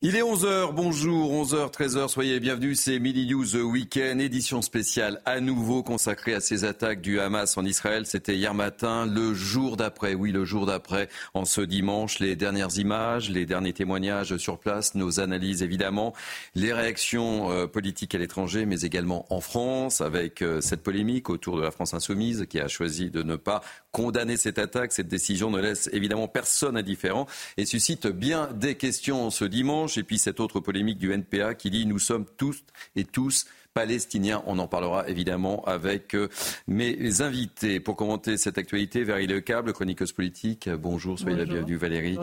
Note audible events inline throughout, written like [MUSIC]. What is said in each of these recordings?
Il est 11h, bonjour, 11h, 13h, soyez bienvenus, c'est Midi News Weekend, édition spéciale à nouveau consacrée à ces attaques du Hamas en Israël. C'était hier matin, le jour d'après, oui, le jour d'après, en ce dimanche, les dernières images, les derniers témoignages sur place, nos analyses évidemment, les réactions euh, politiques à l'étranger, mais également en France, avec euh, cette polémique autour de la France insoumise qui a choisi de ne pas condamner cette attaque. Cette décision ne laisse évidemment personne indifférent et suscite bien des questions ce dimanche. Et puis cette autre polémique du NPA qui dit nous sommes tous et tous palestiniens. On en parlera évidemment avec euh, mes invités. Pour commenter cette actualité, Valérie Lecable, chroniqueuse politique. Bonjour, soyez la bienvenue Valérie.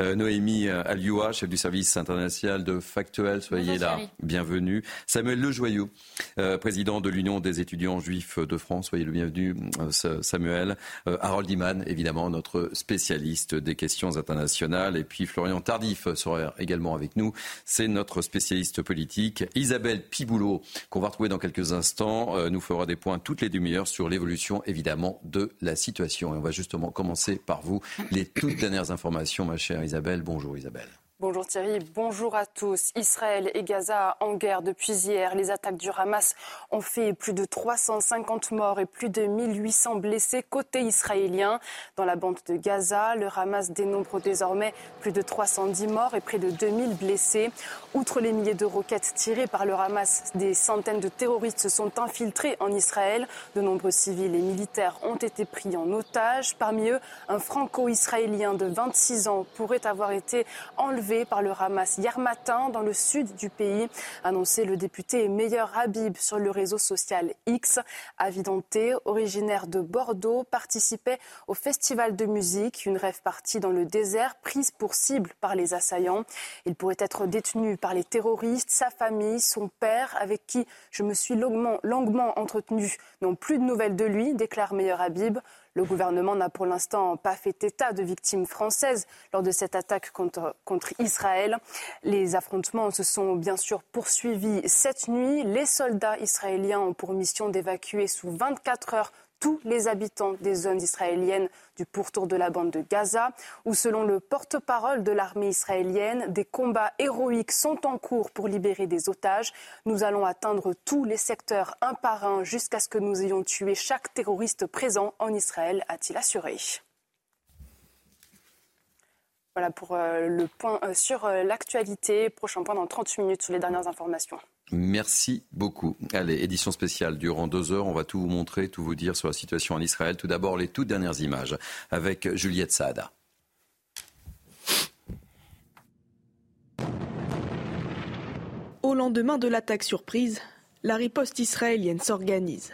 Euh, Noémie euh, Alioua, chef du service international de Factuel, soyez la bienvenue. Samuel Lejoyeux, président de l'Union des étudiants juifs de France, soyez le bienvenu Samuel. Harold Iman, évidemment, notre spécialiste des questions internationales. Et puis Florian Tardif sera également avec nous. C'est notre spécialiste politique. Isabelle Piboulot, on va retrouver dans quelques instants, euh, nous fera des points toutes les demi-heures sur l'évolution évidemment de la situation. Et on va justement commencer par vous. Les toutes dernières informations, ma chère Isabelle. Bonjour Isabelle. Bonjour Thierry, bonjour à tous. Israël et Gaza en guerre depuis hier. Les attaques du Hamas ont fait plus de 350 morts et plus de 1800 blessés côté israélien. Dans la bande de Gaza, le Hamas dénombre désormais plus de 310 morts et près de 2000 blessés. Outre les milliers de roquettes tirées par le Hamas, des centaines de terroristes se sont infiltrés en Israël. De nombreux civils et militaires ont été pris en otage. Parmi eux, un franco-israélien de 26 ans pourrait avoir été enlevé par le Hamas hier matin dans le sud du pays, annoncé le député Meilleur Habib sur le réseau social X. Avidanté, originaire de Bordeaux, participait au festival de musique, une rêve partie dans le désert, prise pour cible par les assaillants. Il pourrait être détenu par les terroristes, sa famille, son père, avec qui je me suis longuement, longuement entretenu, n'ont plus de nouvelles de lui, déclare Meilleur Habib. Le gouvernement n'a pour l'instant pas fait état de victimes françaises lors de cette attaque contre, Israël. Les affrontements se sont bien sûr poursuivis cette nuit. Les soldats israéliens ont pour mission d'évacuer sous 24 heures tous les habitants des zones israéliennes du pourtour de la bande de Gaza, où selon le porte-parole de l'armée israélienne, des combats héroïques sont en cours pour libérer des otages. Nous allons atteindre tous les secteurs un par un jusqu'à ce que nous ayons tué chaque terroriste présent en Israël, a-t-il assuré. Voilà pour euh, le point euh, sur euh, l'actualité. Prochain point dans 30 minutes sur les dernières informations. Merci beaucoup. Allez, édition spéciale. Durant deux heures, on va tout vous montrer, tout vous dire sur la situation en Israël. Tout d'abord, les toutes dernières images avec Juliette Saada. Au lendemain de l'attaque surprise, la riposte israélienne s'organise.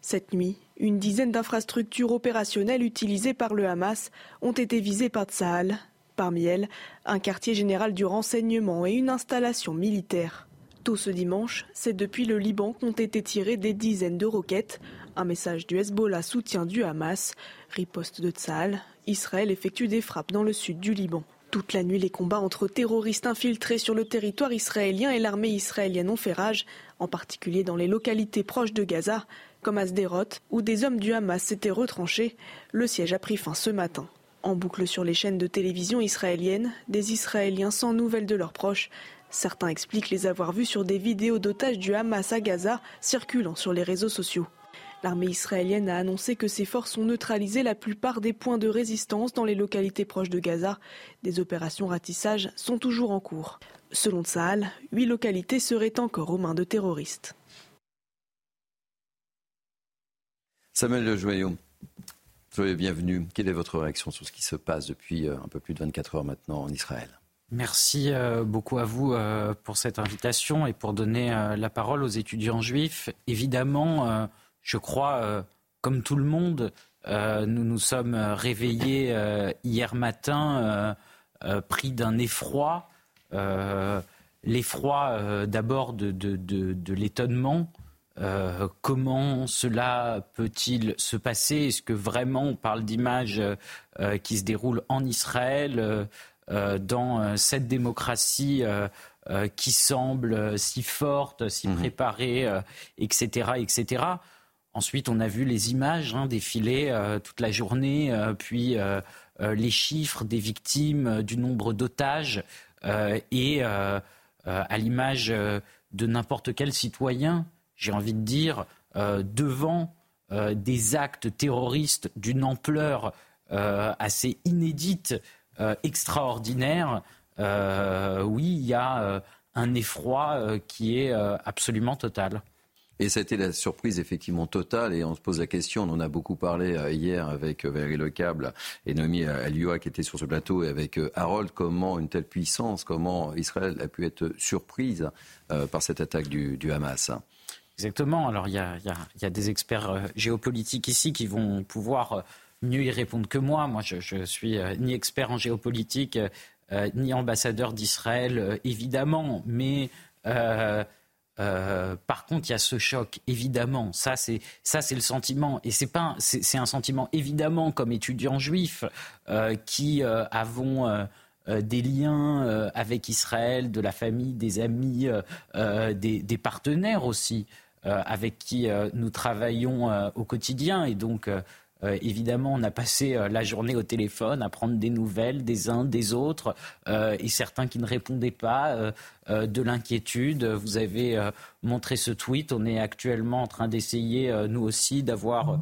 Cette nuit, une dizaine d'infrastructures opérationnelles utilisées par le Hamas ont été visées par Tsahal. Parmi elles, un quartier général du renseignement et une installation militaire. Tôt ce dimanche, c'est depuis le Liban qu'ont été tirées des dizaines de roquettes. Un message du Hezbollah soutien du Hamas. Riposte de Tsahal, Israël effectue des frappes dans le sud du Liban. Toute la nuit, les combats entre terroristes infiltrés sur le territoire israélien et l'armée israélienne ont fait rage, en particulier dans les localités proches de Gaza, comme à Sderot, où des hommes du Hamas s'étaient retranchés. Le siège a pris fin ce matin. En boucle sur les chaînes de télévision israéliennes, des Israéliens sans nouvelles de leurs proches. Certains expliquent les avoir vus sur des vidéos d'otages du Hamas à Gaza circulant sur les réseaux sociaux. L'armée israélienne a annoncé que ses forces ont neutralisé la plupart des points de résistance dans les localités proches de Gaza. Des opérations ratissage sont toujours en cours. Selon Tsahal, huit localités seraient encore aux mains de terroristes. Samuel Le Joyau, soyez bienvenue. Quelle est votre réaction sur ce qui se passe depuis euh, un peu plus de 24 heures maintenant en Israël? Merci euh, beaucoup à vous euh, pour cette invitation et pour donner la parole aux étudiants juifs. Évidemment, je crois, comme tout le monde, nous nous sommes réveillés hier matin pris d'un effroi. L'effroi d'abord de, de l'étonnement euh, comment cela peut-il se passer? Est-ce que vraiment on parle d'images euh, qui se déroulent en Israël, euh, dans cette démocratie qui semble si forte, si mhm. préparée, etc., etc. Ensuite, on a vu les images hein, défiler toute la journée, puis les chiffres des victimes, du nombre d'otages, et à l'image de n'importe quel citoyen, j'ai envie de dire, devant des actes terroristes d'une ampleur assez inédite, extraordinaire, oui, il y a un effroi qui est absolument total. Et ça a été la surprise effectivement totale. Et on se pose la question, on en a beaucoup parlé euh, hier avec euh, Valérie Lecable et Noémie Alioua qui était sur ce plateau et avec euh, Harold, comment une telle puissance, comment Israël a pu être surprise par cette attaque du, Hamas? Exactement. Alors il y a, des experts géopolitiques ici qui vont pouvoir mieux y répondre que moi. Moi, je, ne suis ni expert en géopolitique, ni ambassadeur d'Israël, évidemment, mais euh, par contre, il y a ce choc, évidemment. Ça, c'est ça, c'est le sentiment, et c'est pas, c'est un sentiment évidemment comme étudiants juifs euh, qui euh, avons des liens avec Israël, de la famille, des amis, des, des, partenaires aussi, avec qui nous travaillons au quotidien, et donc euh, évidemment, on a passé euh, la journée au téléphone à prendre des nouvelles des uns, des autres, euh, et certains qui ne répondaient pas, de l'inquiétude. Vous avez montré ce tweet. On est actuellement en train d'essayer, nous aussi, d'avoir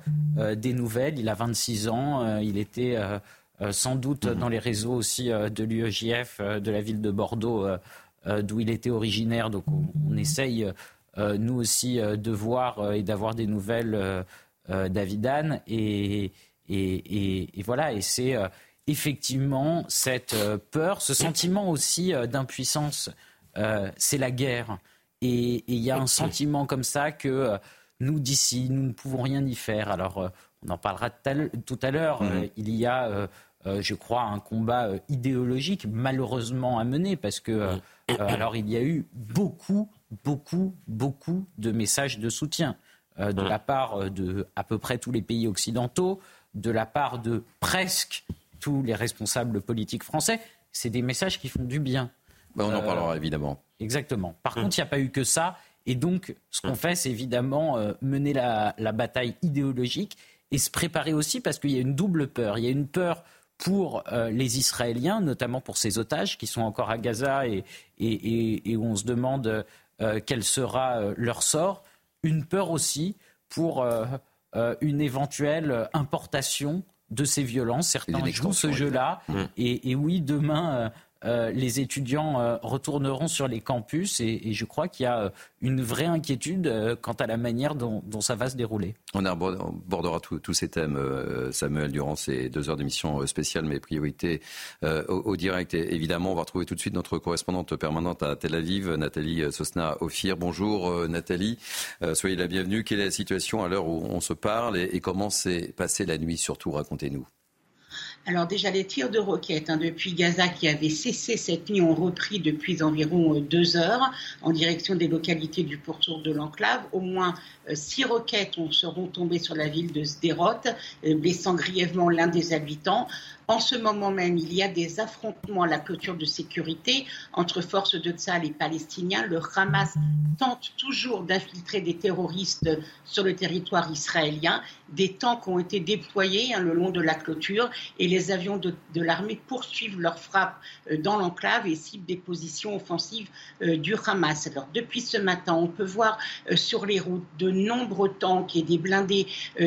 des nouvelles. Il a 26 ans. il était sans doute dans les réseaux aussi de l'UEJF, de la ville de Bordeaux, d'où il était originaire. Donc on essaye, nous aussi, de voir et d'avoir des nouvelles euh, Davidan. Et, et, voilà, et c'est euh, effectivement cette euh, peur, ce sentiment aussi d'impuissance, c'est la guerre. Et il y a un sentiment comme ça que nous, d'ici, nous ne pouvons rien y faire. Alors, on en parlera tout à l'heure. Mm-hmm. il y a, je crois, un combat idéologique malheureusement à mener parce que, alors, il y a eu beaucoup, beaucoup, beaucoup de messages de soutien. Euh, de la part euh, de à peu près tous les pays occidentaux, de la part de presque tous les responsables politiques français. C'est des messages qui font du bien. Ben, on en euh, parlera évidemment. Exactement. Par contre, il n'y a pas eu que ça. Et donc, ce qu'on fait, c'est évidemment mener la, bataille idéologique et se préparer aussi parce qu'il y a une double peur. Il y a une peur pour les Israéliens, notamment pour ces otages qui sont encore à Gaza et, et où on se demande quel sera leur sort une peur aussi pour euh, euh, une éventuelle importation de ces violences. Certains jouent ce jeu-là. Et, oui, demain, euh, euh, les étudiants euh, retourneront sur les campus et, je crois qu'il y a euh, une vraie inquiétude quant à la manière dont, ça va se dérouler. On abordera tous ces thèmes, Samuel, durant ces deux heures d'émission spéciale, mes priorités au, direct. Et évidemment, on va retrouver tout de suite notre correspondante permanente à Tel Aviv, Nathalie Sosna-Ophir. Bonjour Nathalie, soyez la bienvenue. Quelle est la situation à l'heure où on se parle et comment s'est passée la nuit surtout Racontez-nous. Alors déjà, les tirs de roquettes hein, depuis Gaza qui avaient cessé cette nuit ont repris depuis environ euh, deux heures en direction des localités du pourtour de l'enclave. Au moins euh, six roquettes seront tombées sur la ville de Sderot, euh, blessant grièvement l'un des habitants. En ce moment même, il y a des affrontements à la clôture de sécurité entre forces de Tzal et Palestiniens. Le Hamas tente toujours d'infiltrer des terroristes sur le territoire israélien. Des tanks ont été déployés hein, le long de la clôture et les avions de, l'armée poursuivent leurs frappes euh, dans l'enclave et ciblent des positions offensives euh, du Hamas. Alors, depuis ce matin, on peut voir euh, sur les routes de nombreux tanks et des blindés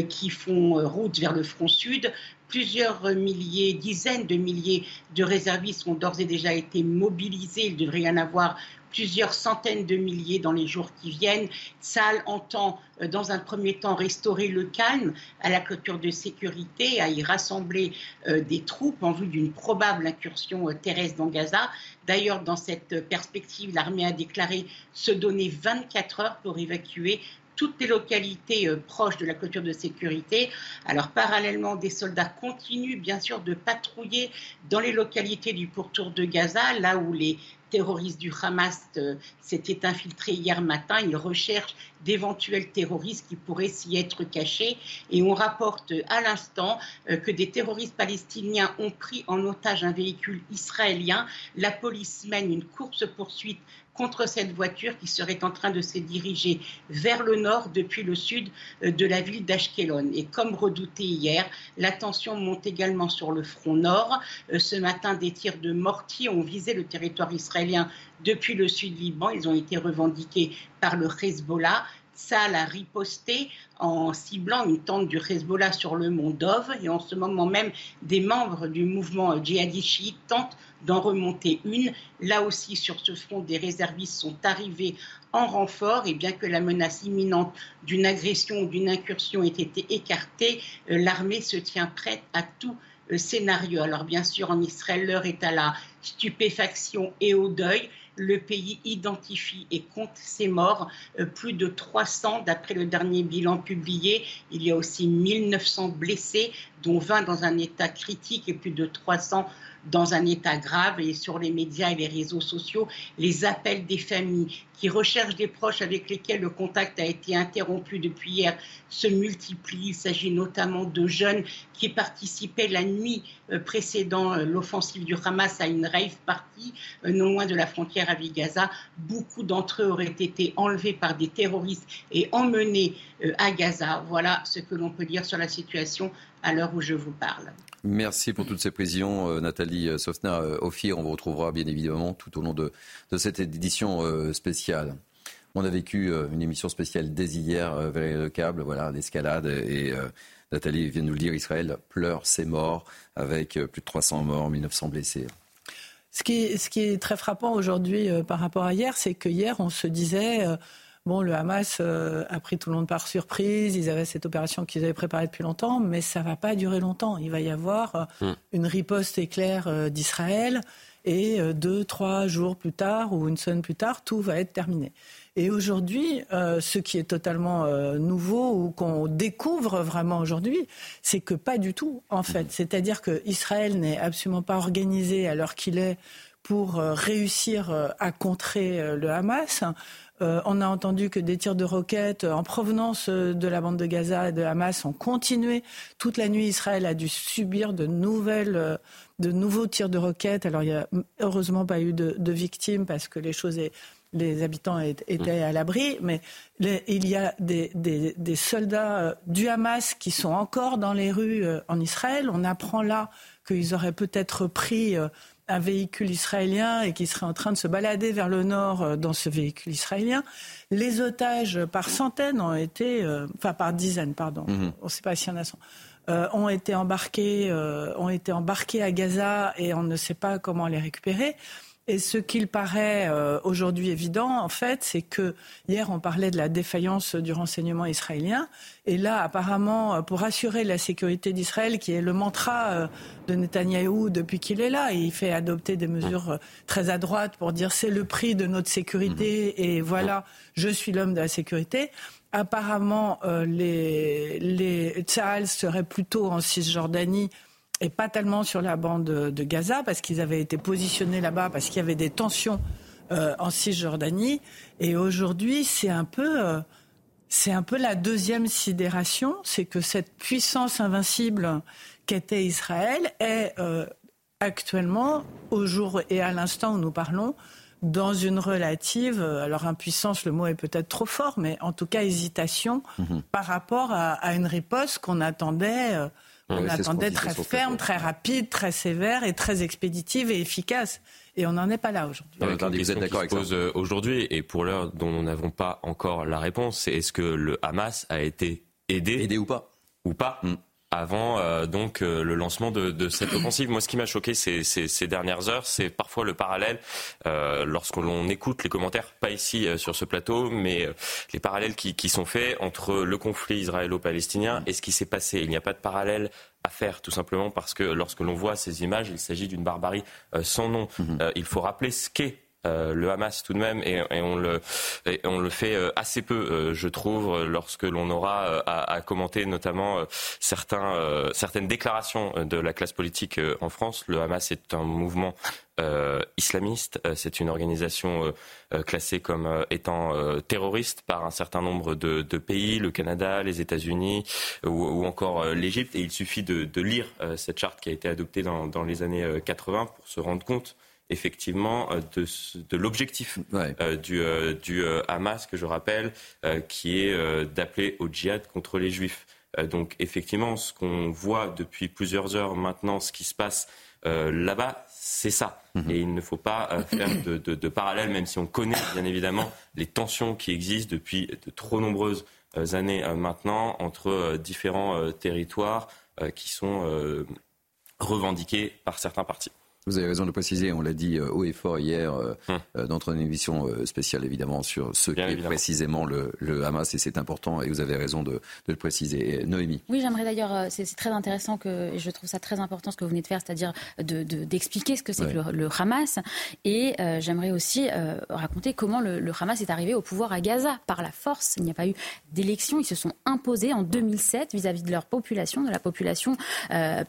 qui font route vers le front sud plusieurs milliers, dizaines de milliers de réservistes ont d'ores et déjà été mobilisés. Il devrait y en avoir plusieurs centaines de milliers dans les jours qui viennent. Saal entend, euh, dans un premier temps, restaurer le calme à la clôture de sécurité, à y rassembler euh, des troupes en vue d'une probable incursion euh, terrestre dans Gaza. D'ailleurs, dans cette perspective, l'armée a déclaré se donner 24 heures pour évacuer toutes les localités euh, proches de la clôture de sécurité. Alors parallèlement, des soldats continuent bien sûr de patrouiller dans les localités du pourtour de Gaza, là où les terroristes du Hamas euh, s'étaient infiltrés hier matin. Ils recherchent d'éventuels terroristes qui pourraient s'y être cachés. Et on rapporte à l'instant euh, que des terroristes palestiniens ont pris en otage un véhicule israélien. La police mène une course-poursuite contre cette voiture qui serait en train de se diriger vers le nord depuis le sud euh, de la ville d'Ashkelon. Et comme redouté hier, la tension monte également sur le front nord. Euh, ce matin, des tirs de mortier ont visé le territoire israélien depuis le sud Liban. Ils ont été revendiqués par le Hezbollah. Saal a riposté en ciblant une tente du Hezbollah sur le mont Dov. Et en ce moment même, des membres du mouvement djihadiste chiite tentent d'en remonter une. Là aussi, sur ce front, des réservistes sont arrivés en renfort. Et bien que la menace imminente d'une agression ou d'une incursion ait été écartée, euh, l'armée se tient prête à tout euh, scénario. Alors bien sûr, en Israël, l'heure est à la stupéfaction et au deuil le pays identifie et compte ses morts, euh, plus de 300 d'après le dernier bilan publié. Il y a aussi 1900 blessés, dont 20 dans un état critique et plus de 300 dans un état grave et sur les médias et les réseaux sociaux, les appels des familles qui recherchent des proches avec lesquels le contact a été interrompu depuis hier se multiplient. Il s'agit notamment de jeunes qui participaient la nuit euh, précédant euh, l'offensive du Hamas à une rave party euh, non loin de la frontière avec Gaza. Beaucoup d'entre eux auraient été enlevés par des terroristes et emmenés à Gaza. Voilà ce que l'on peut dire sur la situation à l'heure où je vous parle. Merci pour toutes ces précisions, euh, Nathalie euh, Sofna. Euh, Ophir, on vous retrouvera bien évidemment tout au long de, cette édition spéciale. On a vécu une émission spéciale dès hier, vers le câble, voilà, l'escalade. Et Nathalie vient de nous le dire, Israël pleure ses morts, avec plus de 300 morts, 1900 blessés. Ce qui ce qui est très frappant aujourd'hui par rapport à hier, c'est que hier, on se disait Bon, le Hamas euh, a pris tout le monde par surprise. Ils avaient cette opération qu'ils avaient préparée depuis longtemps, mais ça va pas durer longtemps. Il va y avoir euh, hmm. une riposte éclair euh, d'Israël et deux, trois jours plus tard ou une semaine plus tard, tout va être terminé. Et aujourd'hui, ce qui est totalement nouveau ou qu'on découvre vraiment aujourd'hui, c'est que pas du tout, en fait. Hmm. C'est-à-dire que Israël n'est absolument pas organisé à l'heure qu'il est pour réussir à contrer le Hamas. Euh, on a entendu que des tirs de roquettes en provenance euh, de la bande de Gaza et de Hamas ont continué. Toute la nuit, Israël a dû subir de nouvelles, euh, de nouveaux tirs de roquettes. Alors, il n'y a heureusement pas eu de, victimes parce que les choses, les habitants étaient à l'abri. Mais il y a des, soldats du Hamas qui sont encore dans les rues en Israël. On apprend là qu'ils auraient peut-être pris un véhicule israélien et qui serait en train de se balader vers le nord euh, dans ce véhicule israélien. Les otages, par centaines, ont été, euh, enfin par dizaines, pardon, mhm. on ne sait pas s'il y en a cent, euh, ont été embarqués, ont été embarqués à Gaza et on ne sait pas comment les récupérer. Et ce qu'il paraît euh, aujourd'hui évident, en fait, c'est que hier on parlait de la défaillance du renseignement israélien, et là, apparemment, euh, pour assurer la sécurité d'Israël, qui est le mantra euh, de Netanyahou depuis qu'il est là, il fait adopter des mesures très à droite pour dire c'est le prix de notre sécurité, et voilà, je suis l'homme de la sécurité. Apparemment, les, les Tzahal seraient plutôt en Cisjordanie et pas tellement sur la bande de Gaza, parce qu'ils avaient été positionnés là-bas, parce qu'il y avait des tensions euh, en Cisjordanie. Et aujourd'hui, c'est un peu, euh, c'est un peu la deuxième sidération, c'est que cette puissance invincible qu'était Israël est euh, actuellement, au jour et à l'instant où nous parlons, dans une relative, alors impuissance, le mot est peut-être trop fort, mais en tout cas hésitation mhm. par rapport à, à, une riposte qu'on attendait on attendait très ferme, très rapide, très sévère et très expéditive et efficace. Et on n'en est pas là aujourd'hui. Vous êtes d'accord avec ça euh, Aujourd'hui, et pour l'heure dont nous n'avons pas encore la réponse, c'est est-ce que le Hamas a été aidé Aidé ou pas Ou pas mm avant euh, donc euh, le lancement de, de, cette offensive. Moi, ce qui m'a choqué ces, ces, ces, dernières heures, c'est parfois le parallèle euh, lorsque l'on écoute les commentaires, pas ici euh, sur ce plateau, mais les parallèles qui, qui, sont faits entre le conflit israélo-palestinien et ce qui s'est passé. Il n'y a pas de parallèle à faire, tout simplement parce que lorsque l'on voit ces images, il s'agit d'une barbarie sans nom. Mhm. il faut rappeler ce qu'est le Hamas tout de même, et, on, le, on le fait assez peu, je trouve, lorsque l'on aura à, commenter notamment certains, certaines déclarations de la classe politique en France. Le Hamas est un mouvement euh, islamiste. Euh, c'est une organisation euh, classée comme étant terroriste par un certain nombre de, pays, le Canada, les États-Unis ou, encore l'Égypte. Et il suffit de, lire cette charte qui a été adoptée dans, les années 80 pour se rendre compte effectivement de, de l'objectif du, du Hamas, que je rappelle, qui est d'appeler au djihad contre les juifs. donc effectivement, ce qu'on voit depuis plusieurs heures maintenant, ce qui se passe là-bas, c'est ça. Mhm. Et il ne faut pas euh, faire de, de, parallèles, même si on connaît bien évidemment les tensions qui existent depuis de trop nombreuses euh, années euh, maintenant entre différents territoires qui sont revendiqués par certains partis. Vous avez raison de le préciser, on l'a dit euh, haut et fort hier euh, hum. euh, dans une émission spéciale évidemment sur ce qui est précisément le, Hamas et c'est important et vous avez raison de, le préciser. Noémie. Oui, j'aimerais d'ailleurs, c'est très intéressant que, et je trouve ça très important ce que vous venez de faire, c'est-à-dire d'expliquer de, ce que c'est que le, Hamas et j'aimerais aussi raconter comment le, Hamas est arrivé au pouvoir à Gaza par la force. Il n'y a pas eu d'élection, ils se sont imposés en 2007 vis-à-vis -vis de leur population, de la population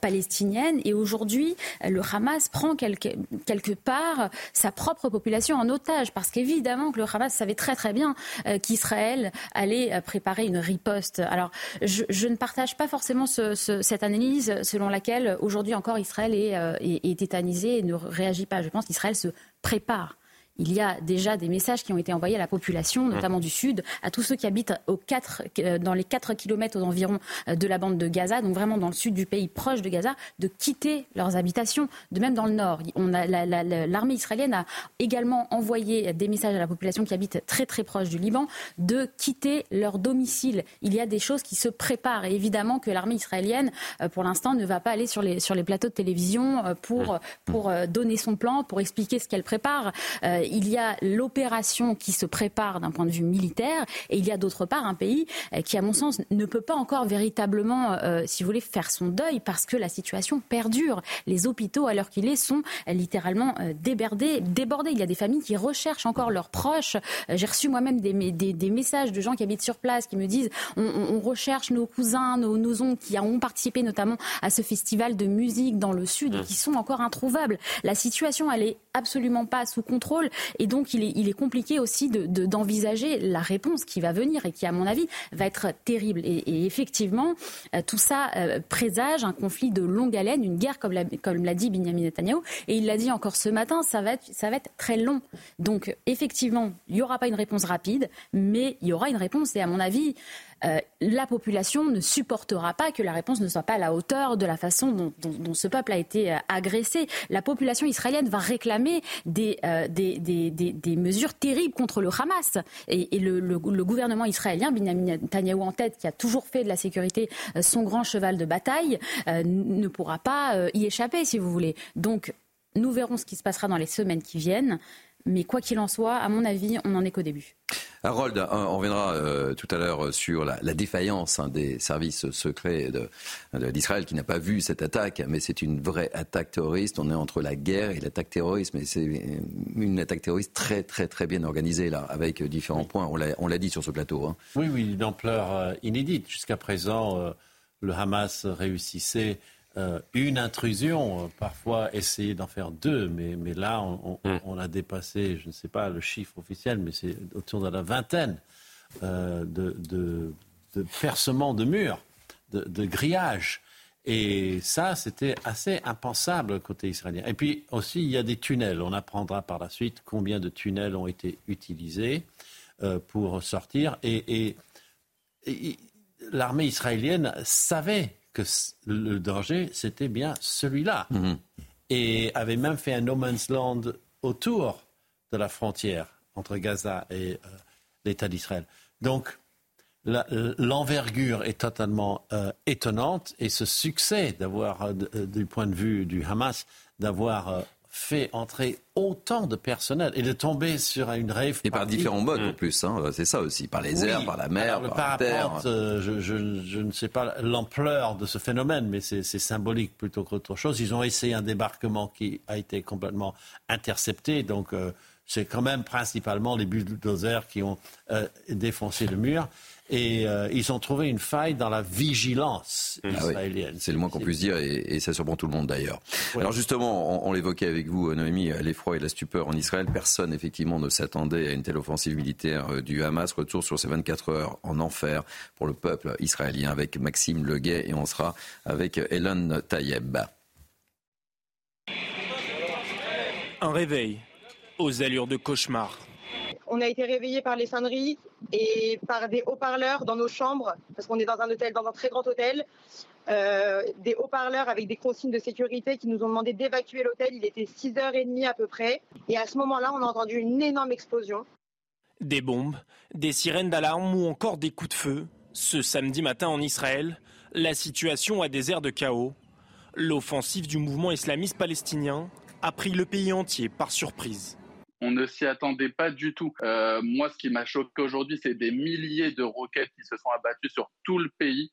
palestinienne et aujourd'hui le Hamas prend quelque, quelque part sa propre population en otage, parce qu'évidemment que le Hamas savait très très bien euh, qu'Israël allait euh, préparer une riposte. Alors, je, ne partage pas forcément cette analyse selon laquelle aujourd'hui encore Israël est, euh, est, est tétanisé et ne réagit pas. Je pense qu'Israël se prépare il y a déjà des messages qui ont été envoyés à la population, mmh. notamment du Sud, à tous ceux qui habitent euh, dans les 4 kilomètres environ euh, de la bande de Gaza, donc vraiment dans le sud du pays, proche de Gaza, de quitter leurs habitations. De même dans le nord, l'armée israélienne a également envoyé des messages à la population qui habite très très proche du Liban de quitter leur domicile. Il y a des choses qui se préparent et évidemment que l'armée israélienne, euh, pour l'instant, ne va pas aller sur les, sur les plateaux de télévision pour, pour donner son plan, pour expliquer ce qu'elle prépare il y a l'opération qui se prépare d'un point de vue militaire et il y a d'autre part un pays euh, qui, à mon sens, ne peut pas encore véritablement, euh, si vous voulez, faire son deuil parce que la situation perdure. Les hôpitaux, à l'heure qu'il est, sont euh, littéralement débordés, débordés. Il y a des familles qui recherchent encore leurs proches. J'ai reçu moi-même des, des, messages de gens qui habitent sur place qui me disent on, recherche nos cousins, nos, nos oncles qui ont participé notamment à ce festival de musique dans le sud et mmh. qui sont encore introuvables. La situation, elle est absolument pas sous contrôle. Et donc, il est, il est compliqué aussi d'envisager de, la réponse qui va venir et qui, à mon avis, va être terrible. Et, effectivement, euh, tout ça euh, présage un conflit de longue haleine, une guerre, comme l'a dit Benjamin Netanyahu. Et il l'a dit encore ce matin, ça va, être, ça va être très long. Donc, effectivement, il n'y aura pas une réponse rapide, mais il y aura une réponse. Et à mon avis, euh, la population ne supportera pas que la réponse ne soit pas à la hauteur de la façon dont, ce peuple a été euh, agressé. La population israélienne va réclamer des, euh, mesures terribles contre le Hamas. Et, le, gouvernement israélien, Benjamin Netanyahu en tête, qui a toujours fait de la sécurité son grand cheval de bataille, ne pourra pas y échapper, si vous voulez. Donc, nous verrons ce qui se passera dans les semaines qui viennent. Mais quoi qu'il en soit, à mon avis, on n'en est qu'au début. Harold, on reviendra euh, tout à l'heure sur la, défaillance hein, des services secrets d'Israël qui n'a pas vu cette attaque, mais c'est une vraie attaque terroriste. On est entre la guerre et l'attaque terroriste, mais c'est une attaque terroriste très très très bien organisée là, avec différents points. On l'a dit sur ce plateau. Hein. Oui, oui, une ampleur euh, inédite. Jusqu'à présent, euh, le Hamas réussissait euh, une intrusion, euh, parfois essayer d'en faire deux, mais, mais là, on, mm. a dépassé, je ne sais pas le chiffre officiel, mais c'est autour de la vingtaine euh, de, de, de, percements de murs, de, de grillages. Et ça, c'était assez impensable côté israélien. Et puis aussi, il y a des tunnels. On apprendra par la suite combien de tunnels ont été utilisés pour sortir. et, et l'armée israélienne savait que le danger, c'était bien celui-là. Mhm. Et avait même fait un no man's land autour de la frontière entre Gaza et euh, l'État d'Israël. Donc, l'envergure est totalement euh, étonnante et ce succès d'avoir, euh, du point de vue du Hamas, d'avoir fait entrer autant de personnel et de tomber sur une rave. Et par différents modes en plus, hein. c'est ça aussi, par les airs, par la mer, par la terre. Euh, je, je, ne sais pas l'ampleur de ce phénomène, mais c'est symbolique plutôt qu'autre chose. Ils ont essayé un débarquement qui a été complètement intercepté, donc euh, c'est quand même principalement les bulldozers qui ont euh, défoncé le mur. Et euh, ils ont trouvé une faille dans la vigilance ah israélienne. c'est le moins qu'on puisse dire, et, ça surprend tout le monde d'ailleurs. Alors justement, on, l'évoquait avec vous, Noémie, l'effroi et la stupeur en Israël. Personne, effectivement, ne s'attendait à une telle offensive militaire euh, du Hamas. Retour sur ces 24 heures en enfer pour le peuple israélien avec Maxime Leguet, et on sera avec Elon Tayeb. Un réveil aux allures de cauchemar. On a été réveillés par les sonneries et par des haut-parleurs dans nos chambres, parce qu'on est dans un hôtel, dans un très grand hôtel. Euh, des haut-parleurs avec des consignes de sécurité qui nous ont demandé d'évacuer l'hôtel. Il était 6h30 à peu près. Et à ce moment-là, on a entendu une énorme explosion. Des bombes, des sirènes d'alarme ou encore des coups de feu. Ce samedi matin en Israël, la situation a des airs de chaos. L'offensive du mouvement islamiste palestinien a pris le pays entier par surprise. On ne s'y attendait pas du tout. Euh, moi, ce qui m'a choqué aujourd'hui, c'est des milliers de roquettes qui se sont abattues sur tout le pays.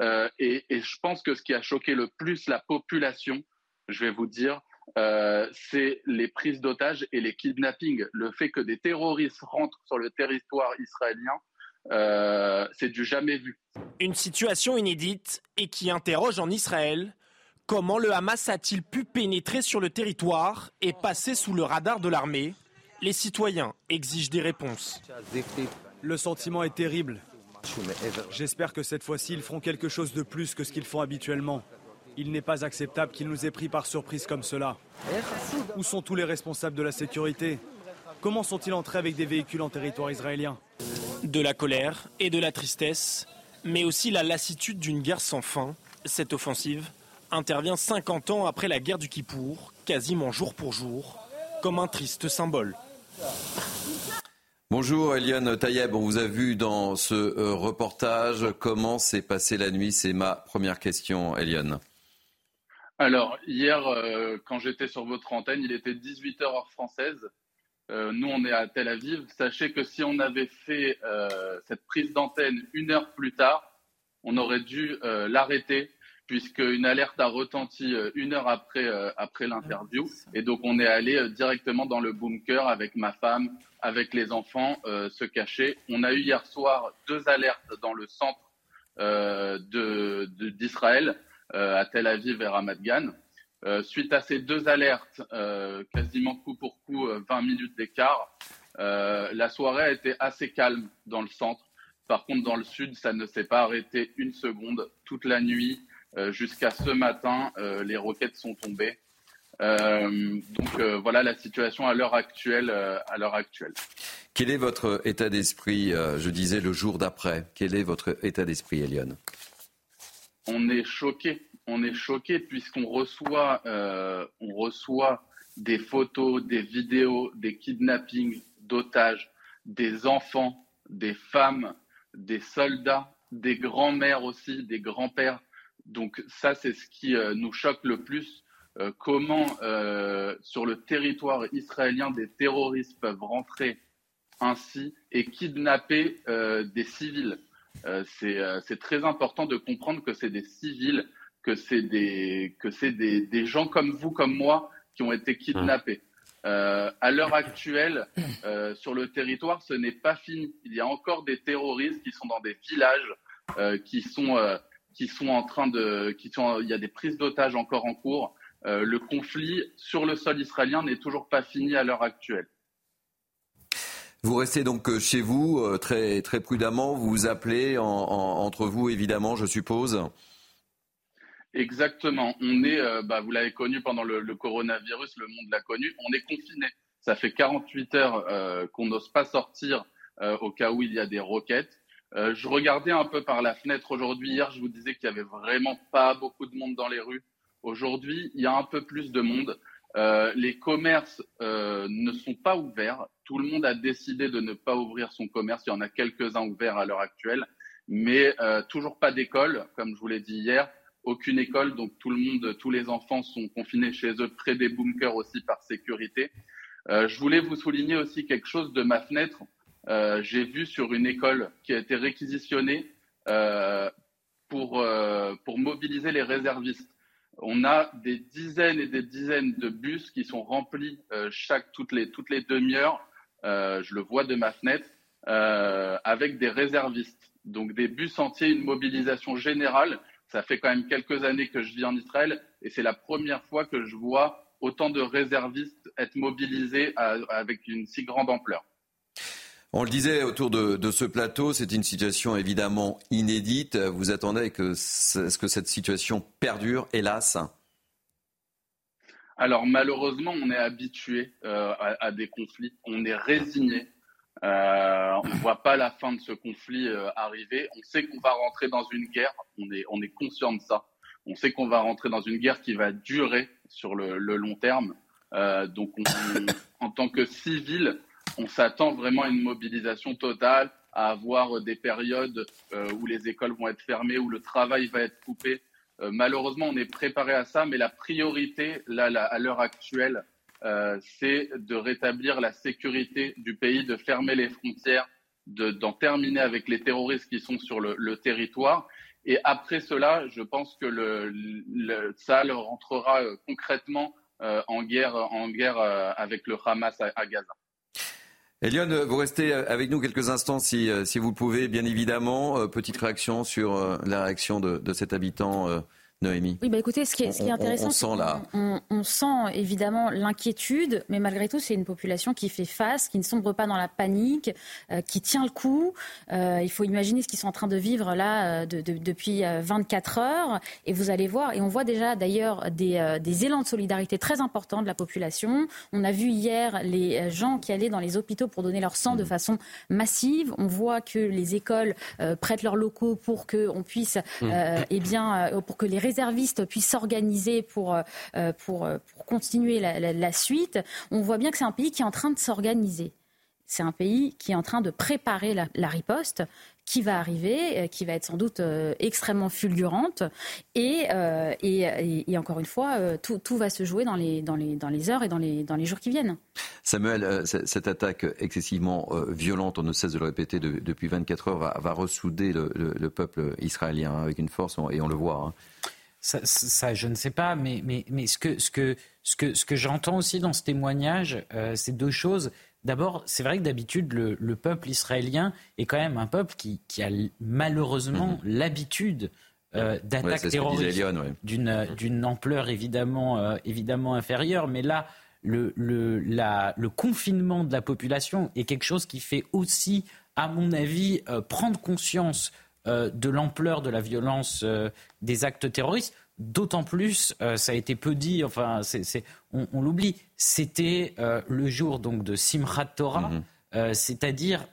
Euh, et, je pense que ce qui a choqué le plus la population, je vais vous dire, euh, c'est les prises d'otages et les kidnappings. Le fait que des terroristes rentrent sur le territoire israélien, c'est du jamais vu. Une situation inédite et qui interroge en Israël comment le Hamas a-t-il pu pénétrer sur le territoire et passer sous le radar de l'armée? Les citoyens exigent des réponses. Le sentiment est terrible. J'espère que cette fois-ci, ils feront quelque chose de plus que ce qu'ils font habituellement. Il n'est pas acceptable qu'ils nous aient pris par surprise comme cela. Où sont tous les responsables de la sécurité? Comment sont-ils entrés avec des véhicules en territoire israélien? De la colère et de la tristesse, mais aussi la lassitude d'une guerre sans fin. Cette offensive intervient 50 ans après la guerre du Kippour, quasiment jour pour jour, comme un triste symbole. Bonjour Eliane Tayeb, on vous a vu dans ce euh, reportage. Comment s'est passée la nuit? C'est ma première question, Eliane. Alors, hier, euh, quand j'étais sur votre antenne, il était 18h heure française. Euh, nous, on est à Tel Aviv. Sachez que si on avait fait cette prise d'antenne une heure plus tard, on aurait dû l'arrêter puisqu'une alerte a retenti euh, une heure après, euh, après l'interview. Et donc, on est allé euh, directement dans le bunker avec ma femme, avec les enfants, se cacher. On a eu hier soir deux alertes dans le centre d'Israël, à Tel Aviv et Ramat Gan. suite à ces deux alertes, quasiment coup pour coup, 20 minutes d'écart, la soirée a été assez calme dans le centre. Par contre, dans le sud, ça ne s'est pas arrêté une seconde toute la nuit. Euh, jusqu'à ce matin, euh, les roquettes sont tombées. Euh, donc voilà la situation à l'heure actuelle. à l'heure actuelle. Quel est votre état d'esprit Je disais le jour d'après. Quel est votre état d'esprit, Eliane? On est choqué. On est choqué puisqu'on reçoit, on reçoit des photos, des vidéos, des kidnappings, d'otages, des enfants, des femmes, des soldats, des grands-mères aussi, des grands-pères donc ça, c'est ce qui euh, nous choque le plus. Euh, comment euh, sur le territoire israélien des terroristes peuvent rentrer ainsi et kidnapper des civils. c'est très important de comprendre que c'est des civils, que c'est des, que des, des, gens comme vous, comme moi, qui ont été kidnappés. à l'heure actuelle, sur le territoire, ce n'est pas fini. Il y a encore des terroristes qui sont dans des villages, qui sont qui sont en train de, qui sont, il y a des prises d'otages encore en cours. Euh, le conflit sur le sol israélien n'est toujours pas fini à l'heure actuelle. Vous restez donc euh, chez vous euh, très, très prudemment, vous vous appelez entre vous évidemment, je suppose. Exactement. On est, bah, vous l'avez connu pendant le, coronavirus, le monde l'a connu. On est confiné. Ça fait 48 heures qu'on n'ose pas sortir au cas où il y a des roquettes. Euh, je regardais un peu par la fenêtre aujourd'hui. Hier, je vous disais qu'il y avait vraiment pas beaucoup de monde dans les rues. Aujourd'hui, il y a un peu plus de monde. Euh, les commerces euh, ne sont pas ouverts. Tout le monde a décidé de ne pas ouvrir son commerce. Il y en a quelques-uns ouverts à l'heure actuelle, mais toujours pas d'école, comme je vous l'ai dit hier. Aucune école, donc tout le monde, tous les enfants sont confinés chez eux, près des bunkers aussi par sécurité. je voulais vous souligner aussi quelque chose de ma fenêtre. Euh, j'ai vu sur une école qui a été réquisitionnée euh, pour, euh, pour mobiliser les réservistes. On a des dizaines et des dizaines de bus qui sont remplis chaque toutes les toutes les demi-heures. je le vois de ma fenêtre avec des réservistes. Donc des bus entiers, une mobilisation générale. Ça fait quand même quelques années que je vis en Israël et c'est la première fois que je vois autant de réservistes être mobilisés avec une si grande ampleur. On le disait autour de, ce plateau, c'est une situation évidemment inédite. Vous attendez que, ce que cette situation perdure, hélas? Alors malheureusement, on est habitué euh, à, des conflits, on est résigné. Euh, on ne voit pas la fin de ce conflit euh, arriver. On sait qu'on va rentrer dans une guerre, on est, on est conscient de ça. On sait qu'on va rentrer dans une guerre qui va durer sur le, long terme. donc en tant que civil, on s'attend vraiment à une mobilisation totale, à avoir des périodes euh, où les écoles vont être fermées, où le travail va être coupé. Euh, malheureusement, on est préparé à ça, mais la priorité, là, à l'heure actuelle, euh, c'est de rétablir la sécurité du pays, de fermer les frontières, d'en terminer avec les terroristes qui sont sur le, territoire. Et après cela, je pense que le, le rentrera concrètement en guerre avec le Hamas à Gaza. Eliane, vous restez avec nous quelques instants si, euh, si vous le pouvez, bien évidemment. Euh, petite réaction sur euh, la réaction de cet habitant Noémie. Oui, bah écoutez, ce qui est, ce qui est intéressant, on, on, sent évidemment l'inquiétude, mais malgré tout, c'est une population qui fait face, qui ne sombre pas dans la panique, euh, qui tient le coup. Euh, il faut imaginer ce qu'ils sont en train de vivre là euh, de, de, depuis 24 heures, et vous allez voir, et on voit déjà d'ailleurs des, des, élans de solidarité très importants de la population. On a vu hier les gens qui allaient dans les hôpitaux pour donner leur sang de mmh. façon massive. On voit que les écoles prêtent leurs locaux pour que on puisse, mmh. eh bien, pour que les réservistes puissent s'organiser pour, euh, pour, euh, pour, continuer la, suite, on voit bien que c'est un pays qui est en train de s'organiser. C'est un pays qui est en train de préparer la riposte qui va arriver, euh, qui va être sans doute euh, extrêmement fulgurante. Et, euh, encore une fois, tout, va se jouer dans les, heures et dans les, jours qui viennent. Samuel, cette attaque excessivement violente, on ne cesse de le répéter depuis 24 heures, va, ressouder le, peuple israélien avec une force, et on le voit. Hein. Ça, ça, je ne sais pas, mais, mais, mais ce que, ce que, ce que, ce que j'entends aussi dans ce témoignage, c'est deux choses. D'abord, c'est vrai que d'habitude, le, peuple israélien est quand même un peuple qui, a malheureusement mhm. l'habitude euh, d'attaques terroristes d'une ampleur évidemment, euh, évidemment inférieure. Mais là, le, le, confinement de la population est quelque chose qui fait aussi, à mon avis, euh, prendre conscience de l'ampleur de la violence des actes terroristes. D'autant plus, euh, ça a été peu dit, enfin, on, l'oublie, c'était euh, le jour donc de Simchat Torah, mhm. euh, c'est-à-dire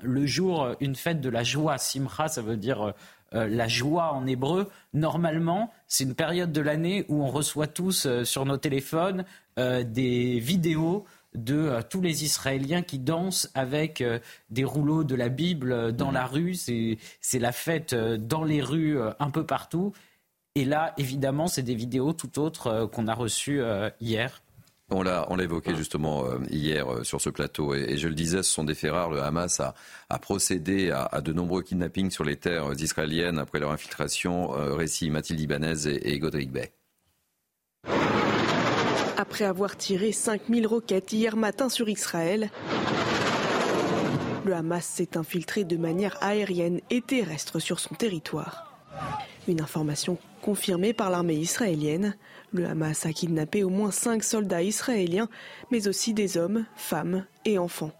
le jour, une fête de la joie. Simcha, ça veut dire la joie en hébreu. Normalement, c'est une période de l'année où on reçoit tous sur nos téléphones des vidéos de tous les Israéliens qui dansent avec des rouleaux de la Bible dans mhm. la rue. C'est la fête dans les rues un peu partout. Et là, évidemment, c'est des vidéos tout autres euh, qu'on a reçues euh, hier. On l'a, évoqué justement euh, hier sur ce plateau, et, je le disais, ce sont des faits rares. Le Hamas a, procédé à, de nombreux kidnappings sur les terres israéliennes après leur infiltration. récit Mathilde Ibanez et, et Godric Bay. Après avoir tiré 5000 roquettes hier matin sur Israël, le Hamas s'est infiltré de manière aérienne et terrestre sur son territoire. Une information confirmée par l'armée israélienne. Le Hamas a kidnappé au moins cinq soldats israéliens, mais aussi des hommes, femmes et enfants.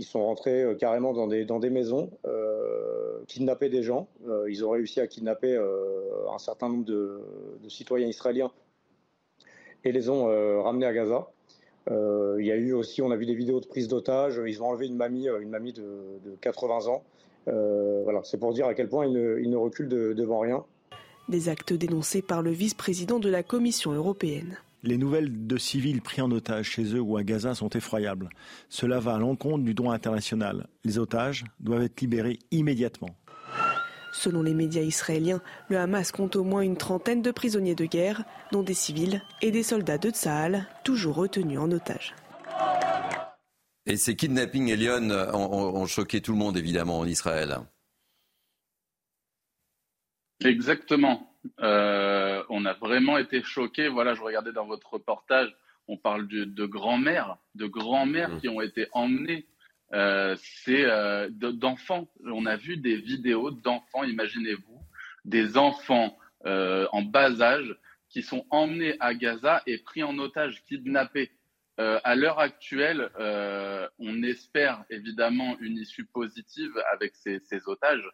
Ils sont rentrés euh, carrément dans des, maisons, euh, kidnapper des gens. Euh, ils ont réussi à kidnapper un certain nombre de, citoyens israéliens et les ont ramenés à Gaza. il y a eu aussi, on a vu des vidéos de prise d'otages. Ils ont enlevé une mamie, une mamie de, 80 ans. voilà, c'est pour dire à quel point ils ne, reculent devant rien. Des actes dénoncés par le vice-président de la Commission européenne. Les nouvelles de civils pris en otage chez eux ou à Gaza sont effroyables. Cela va à l'encontre du droit international. Les otages doivent être libérés immédiatement. Selon les médias israéliens, le Hamas compte au moins une trentaine de prisonniers de guerre, dont des civils et des soldats de Tsahal, toujours retenus en otage. Et ces kidnappings, Elion, ont choqué tout le monde évidemment en Israël. Exactement. on a vraiment été choqués. Voilà, je regardais dans votre reportage, on parle de, grands-mères, de grands-mères mmh. qui ont été emmenées. C'est d'enfants. On a vu des vidéos d'enfants, imaginez-vous, des enfants en bas âge qui sont emmenés à Gaza et pris en otage, kidnappés. Euh, à l'heure actuelle, euh, on espère évidemment une issue positive avec ces, otages,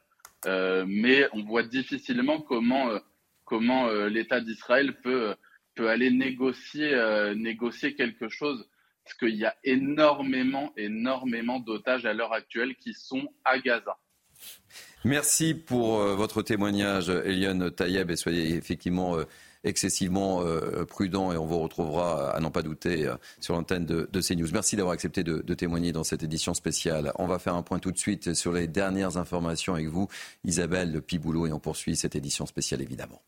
euh, mais on voit difficilement comment, l'État d'Israël peut, aller négocier quelque chose, parce qu'il y a énormément, énormément d'otages à l'heure actuelle qui sont à Gaza. Merci pour votre témoignage, Eliane Tayeb, et soyez effectivement excessivement euh, prudent et on vous retrouvera, à n'en pas douter, euh, sur l'antenne de, de, CNews. Merci d'avoir accepté de, de, témoigner dans cette édition spéciale. On va faire un point tout de suite sur les dernières informations avec vous, Isabelle Piboulot, et on poursuit cette édition spéciale évidemment.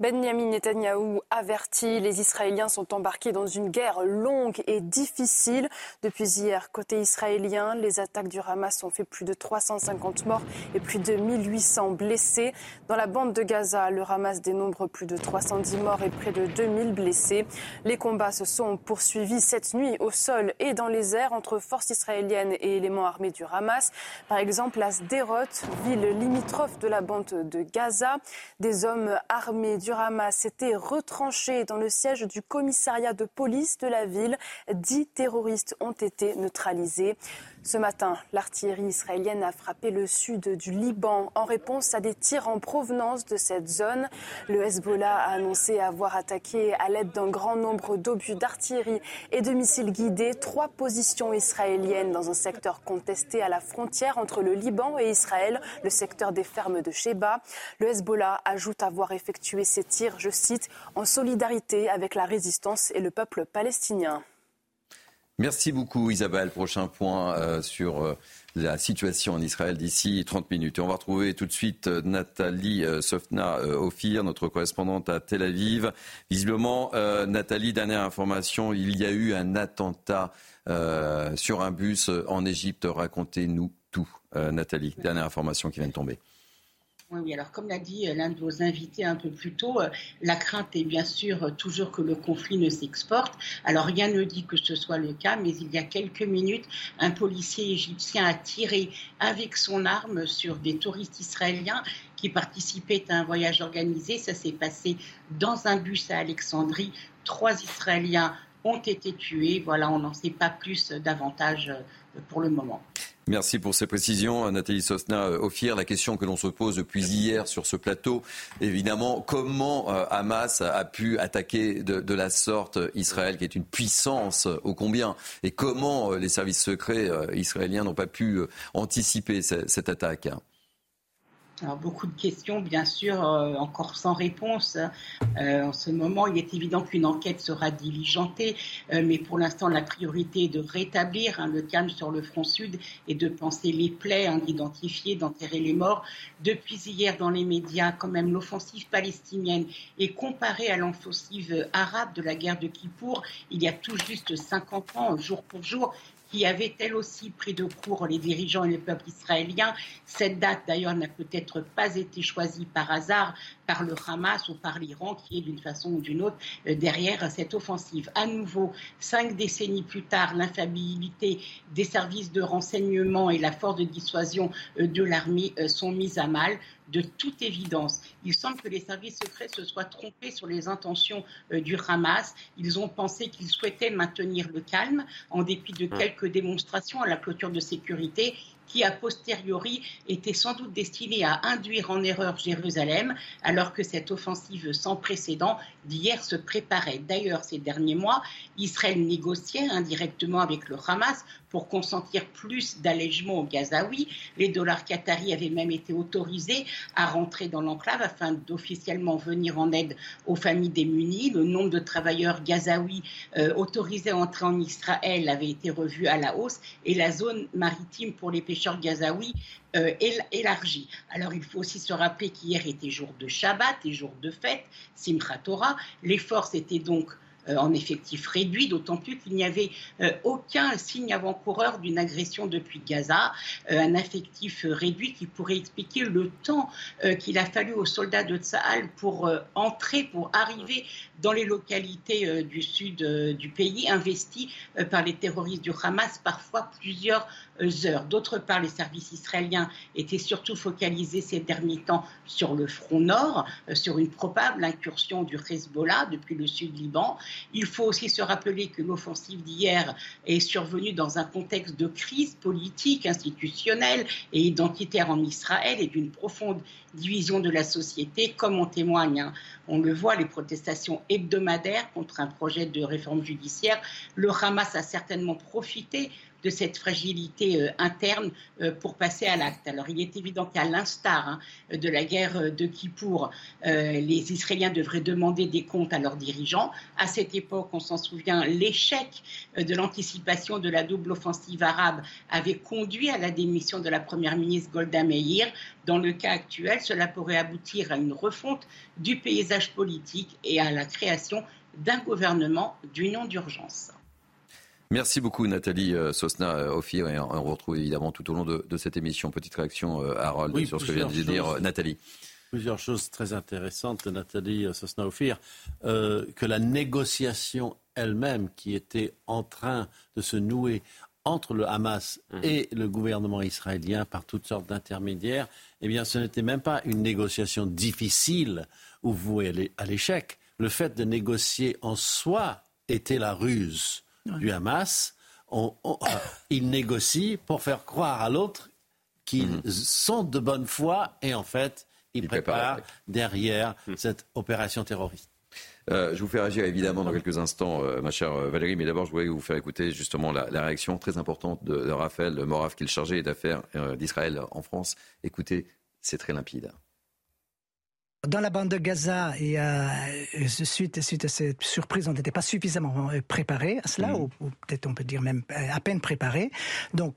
Benjamin Netanyahou avertit, les Israéliens sont embarqués dans une guerre longue et difficile. Depuis hier, côté israélien, les attaques du Hamas ont fait plus de 350 morts et plus de 1800 blessés. Dans la bande de Gaza, le Hamas dénombre plus de 310 morts et près de 2000 blessés. Les combats se sont poursuivis cette nuit au sol et dans les airs entre forces israéliennes et éléments armés du Hamas. Par exemple, à Sderot, ville limitrophe de la bande de Gaza, des hommes armés du Hamas s'était retranché dans le siège du commissariat de police de la ville. Dix terroristes ont été neutralisés. Ce matin, l'artillerie israélienne a frappé le sud du Liban en réponse à des tirs en provenance de cette zone. Le Hezbollah a annoncé avoir attaqué à l'aide d'un grand nombre d'obus d'artillerie et de missiles guidés trois positions israéliennes dans un secteur contesté à la frontière entre le Liban et Israël, le secteur des fermes de Sheba. Le Hezbollah ajoute avoir effectué ces tirs, je cite, en solidarité avec la résistance et le peuple palestinien. Merci beaucoup Isabelle. Prochain point euh, sur euh, la situation en Israël d'ici 30 minutes. Et on va retrouver tout de suite euh, Nathalie Sofna Ophir, notre correspondante à Tel Aviv. Visiblement, Nathalie, dernière information, il y a eu un attentat sur un bus en Égypte. Racontez-nous tout, Nathalie. Dernière information qui vient de tomber. Oui, alors comme l'a dit euh, l'un de vos invités un peu plus tôt, euh, la crainte est bien sûr euh, toujours que le conflit ne s'exporte. Alors rien ne dit que ce soit le cas, mais il y a quelques minutes, un policier égyptien a tiré avec son arme sur des touristes israéliens qui participaient à un voyage organisé. Ça s'est passé dans un bus à Alexandrie. Trois Israéliens ont été tués. Voilà, on n'en sait pas plus davantage pour le moment. Merci pour ces précisions, Nathalie Sosna Ophir. La question que l'on se pose depuis hier sur ce plateau, évidemment, comment euh, Hamas a pu attaquer de, la sorte Israël, qui est une puissance ô combien, et comment euh, les services secrets euh, israéliens n'ont pas pu anticiper cette attaque? Alors, beaucoup de questions, bien sûr, euh, encore sans réponse. Euh, en ce moment, il est évident qu'une enquête sera diligentée, euh, mais pour l'instant, la priorité est de rétablir hein, le calme sur le front sud et de penser les plaies, hein, d'identifier, d'enterrer les morts. Depuis hier, dans les médias, quand même, l'offensive palestinienne est comparée à l'offensive arabe de la guerre de Kippour, il y a tout juste 50 ans, jour pour jour qui avait elle aussi pris de court les dirigeants et le peuple israélien. Cette date, d'ailleurs, n'a peut-être pas été choisie par hasard par le Hamas ou par l'Iran, qui est d'une façon ou d'une autre euh, derrière cette offensive. À nouveau, cinq décennies plus tard, l'infaillibilité des services de renseignement et la force de dissuasion euh, de l'armée euh, sont mises à mal de toute évidence. Il semble que les services secrets se soient trompés sur les intentions euh, du Hamas. Ils ont pensé qu'ils souhaitaient maintenir le calme en dépit de mmh. quelques démonstrations à la clôture de sécurité qui, a posteriori, était sans doute destiné à induire en erreur Jérusalem, alors que cette offensive sans précédent d'hier se préparait. D'ailleurs, ces derniers mois, Israël négociait indirectement avec le Hamas pour consentir plus d'allègements aux Gazaouis. Les dollars qataris avaient même été autorisés à rentrer dans l'enclave afin d'officiellement venir en aide aux familles démunies. Le nombre de travailleurs gazaouis euh, autorisés à entrer en Israël avait été revu à la hausse et la zone maritime pour les pêcheurs gazaouis euh, élargie. Alors il faut aussi se rappeler qu'hier était jour de Shabbat et jour de fête, Simchat Torah. Les forces étaient donc en effectif réduit, d'autant plus qu'il n'y avait aucun signe avant-coureur d'une agression depuis Gaza, un effectif réduit qui pourrait expliquer le temps qu'il a fallu aux soldats de Tsahal pour entrer, pour arriver dans les localités du sud du pays, investies par les terroristes du Hamas, parfois plusieurs heures. D'autre part, les services israéliens étaient surtout focalisés ces derniers temps sur le front nord, euh, sur une probable incursion du Hezbollah depuis le sud Liban. Il faut aussi se rappeler que l'offensive d'hier est survenue dans un contexte de crise politique, institutionnelle et identitaire en Israël et d'une profonde division de la société, comme en témoigne, hein. on le voit, les protestations hebdomadaires contre un projet de réforme judiciaire. Le Hamas a certainement profité de cette fragilité euh, interne euh, pour passer à l'acte. Alors il est évident qu'à l'instar hein, de la guerre euh, de Kippour, les Israéliens devraient demander des comptes à leurs dirigeants. À cette époque, on s'en souvient, l'échec de l'anticipation de la double offensive arabe avait conduit à la démission de la première ministre Golda Meir. Dans le cas actuel, cela pourrait aboutir à une refonte du paysage politique et à la création d'un gouvernement d'union d'urgence. Merci beaucoup Nathalie euh, Sosna euh, Ophir et on retrouve évidemment tout au long de, cette émission. Petite réaction euh, Harold sur ce que vient de dire Nathalie. Plusieurs choses très intéressantes de Nathalie Sosna Ophir. que la négociation elle-même qui était en train de se nouer entre le Hamas mmh. et le gouvernement israélien par toutes sortes d'intermédiaires, eh bien ce n'était même pas une négociation difficile où vous allez à l'échec. Le fait de négocier en soi était la ruse du Hamas, on, euh, [COUGHS] ils négocient pour faire croire à l'autre qu'ils mhm. sont de bonne foi et en fait, ils, préparent, derrière mhm. cette opération terroriste. Euh, je vous fais réagir évidemment dans quelques instants, euh, ma chère Valérie, mais d'abord je voulais vous faire écouter justement la, réaction très importante de, de Raphaël Moraf, qui est le chargé d'affaires d'Israël en France. Écoutez, c'est très limpide. Dans la bande de Gaza, et, euh, suite, suite à cette surprise, on n'était pas suffisamment euh, préparé à cela, mm. ou, peut-être on peut dire même euh, à peine préparé. Donc,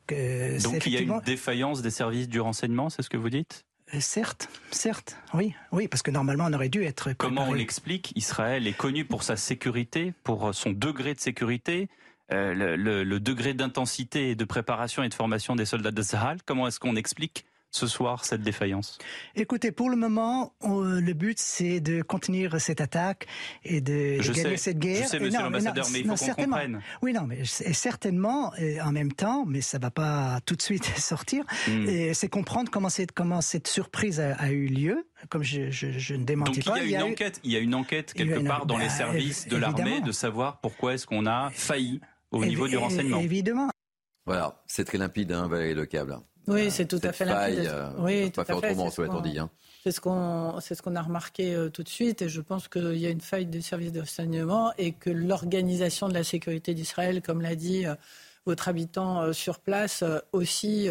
Donc il y a une défaillance des services du renseignement, c'est ce que vous dites? Certes, certes, oui, oui, parce que normalement on aurait dû être. Préparé. Comment on l'explique? Israël est connu pour sa sécurité, pour son degré de sécurité, le, le, degré d'intensité et de préparation et de formation des soldats de Sahel. Comment est-ce qu'on explique ce soir cette défaillance Écoutez, pour le moment, le but c'est de contenir cette attaque et de, gagner cette guerre. Je sais, monsieur l'ambassadeur, mais, il faut qu'on comprenne. Oui, non, mais certainement, en même temps, mais ça va pas tout de suite [LAUGHS] sortir. Hmm. C'est comprendre comment cette, comment cette surprise a, eu lieu. Comme je, je, ne démentis pas. Il y a, une enquête, il y a une enquête quelque part dans les bah, services de l'armée de savoir pourquoi est-ce qu'on a failli au niveau du renseignement. Évidemment. Voilà, c'est très limpide, hein, Valérie Le Câble. Oui, c'est tout à fait limpide. Euh, oui, tout pas faire autrement, c'est ce dit. Hein. C'est ce qu'on ce a remarqué euh, tout de suite et je pense qu'il y a une faille des services de renseignement et que l'organisation de la sécurité d'Israël, comme l'a dit euh, votre habitant sur place, aussi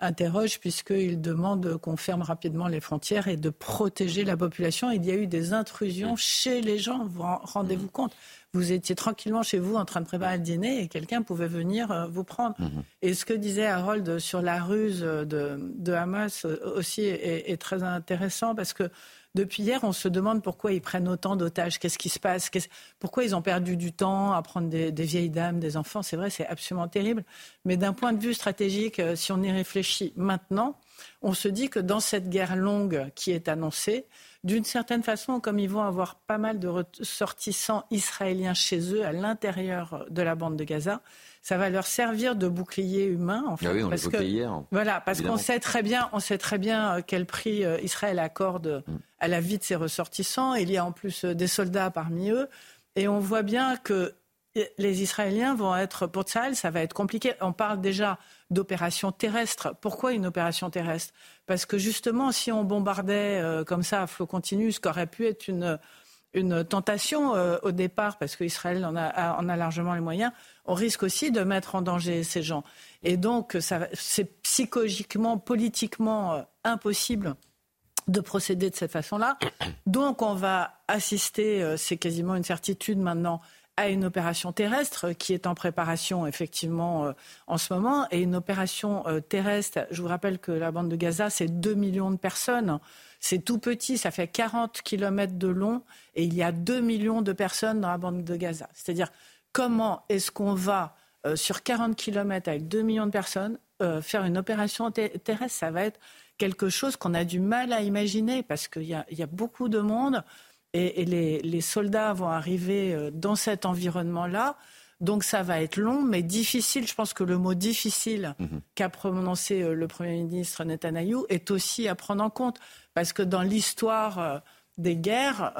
interroge puisqu'il demande qu'on ferme rapidement les frontières et de protéger la population. Il y a eu des intrusions mmh. chez les gens, rendez-vous mmh. compte vous étiez tranquillement chez vous en train de préparer le dîner et quelqu'un pouvait venir euh, vous prendre. Mhm. Et ce que disait Harold sur la ruse de, Hamas euh, aussi est, très intéressant parce que depuis hier, on se demande pourquoi ils prennent autant d'otages. Qu'est-ce qui se passe? Pourquoi ils ont perdu du temps à prendre des, des vieilles dames, des enfants? C'est vrai, c'est absolument terrible. Mais d'un point de vue stratégique, euh, si on y réfléchit maintenant, on se dit que dans cette guerre longue qui est annoncée, d'une certaine façon, comme ils vont avoir pas mal de ressortissants israéliens chez eux à l'intérieur de la bande de Gaza, ça va leur servir de bouclier humain. En fait, ah oui, on parce que, hier, voilà, parce qu'on sait très bien, on sait très bien euh, quel prix euh, Israël accorde mm. à la vie de ses ressortissants. Il y a en plus euh, des soldats parmi eux, et on voit bien que les Israéliens vont être, pour Tsahal, ça va être compliqué. On parle déjà d'opération terrestre. Pourquoi une opération terrestre? Parce que justement, si on bombardait euh, comme ça à flot continu, ce qui aurait pu être une, une tentation euh, au départ, parce qu'Israël en a, en a largement les moyens, on risque aussi de mettre en danger ces gens. Et donc, c'est psychologiquement, politiquement euh, impossible de procéder de cette façon-là. [COUGHS] Donc, on va assister, c'est quasiment une certitude maintenant, à une opération terrestre qui est en préparation effectivement en ce moment. Et une opération terrestre, je vous rappelle que la bande de Gaza, c'est 2 millions de personnes. C'est tout petit, ça fait 40 kilomètres de long et il y a 2 millions de personnes dans la bande de Gaza. C'est-à-dire comment est-ce qu'on va sur 40 kilomètres avec 2 millions de personnes faire une opération terrestre? Ça va être quelque chose qu'on a du mal à imaginer parce qu'il y, a beaucoup de monde et, les, soldats vont arriver euh, dans cet environnement-là. Donc ça va être long, mais difficile. Je pense que le mot difficile mhm. qu'a prononcé euh, le Premier ministre Netanyahou est aussi à prendre en compte. Parce que dans l'histoire euh, des guerres,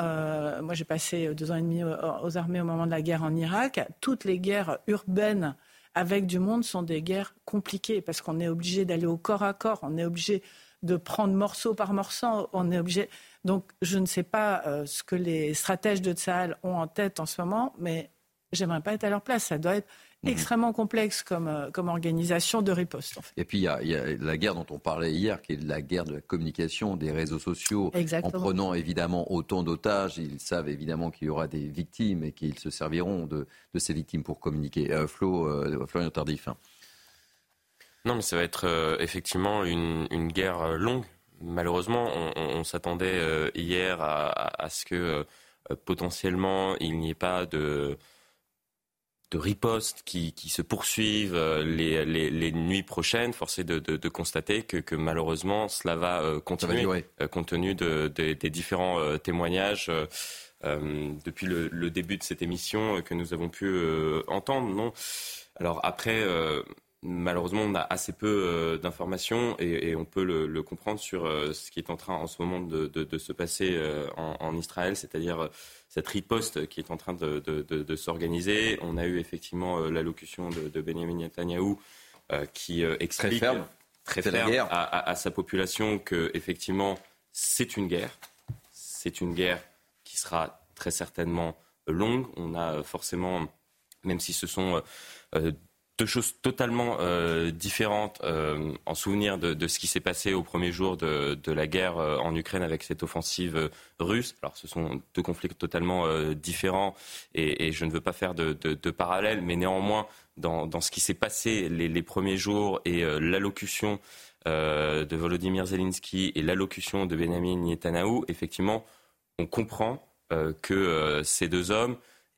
moi j'ai passé deux ans et demi aux armées au moment de la guerre en Irak, toutes les guerres urbaines avec du monde sont des guerres compliquées parce qu'on est obligé d'aller au corps à corps, on est obligé de prendre morceau par morceau. On est obligé. Donc, je ne sais pas euh, ce que les stratèges de Tsahal ont en tête en ce moment, mais j'aimerais pas être à leur place. Ça doit être. Extrêmement complexe comme, euh, comme organisation de riposte. Et puis il y, a, la guerre dont on parlait hier, qui est la guerre de la communication, des réseaux sociaux. En prenant évidemment autant d'otages, ils savent évidemment qu'il y aura des victimes et qu'ils se serviront de, ces victimes pour communiquer. Euh, Flo, Florian Tardif. Hein. Non, mais ça va être euh, effectivement une, guerre euh, longue. Malheureusement, on, s'attendait euh, hier à, ce que potentiellement il n'y ait pas de, de riposte qui, se poursuivent les, nuits prochaines. Force est de, constater que, malheureusement cela va continuer compte tenu des différents témoignages. depuis le, le, début de cette émission que nous avons pu entendre, non? Alors après, malheureusement, on a assez peu euh, d'informations et, on peut le, comprendre sur euh, ce qui est en train en ce moment de, se passer euh, en, Israël, c'est-à-dire cette riposte qui est en train de, s'organiser. On a eu effectivement l'allocution de, Benjamin Netanyahu qui explique très ferme, à, sa population que effectivement c'est une guerre, c'est une guerre qui sera très certainement longue. On a forcément, même si ce sont deux choses totalement euh, différentes euh, en souvenir de, ce qui s'est passé au premier jour de, la guerre euh, en Ukraine avec cette offensive russe. Alors ce sont deux conflits totalement différents et, je ne veux pas faire de, de parallèle, mais néanmoins dans, ce qui s'est passé les, premiers jours et l'allocution de Volodymyr Zelensky et l'allocution de Benjamin Netanyahu, effectivement, on comprend que ces deux hommes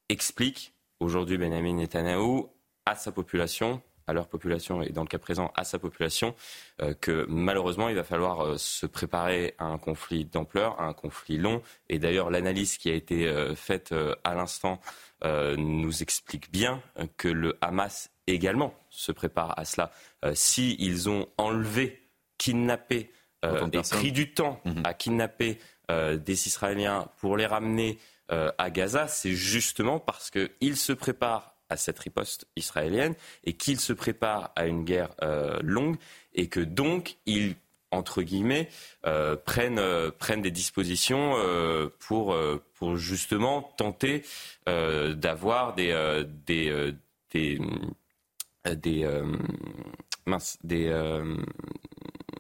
expliquent aujourd'hui Benjamin Netanyahu à sa population, à leur population et dans le cas présent à sa population, euh, que malheureusement il va falloir euh, se préparer à un conflit d'ampleur, à un conflit long. Et d'ailleurs l'analyse qui a été euh, faite à l'instant nous explique bien que le Hamas également se prépare à cela. si ils ont enlevé, kidnappé et pris du temps mhm. à kidnapper des Israéliens pour les ramener à Gaza, c'est justement parce qu'ils se préparent à cette riposte israélienne et qu'il se prépare à une guerre euh, longue et que donc il entre guillemets, euh, prennent, euh, prennent des dispositions pour, pour justement tenter d'avoir des, des, des, des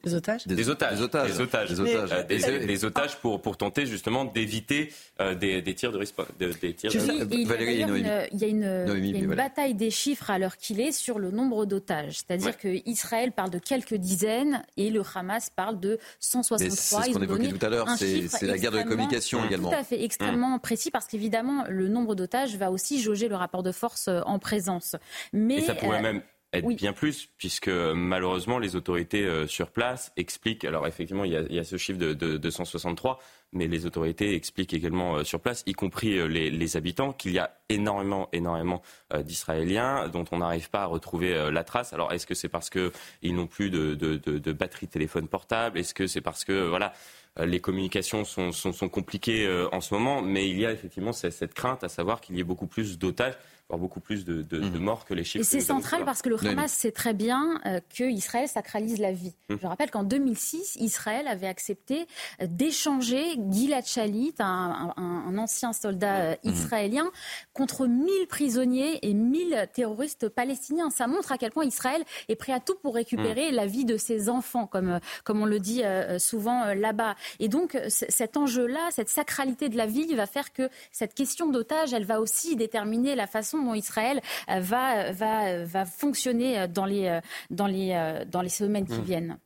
des otages Des otages. Des otages. Des otages. Des otages, euh, des, otages pour, pour tenter justement d'éviter euh, des, des, tirs de risque. Des tirs de... il, Valérie, il y a une, une bataille des chiffres à l'heure qu'il est sur le nombre d'otages. C'est-à-dire que qu'Israël parle de quelques dizaines et le Hamas parle de 163. C'est ce qu'on évoquait tout à l'heure, c'est la guerre de la communication également. Tout à fait, extrêmement mmh. précis parce qu'évidemment, le nombre d'otages va aussi jauger le rapport de force euh, en présence. Mais, et ça pourrait même être bien plus, puisque malheureusement les autorités euh, sur place expliquent, alors effectivement il y a, ce chiffre de, de, de, 163, mais les autorités expliquent également euh, sur place, y compris euh, les, les, habitants, qu'il y a énormément, énormément d'Israéliens dont on n'arrive pas à retrouver la trace. Alors est-ce que c'est parce qu'ils n'ont plus de, de, batterie de téléphone portable? Est-ce que c'est parce que voilà les communications sont, sont, sont compliquées en ce moment Mais il y a effectivement cette, cette crainte à savoir qu'il y ait beaucoup plus d'otages beaucoup plus de, mhm. morts que les chiffres. Et c'est central parce que le Hamas sait très bien euh, qu'Israël sacralise la vie. Mhm. Je rappelle qu'en 2006, Israël avait accepté euh, d'échanger Gilad Shalit, un, ancien soldat mmh. israélien, contre 1000 prisonniers et 1000 terroristes palestiniens. Ça montre à quel point Israël est prêt à tout pour récupérer mmh. la vie de ses enfants, comme, comme on le dit souvent là-bas. Et donc, cet enjeu-là, cette sacralité de la vie va faire que cette question d'otage, elle va aussi déterminer la façon dont Israël va, va, va fonctionner dans les, dans les, dans les semaines qui mmh. viennent.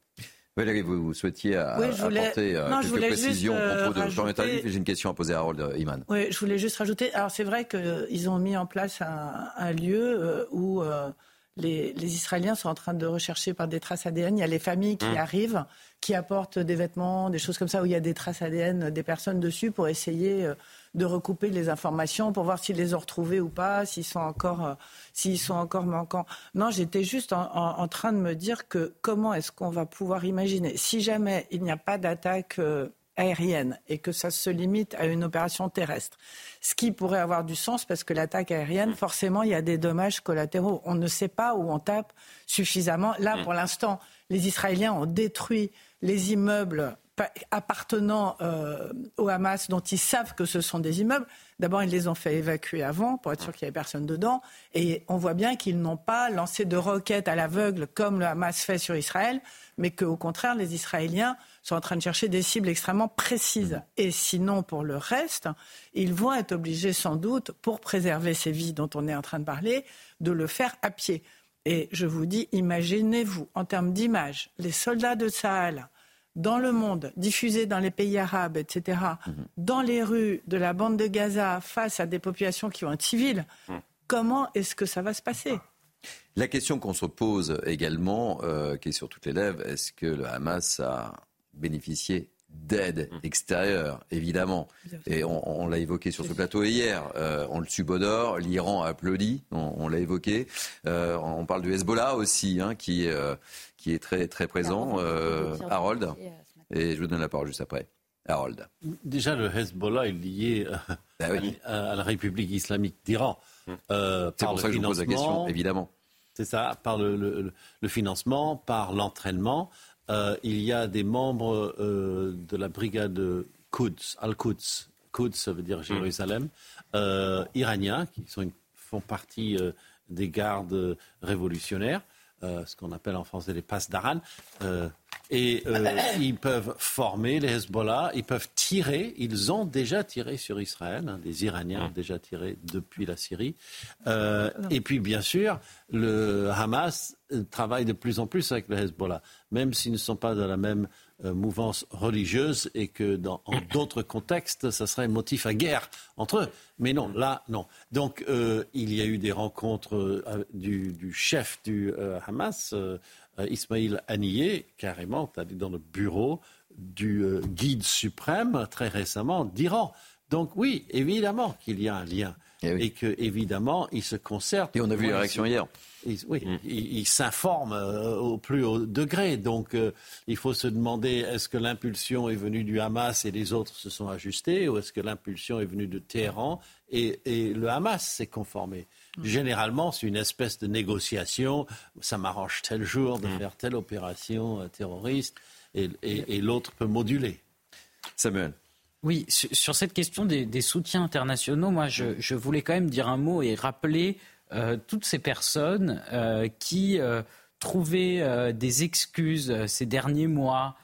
Valérie, vous, souhaitiez apporter euh, quelques précisions à propos de J'ai une question à poser à Harold euh, Iman. Oui, je voulais juste rajouter. Alors, c'est vrai qu'ils ont mis en place un, lieu euh, les, Israéliens sont en train de rechercher par des traces ADN. Il y a les familles qui mmh. arrivent, qui apportent des vêtements, des choses comme ça, où il y a des traces ADN des personnes dessus pour essayer de recouper les informations pour voir s'ils les ont retrouvées ou pas, s'ils sont encore, euh, s'ils sont encore manquants. Non, j'étais juste en, train de me dire que comment est-ce qu'on va pouvoir imaginer, si jamais il n'y a pas d'attaque euh, aérienne et que ça se limite à une opération terrestre, ce qui pourrait avoir du sens parce que l'attaque aérienne, forcément, il y a des dommages collatéraux. On ne sait pas où on tape suffisamment. Là, pour l'instant, les Israéliens ont détruit les immeubles appartenant euh, au Hamas dont ils savent que ce sont des immeubles. D'abord, ils les ont fait évacuer avant pour être sûr qu'il n'y avait personne dedans. Et on voit bien qu'ils n'ont pas lancé de roquettes à l'aveugle comme le Hamas fait sur Israël, mais qu'au contraire, les Israéliens sont en train de chercher des cibles extrêmement précises. Et sinon, pour le reste, ils vont être obligés sans doute, pour préserver ces vies dont on est en train de parler, de le faire à pied. Et je vous dis, imaginez-vous, en termes d'image, les soldats de Sahel dans le monde, diffusé dans les pays arabes, etc., mhm. dans les rues de la bande de Gaza face à des populations qui vont être civiles, mhm. comment est-ce que ça va se passer? La question qu'on se pose également, euh, qui est sur toutes les lèvres, est-ce que le Hamas a bénéficié d'aide mhm. extérieure, évidemment. Et on, l'a évoqué sur ce plateau hier. Euh, on le subodore, l'Iran a applaudi, on, l'a évoqué. Euh, on parle du Hezbollah aussi, hein, qui, qui est très, très présent. Euh, Harold. Euh, Et je vous donne la parole juste après. Harold. Déjà, le Hezbollah est lié euh, bah à, la République islamique d'Iran. Hum. c'est pour ça que je vous pose la question, évidemment. C'est ça, par le, financement, par l'entraînement. Il y a des membres de la brigade Quds, Al-Quds, Quds, ça veut dire hum. Jérusalem, iraniens, qui sont font partie des gardes révolutionnaires. Euh, ce qu'on appelle en français les passes d'Aran. Euh, et euh, [COUGHS] ils peuvent former les Hezbollah, ils peuvent tirer, ils ont déjà tiré sur Israël, hein, les Iraniens ont déjà tiré depuis la Syrie. et puis bien sûr, le Hamas travaille de plus en plus avec le Hezbollah, même s'ils ne sont pas dans la même euh, mouvance religieuse et que dans [COUGHS] d'autres contextes, ça serait un motif à guerre entre eux. Mais non, là, non. Donc, euh, il y a eu des rencontres euh, du, chef du Hamas, Ismail Haniyeh, carrément, dans le bureau du guide suprême, très récemment, d'Iran. Donc oui, évidemment qu'il y a un lien. Eh et, que évidemment, ils se concertent. Et on a vu les réactions hier. oui, mm. ils s'informent euh, au plus haut degré. Donc, euh, il faut se demander est-ce que l'impulsion est venue du Hamas et les autres se sont ajustés, ou est-ce que l'impulsion est venue de Téhéran et, le Hamas s'est conformé? Mm. Généralement, c'est une espèce de négociation. Ça m'arrange tel jour de mm. faire telle opération euh, terroriste, et l'autre peut moduler. Samuel. Oui, sur cette question des, soutiens internationaux, moi, je, voulais quand même dire un mot et rappeler euh, toutes ces personnes euh, qui euh, trouvaient des excuses ces derniers mois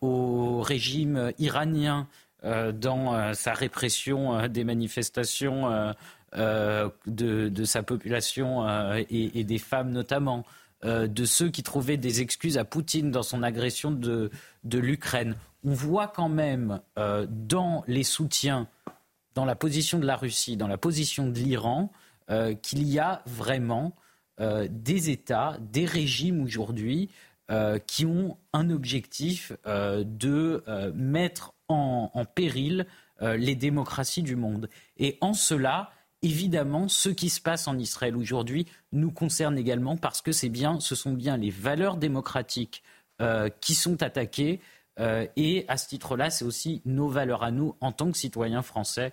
au régime iranien dans sa répression des manifestations de, sa population et, des femmes notamment. De ceux qui trouvaient des excuses à Poutine dans son agression de l'Ukraine on voit quand même euh, dans les soutiens, dans la position de la Russie, dans la position de l'Iran, euh, qu'il y a vraiment euh, des États, des régimes aujourd'hui qui ont un objectif de mettre en, en péril les démocraties du monde. Et en cela, évidemment, ce qui se passe en Israël aujourd'hui nous concerne également parce que c'est bien, ce sont bien les valeurs démocratiques qui sont attaquées. Euh, et à ce titre-là, c'est aussi nos valeurs à nous en tant que citoyens français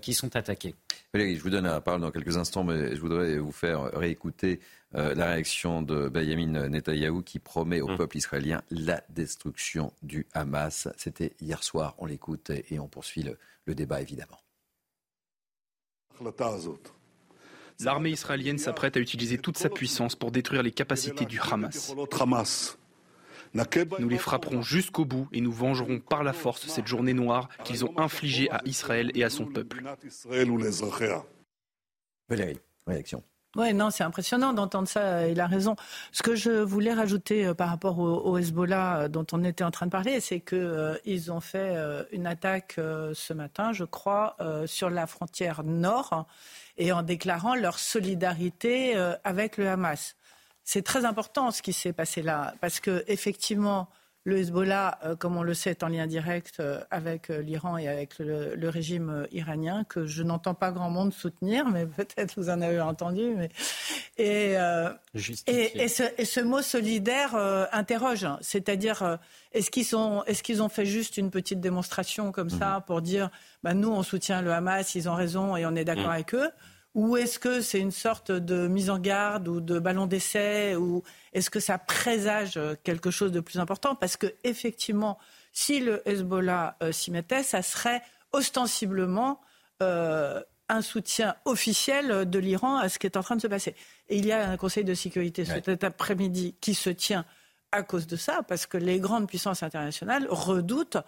qui sont attaqués. Valérie, je vous donne la parole dans quelques instants, mais je voudrais vous faire réécouter la réaction de Benjamin Netanyahou qui promet au mmh. peuple israélien la destruction du Hamas. C'était hier soir, on l'écoute et on poursuit le débat évidemment. L'armée israélienne s'apprête à utiliser toute sa puissance pour détruire les capacités du Hamas. Nous les frapperons jusqu'au bout et nous vengerons par la force cette journée noire qu'ils ont infligée à Israël et à son peuple. Valérie, réaction. Oui, non, c'est impressionnant d'entendre ça. Il a raison. Ce que je voulais rajouter euh, par rapport au, Hezbollah euh, dont on était en train de parler, c'est qu'ils euh, ont fait une attaque ce matin, je crois, sur la frontière nord et en déclarant leur solidarité avec le Hamas. C'est très important ce qui s'est passé là, parce que effectivement, le Hezbollah, euh, comme on le sait, est en lien direct euh, avec euh, l'Iran et avec le, régime iranien, que je n'entends pas grand monde soutenir, mais [LAUGHS] peut-être vous en avez entendu. Mais... Et, et, ce, mot solidaire interroge, c'est-à-dire est-ce qu'ils, est qu'ils ont fait juste une petite démonstration comme ça mhm. pour dire bah, nous on soutient le Hamas, ils ont raison et on est d'accord mhm. avec eux ou est-ce que c'est une sorte de mise en garde ou de ballon d'essai Ou est-ce que ça présage quelque chose de plus important? Parce que effectivement, si le Hezbollah euh, s'y mettait, ça serait ostensiblement euh, un soutien officiel de l'Iran à ce qui est en train de se passer. Et il y a un Conseil de sécurité cet après-midi qui se tient à cause de ça, parce que les grandes puissances internationales redoutent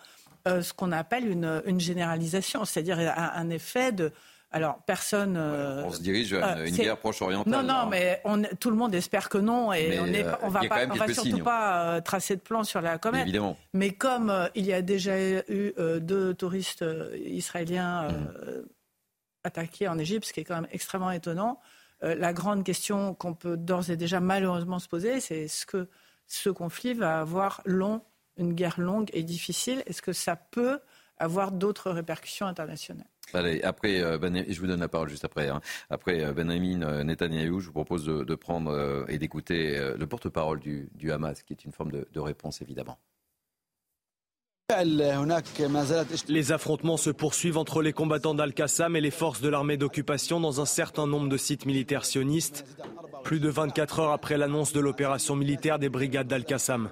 euh, ce qu'on appelle une, une généralisation, c'est-à-dire un effet de alors, personne. on se dirige vers euh, une, guerre proche orientale. Non, non, mais on, tout le monde espère que non, et on, est, on va, pas, on va surtout pas euh, tracer de plan sur la comète. Évidemment. Mais comme euh, il y a déjà eu deux touristes israéliens mmh. attaqués en Égypte, ce qui est quand même extrêmement étonnant, la grande question qu'on peut d'ores et déjà malheureusement se poser, c'est est-ce que ce conflit va avoir long, une guerre longue et difficile Est-ce que ça peut avoir d'autres répercussions internationales? Allez, après, euh, ben, je vous donne la parole juste après. Hein. Après euh, Benjamin euh, Netanyahou, je vous propose de, prendre et d'écouter le porte-parole du, Hamas, qui est une forme de, de réponse évidemment. Les affrontements se poursuivent entre les combattants d'Al-Qassam et les forces de l'armée d'occupation dans un certain nombre de sites militaires sionistes, plus de 24 heures après l'annonce de l'opération militaire des brigades d'Al-Qassam.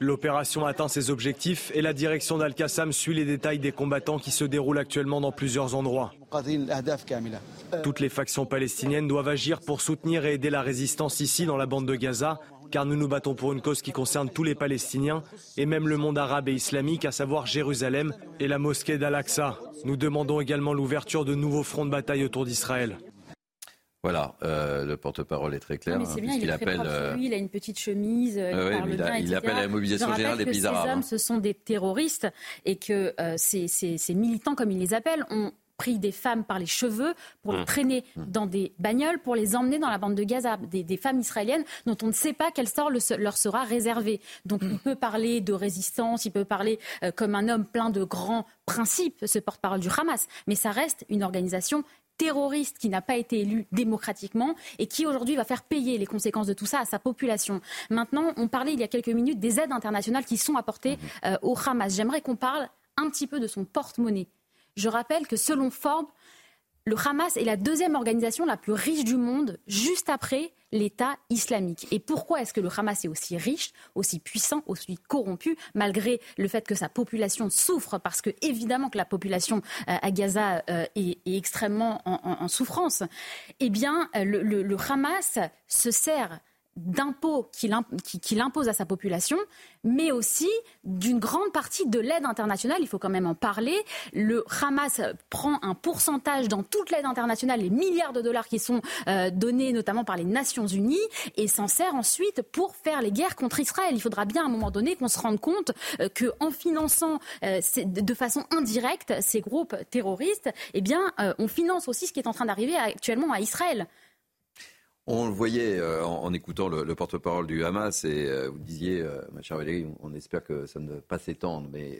L'opération atteint ses objectifs et la direction d'Al-Qassam suit les détails des combattants qui se déroulent actuellement dans plusieurs endroits. Toutes les factions palestiniennes doivent agir pour soutenir et aider la résistance ici dans la bande de Gaza, car nous nous battons pour une cause qui concerne tous les Palestiniens et même le monde arabe et islamique, à savoir Jérusalem et la mosquée d'Al-Aqsa. Nous demandons également l'ouverture de nouveaux fronts de bataille autour d'Israël. Voilà, euh, le porte-parole est très clair. mais c'est bien, il, est appelle, propre lui, il a une petite chemise, euh, il, il, appelle à la mobilisation générale des pays arabes. Ces hommes, ce sont des terroristes et que euh, ces, ces, ces, militants, comme ils les appellent, ont pris des femmes par les cheveux pour les mmh. traîner mmh. dans des bagnoles, pour les emmener dans la bande de Gaza. Des, des femmes israéliennes dont on ne sait pas quel sort le, leur sera réservé. Donc mmh. il peut parler de résistance, il peut parler euh, comme un homme plein de grands principes, ce porte-parole du Hamas. Mais ça reste une organisation terroriste qui n'a pas été élu démocratiquement et qui aujourd'hui va faire payer les conséquences de tout ça à sa population. Maintenant, on parlait il y a quelques minutes des aides internationales qui sont apportées euh, au Hamas. J'aimerais qu'on parle un petit peu de son porte-monnaie. Je rappelle que selon Forbes, le Hamas est la deuxième organisation la plus riche du monde, juste après l'État islamique. Et pourquoi est-ce que le Hamas est aussi riche, aussi puissant, aussi corrompu, malgré le fait que sa population souffre, parce que évidemment que la population euh, à Gaza euh, est, extrêmement en, souffrance? Eh bien, euh, le Hamas se sert d'impôts qu'il impose à sa population, mais aussi d'une grande partie de l'aide internationale. Il faut quand même en parler. Le Hamas prend un pourcentage dans toute l'aide internationale, les milliards de dollars qui sont euh, donnés notamment par les Nations Unies, et s'en sert ensuite pour faire les guerres contre Israël. Il faudra bien à un moment donné qu'on se rende compte euh, qu'en finançant euh, de façon indirecte ces groupes terroristes, eh bien, on finance aussi ce qui est en train d'arriver actuellement à Israël. On le voyait euh, en, écoutant le, porte-parole du Hamas et euh, vous disiez, euh, ma chère Valérie, on, espère que ça ne va pas s'étendre, mais,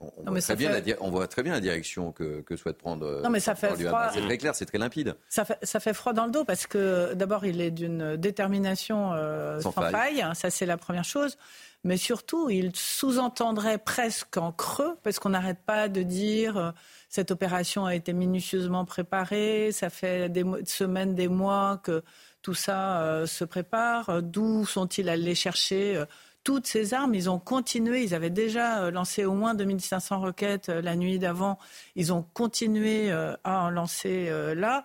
on, voit très bien la, on, voit très bien la direction que, souhaite prendre non, mais ça fait froid. C'est très clair, c'est très limpide. Ça fait, ça fait, froid dans le dos parce que d'abord, il est d'une détermination sans, faille. Ça, c'est la première chose. Mais surtout, il sous-entendrait presque en creux, parce qu'on n'arrête pas de dire cette opération a été minutieusement préparée, ça fait des semaines, des mois que tout ça euh, se prépare. D'où sont-ils allés chercher euh, toutes ces armes. Ils ont continué. Ils avaient déjà euh, lancé au moins 2500 roquettes la nuit d'avant. Ils ont continué à en lancer là.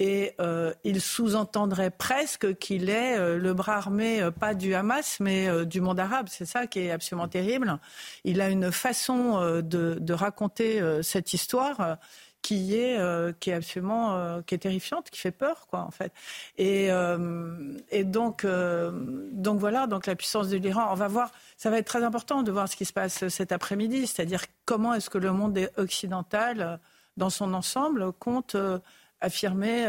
Et ils sous-entendraient presque qu'il est le bras armé, pas du Hamas, mais du monde arabe. C'est ça qui est absolument terrible. Il a une façon de raconter cette histoire qui est euh, qui est absolument euh, qui est terrifiante, qui fait peur quoi en fait. Et, euh, et donc donc voilà donc la puissance de l'Iran. On va voir. Ça va être très important de voir ce qui se passe cet après-midi, c'est-à-dire comment est-ce que le monde occidental dans son ensemble compte affirmer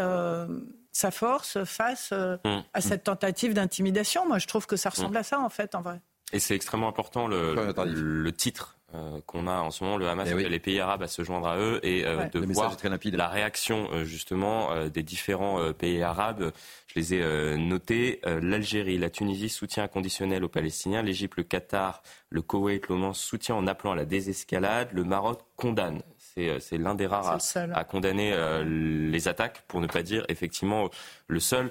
sa force face mmh. à cette tentative d'intimidation. Moi, je trouve que ça ressemble mmh. à ça en fait en vrai. Et c'est extrêmement important le, le titre euh, qu'on a en ce moment, le Hamas eh les pays arabes à se joindre à eux et euh, de voir la réaction euh, justement des différents pays arabes. Je les ai notés. L'Algérie, la Tunisie, soutien inconditionnel aux Palestiniens. L'Égypte, le Qatar, le Koweït, l'Oman, soutien en appelant à la désescalade. Le Maroc condamne. C'est l'un des rares à, condamner les attaques, pour ne pas dire effectivement le seul.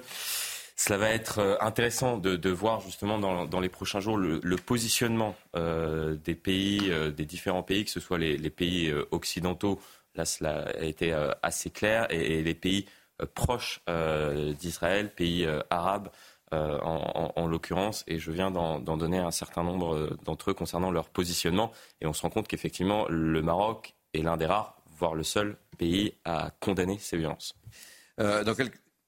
Cela va être euh, intéressant de, voir justement dans, les prochains jours le, positionnement euh, des pays, euh, des différents pays, que ce soit les, pays occidentaux, là cela a été assez clair, et, les pays proches d'Israël, pays arabes en, l'occurrence, et je viens d'en donner un certain nombre d'entre eux concernant leur positionnement, et on se rend compte qu'effectivement le Maroc est l'un des rares, voire le seul pays à condamner ces violences.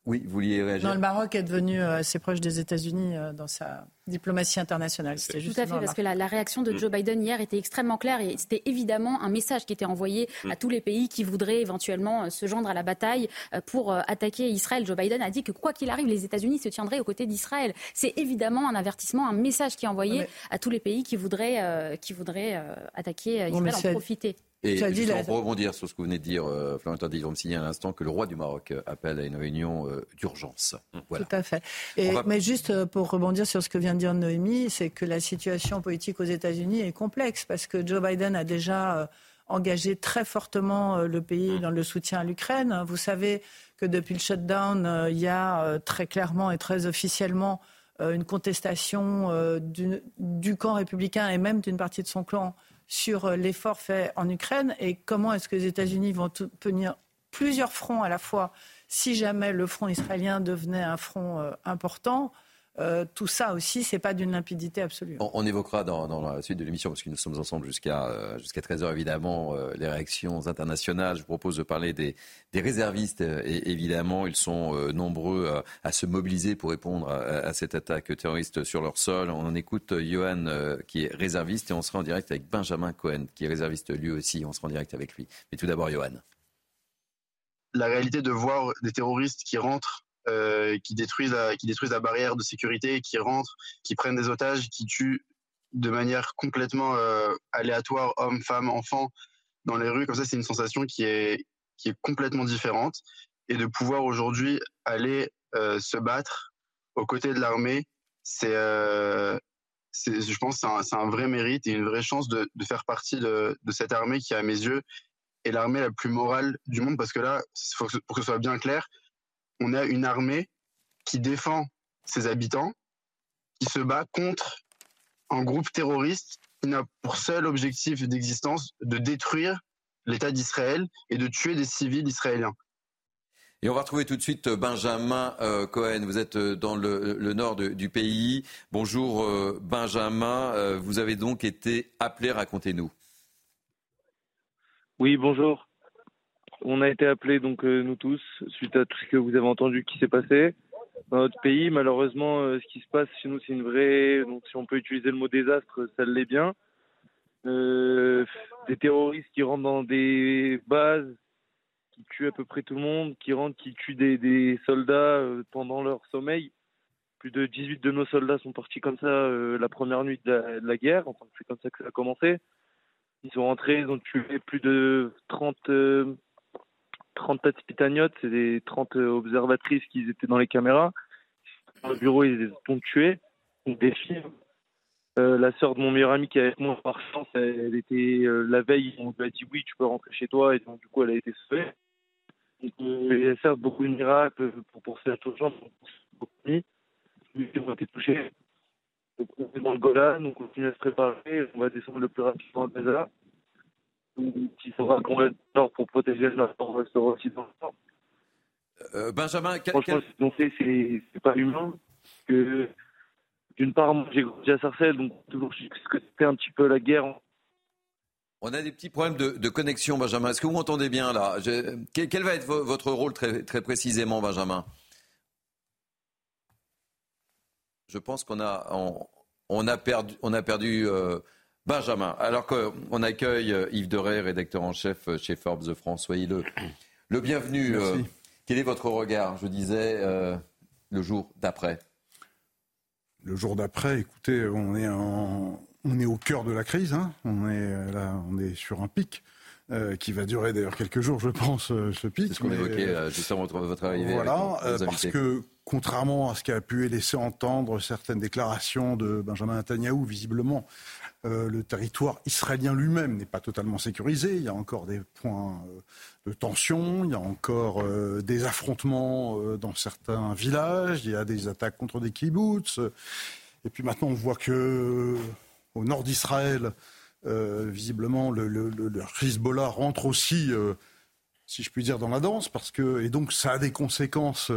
Oui, vous vouliez réagir Non, le Maroc est devenu euh, assez proche des États-Unis euh, dans sa diplomatie internationale. Tout à fait, parce que la, réaction de mm. Joe Biden hier était extrêmement claire et c'était évidemment un message qui était envoyé à mm. tous les pays qui voudraient éventuellement euh, se joindre à la bataille pour attaquer Israël. Joe Biden a dit que quoi qu'il arrive, les États-Unis se tiendraient aux côtés d'Israël. C'est évidemment un avertissement, un message qui est envoyé à tous les pays qui voudraient, qui voudraient attaquer Israël, en profiter. Et je vais rebondir sur ce que vous venez de dire, euh, Florentin signer à l'instant, que le roi du Maroc euh, appelle à une réunion euh, d'urgence. Tout à fait. Mais juste euh, pour rebondir sur ce que vient de dire Noémie, c'est que la situation politique aux États-Unis est complexe parce que Joe Biden a déjà engagé très fortement le pays dans le soutien à l'Ukraine. Vous savez que depuis le shutdown, il y a très clairement et très officiellement une contestation du, du camp républicain et même d'une partie de son clan sur euh, l'effort fait en Ukraine et comment est-ce que les États-Unis vont tenir plusieurs fronts à la fois si jamais le front israélien devenait un front euh, important. Euh, tout ça aussi, c'est pas d'une limpidité absolue. On, évoquera dans, la suite de l'émission, parce que nous sommes ensemble jusqu'à jusqu'à 13h évidemment, les réactions internationales. Je vous propose de parler des, réservistes. et évidemment, ils sont nombreux à, se mobiliser pour répondre à, cette attaque terroriste sur leur sol. On en écoute Johan, qui est réserviste, et on sera en direct avec Benjamin Cohen, qui est réserviste lui aussi. On sera en direct avec lui. Mais tout d'abord, Johan. La réalité de voir des terroristes qui rentrent euh, qui, détruisent la, qui détruisent la barrière de sécurité, qui rentrent, qui prennent des otages, qui tuent de manière complètement euh, aléatoire hommes, femmes, enfants dans les rues. Comme ça, c'est une sensation qui est, qui est complètement différente. Et de pouvoir aujourd'hui aller euh, se battre aux côtés de l'armée, c'est, je pense, c'est un, un, vrai mérite et une vraie chance de, de faire partie de, de, cette armée qui, à mes yeux, est l'armée la plus morale du monde. Parce que là, pour que ce soit bien clair, on a une armée qui défend ses habitants, qui se bat contre un groupe terroriste qui n'a pour seul objectif d'existence de détruire l'État d'Israël et de tuer des civils israéliens. Et on va retrouver tout de suite euh, Benjamin euh, Cohen. Vous êtes euh, dans le, nord du pays. Bonjour Benjamin. vous avez donc été appelé, racontez-nous. Oui, bonjour. On a été appelés, donc euh, nous tous, suite à tout ce que vous avez entendu qui s'est passé dans notre pays. Malheureusement, euh, ce qui se passe chez nous, c'est une vraie, donc si on peut utiliser le mot désastre, ça l'est bien. Euh, des terroristes qui rentrent dans des bases, qui tue à peu près tout le monde, qui rentre, qui tue des, soldats pendant leur sommeil. Plus de 18 de nos soldats sont partis comme ça la première nuit de la, guerre. Enfin, c'est comme ça que ça a commencé. Ils sont rentrés, ils ont tué plus de 30, 30 pitagnotes, c'est des 30 observatrices qui étaient dans les caméras. Dans le bureau, ils les ont tués. Donc des filles. Euh, la sœur de mon meilleur ami qui est avec moi, par chance, elle, était euh, la veille, on lui a dit oui, tu peux rentrer chez toi, et donc du coup, elle a été sauvée. Donc, euh, a beaucoup de miracles pour, pour cette gens, beaucoup de ont été touchés. Donc, on est dans le Golan, on continue à se préparer, on va descendre le plus rapidement à Gaza. Reste nord pour protéger restera aussi dans le nord. Euh, Benjamin, Franchement, quel... c'est pas humain que d'une part, moi j'ai grandi à Sarcelles, donc toujours ce que c'était un petit peu la guerre. On a des petits problèmes de, connexion, Benjamin. Est-ce que vous m'entendez bien là? Quel, va être votre rôle très, très précisément, Benjamin? Je pense qu'on a, on, a perdu, on a perdu euh, Benjamin. Alors qu'on accueille euh, Yves Deray, rédacteur en chef euh, chez Forbes de France. Soyez le, le bienvenu. quel est votre regard Je disais le jour d'après? Le jour d'après, écoutez, on est, on est au cœur de la crise. Hein. On est euh, là, on est sur un pic. Euh, qui va durer d'ailleurs quelques jours, je pense, euh, ce pic. C'est ce qu'on évoquait juste avant votre, arrivée. Voilà, parce que contrairement à ce qu'a pu laisser entendre certaines déclarations de Benjamin Netanyahu, visiblement, le territoire israélien lui-même n'est pas totalement sécurisé. Il y a encore des points de tension, il y a encore des affrontements dans certains villages, il y a des attaques contre des kibbutz. Et puis maintenant, on voit que au nord d'Israël, euh, visiblement, le, le, Hezbollah rentre aussi, euh, si je puis dire, dans la danse, parce que et donc ça a des conséquences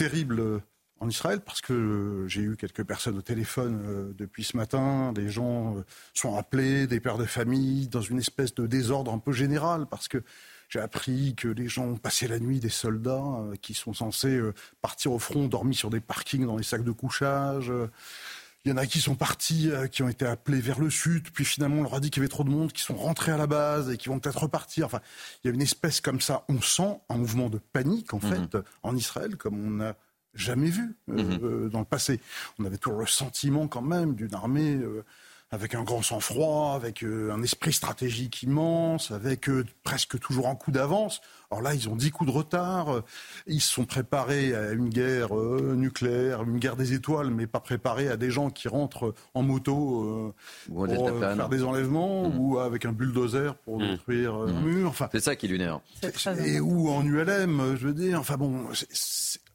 euh, terribles en Israël, parce que j'ai eu quelques personnes au téléphone depuis ce matin, des gens sont appelés, des pères de famille, dans une espèce de désordre un peu général, parce que j'ai appris que les gens ont passé la nuit, des soldats qui sont censés partir au front, dormi sur des parkings dans les sacs de couchage. Il y en a qui sont partis, euh, qui ont été appelés vers le sud, puis finalement on leur a dit qu'il y avait trop de monde, qui sont rentrés à la base et qui vont peut-être repartir. Enfin, il y a une espèce comme ça, on sent un mouvement de panique en mhm. fait en Israël comme on n'a jamais vu euh, mhm. euh, dans le passé. On avait toujours le sentiment quand même d'une armée avec un grand sang-froid, avec un esprit stratégique immense, avec presque toujours un coup d'avance. Alors là, ils ont dix coups de retard. Ils se sont préparés à une guerre euh, nucléaire, une guerre des étoiles, mais pas préparés à des gens qui rentrent en moto euh, pour euh, faire des enlèvements mmh. ou avec un bulldozer pour mmh. détruire un mmh. mur. Enfin, c'est ça qui est lunaire. Et ou en ULM, je veux dire. Enfin bon,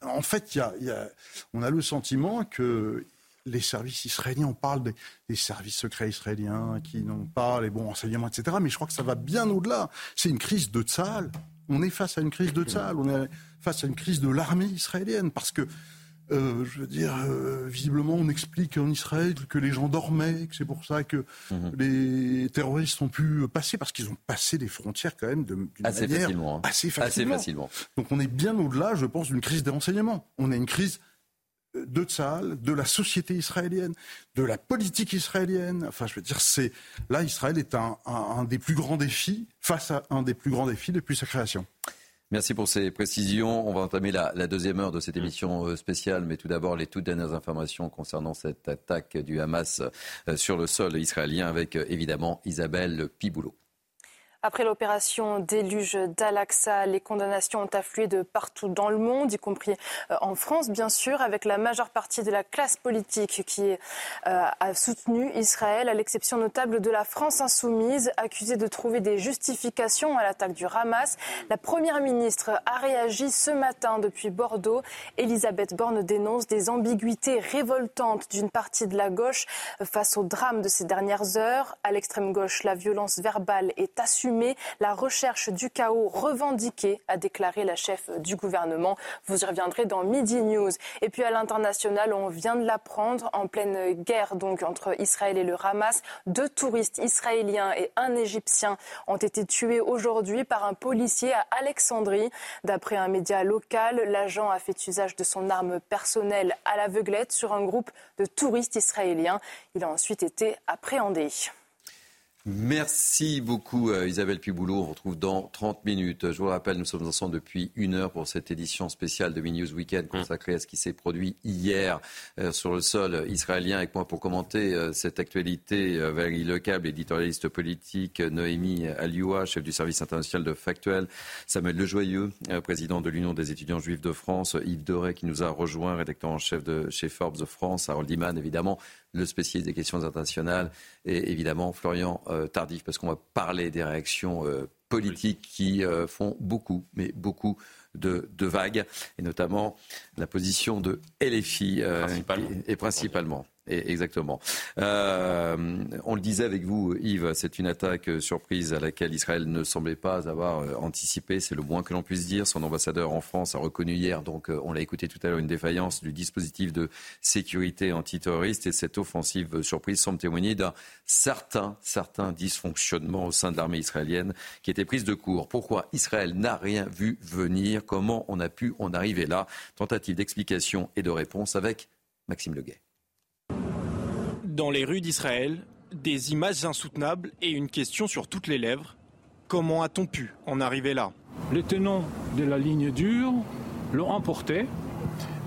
en fait, y a, y a, on a le sentiment que les services israéliens, on parle des, services secrets israéliens qui n'ont pas les bons renseignements, etc. Mais je crois que ça va bien au-delà. C'est une crise de Tzahal. On est face à une crise de Tzahal. On est face à une crise de l'armée israélienne. Parce que, euh, je veux dire, euh, visiblement, on explique en Israël que les gens dormaient, que c'est pour ça que mhm. les terroristes ont pu passer, parce qu'ils ont passé des frontières quand même d'une manière facilement, hein. assez facilement. Donc on est bien au-delà, je pense, d'une crise des renseignements. On a une crise de de la société israélienne, de la politique israélienne. Enfin, je veux dire, c'est là, Israël est un, des plus grands défis, face à un des plus grands défis depuis sa création. Merci pour ces précisions. On va entamer la, deuxième heure de cette émission euh, spéciale, mais tout d'abord les toutes dernières informations concernant cette attaque du Hamas euh, sur le sol israélien avec euh, évidemment Isabelle Piboulot. Après l'opération déluge d'Al-Aqsa, les condamnations ont afflué de partout dans le monde, y compris euh, en France, bien sûr, avec la majeure partie de la classe politique qui euh, a soutenu Israël, à l'exception notable de la France insoumise, accusée de trouver des justifications à l'attaque du Hamas. La première ministre a réagi ce matin depuis Bordeaux. Elisabeth Borne dénonce des ambiguïtés révoltantes d'une partie de la gauche face au drame de ces dernières heures. À l'extrême gauche, la violence verbale est assumée la recherche du chaos revendiquée, a déclaré la chef du gouvernement. Vous y reviendrez dans Midi News. Et puis à l'international, on vient de l'apprendre, en pleine guerre donc entre Israël et le Hamas, deux touristes israéliens et un Égyptien ont été tués aujourd'hui par un policier à Alexandrie. D'après un média local, l'agent a fait usage de son arme personnelle à l'aveuglette sur un groupe de touristes israéliens. Il a ensuite été appréhendé. Merci beaucoup euh, Isabelle Piboulot. On retrouve dans 30 minutes. Je vous rappelle, nous sommes ensemble depuis une heure pour cette édition spéciale de News Weekend consacrée à ce qui s'est produit hier euh, sur le sol israélien. Avec moi pour commenter euh, cette actualité, Valérie Lecable, éditorialiste politique, Noémie Alioua, chef du service international de Factuel, Samuel Lejoyeux, président de l'Union des étudiants juifs de France, Yves Doré qui nous a rejoint, rédacteur en chef de chez Forbes France, Harold Iman évidemment, le spécialiste des questions internationales, et évidemment Florian euh, Tardif, parce qu'on va parler des réactions euh, politiques qui euh, font beaucoup, mais beaucoup de, vagues, et notamment la position de LFI, et principalement. Exactement. Euh, on le disait avec vous, Yves, c'est une attaque surprise à laquelle Israël ne semblait pas avoir euh, anticipé. C'est le moins que l'on puisse dire. Son ambassadeur en France a reconnu hier, donc euh, on l'a écouté tout à l'heure, une défaillance du dispositif de sécurité antiterroriste. Et cette offensive surprise semble témoigner d'un certain, certain dysfonctionnement au sein de l'armée israélienne qui était prise de court. Pourquoi Israël n'a rien vu venir? Comment on a pu en arriver là? Tentative d'explication et de réponse avec Maxime Leguet. Dans les rues d'Israël, des images insoutenables et une question sur toutes les lèvres. Comment a-t-on pu en arriver là? Les tenants de la ligne dure l'ont emporté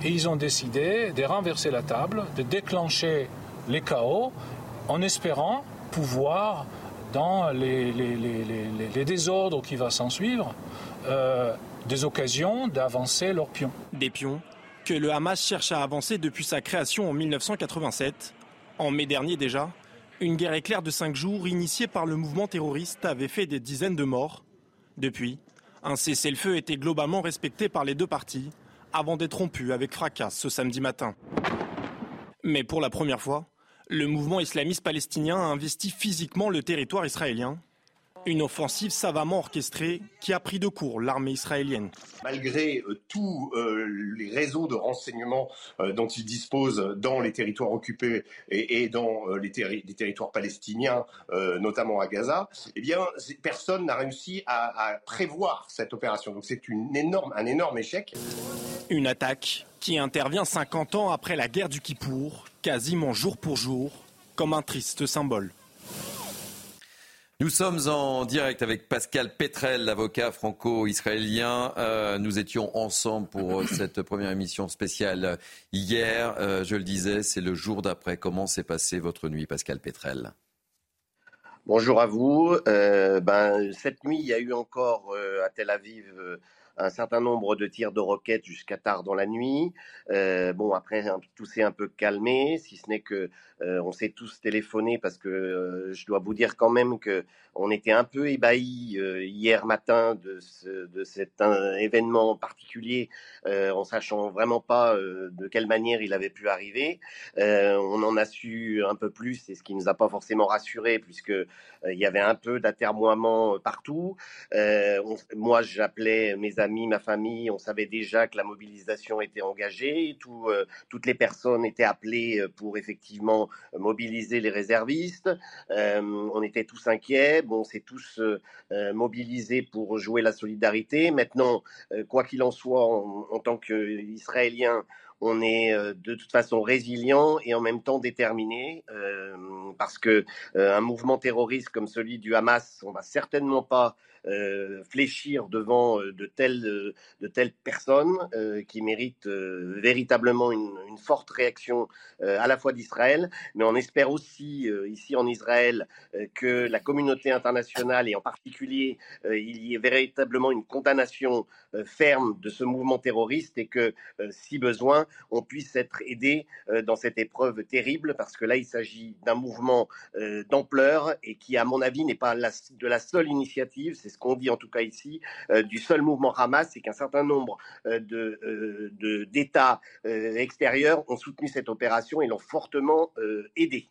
et ils ont décidé de renverser la table, de déclencher les chaos en espérant pouvoir, dans les, désordres qui vont s'en suivre, euh, des occasions d'avancer leurs pions. Des pions que le Hamas cherche à avancer depuis sa création en 1987 en mai dernier déjà, une guerre éclair de cinq jours initiée par le mouvement terroriste avait fait des dizaines de morts. Depuis, un cessez-le-feu était globalement respecté par les deux parties avant d'être rompu avec fracas ce samedi matin. Mais pour la première fois, le mouvement islamiste palestinien a investi physiquement le territoire israélien une offensive savamment orchestrée qui a pris de court l'armée israélienne. Malgré euh, tous euh, les réseaux de renseignement euh, dont ils disposent dans les territoires occupés et, dans les, territoires palestiniens, notamment à Gaza, eh bien, personne n'a réussi à, prévoir cette opération. Donc c'est un énorme échec. Une attaque qui intervient 50 ans après la guerre du Kippour, quasiment jour pour jour, comme un triste symbole. Nous sommes en direct avec Pascal Petrel, l'avocat franco-israélien. Euh, nous étions ensemble pour euh, [COUGHS] cette première émission spéciale hier. Euh, je le disais, c'est le jour d'après. Comment s'est passée votre nuit, Pascal Petrel Bonjour à vous. ben, cette nuit, il y a eu encore à Tel Aviv un certain nombre de tirs de roquettes jusqu'à tard dans la nuit. bon, après, tout s'est un peu calmé, si ce n'est que euh, on s'est tous téléphoné parce que euh, je dois vous dire quand même que on était un peu ébahis euh, hier matin de, cet événement particulier, en sachant vraiment pas de quelle manière il avait pu arriver. on en a su un peu plus, et ce qui nous a pas forcément rassuré puisque il y avait un peu d'atermoiement partout. moi, j'appelais mes amis, ma famille, on savait déjà que la mobilisation était engagée, tout, toutes les personnes étaient appelées pour effectivement mobiliser les réservistes. Euh, on était tous inquiets. Bon, on s'est tous euh, euh, mobilisés pour jouer la solidarité. Maintenant, quoi qu'il en soit, en, tant qu'Israéliens, on est de toute façon résilient et en même temps déterminé parce que un mouvement terroriste comme celui du Hamas, on va certainement pas euh, fléchir devant euh, de telles, euh, de telles personnes qui méritent véritablement une, forte réaction à la fois d'Israël, mais on espère aussi ici en Israël que la communauté internationale et en particulier il y ait véritablement une condamnation ferme de ce mouvement terroriste et que si besoin on puisse être aidé dans cette épreuve terrible parce que là il s'agit d'un mouvement d'ampleur et qui à mon avis n'est pas de la seule initiative, c'est qu'on dit en tout cas ici, euh, du seul mouvement Hamas, c'est qu'un certain nombre euh, euh, d'États extérieurs ont soutenu cette opération et l'ont fortement aidé.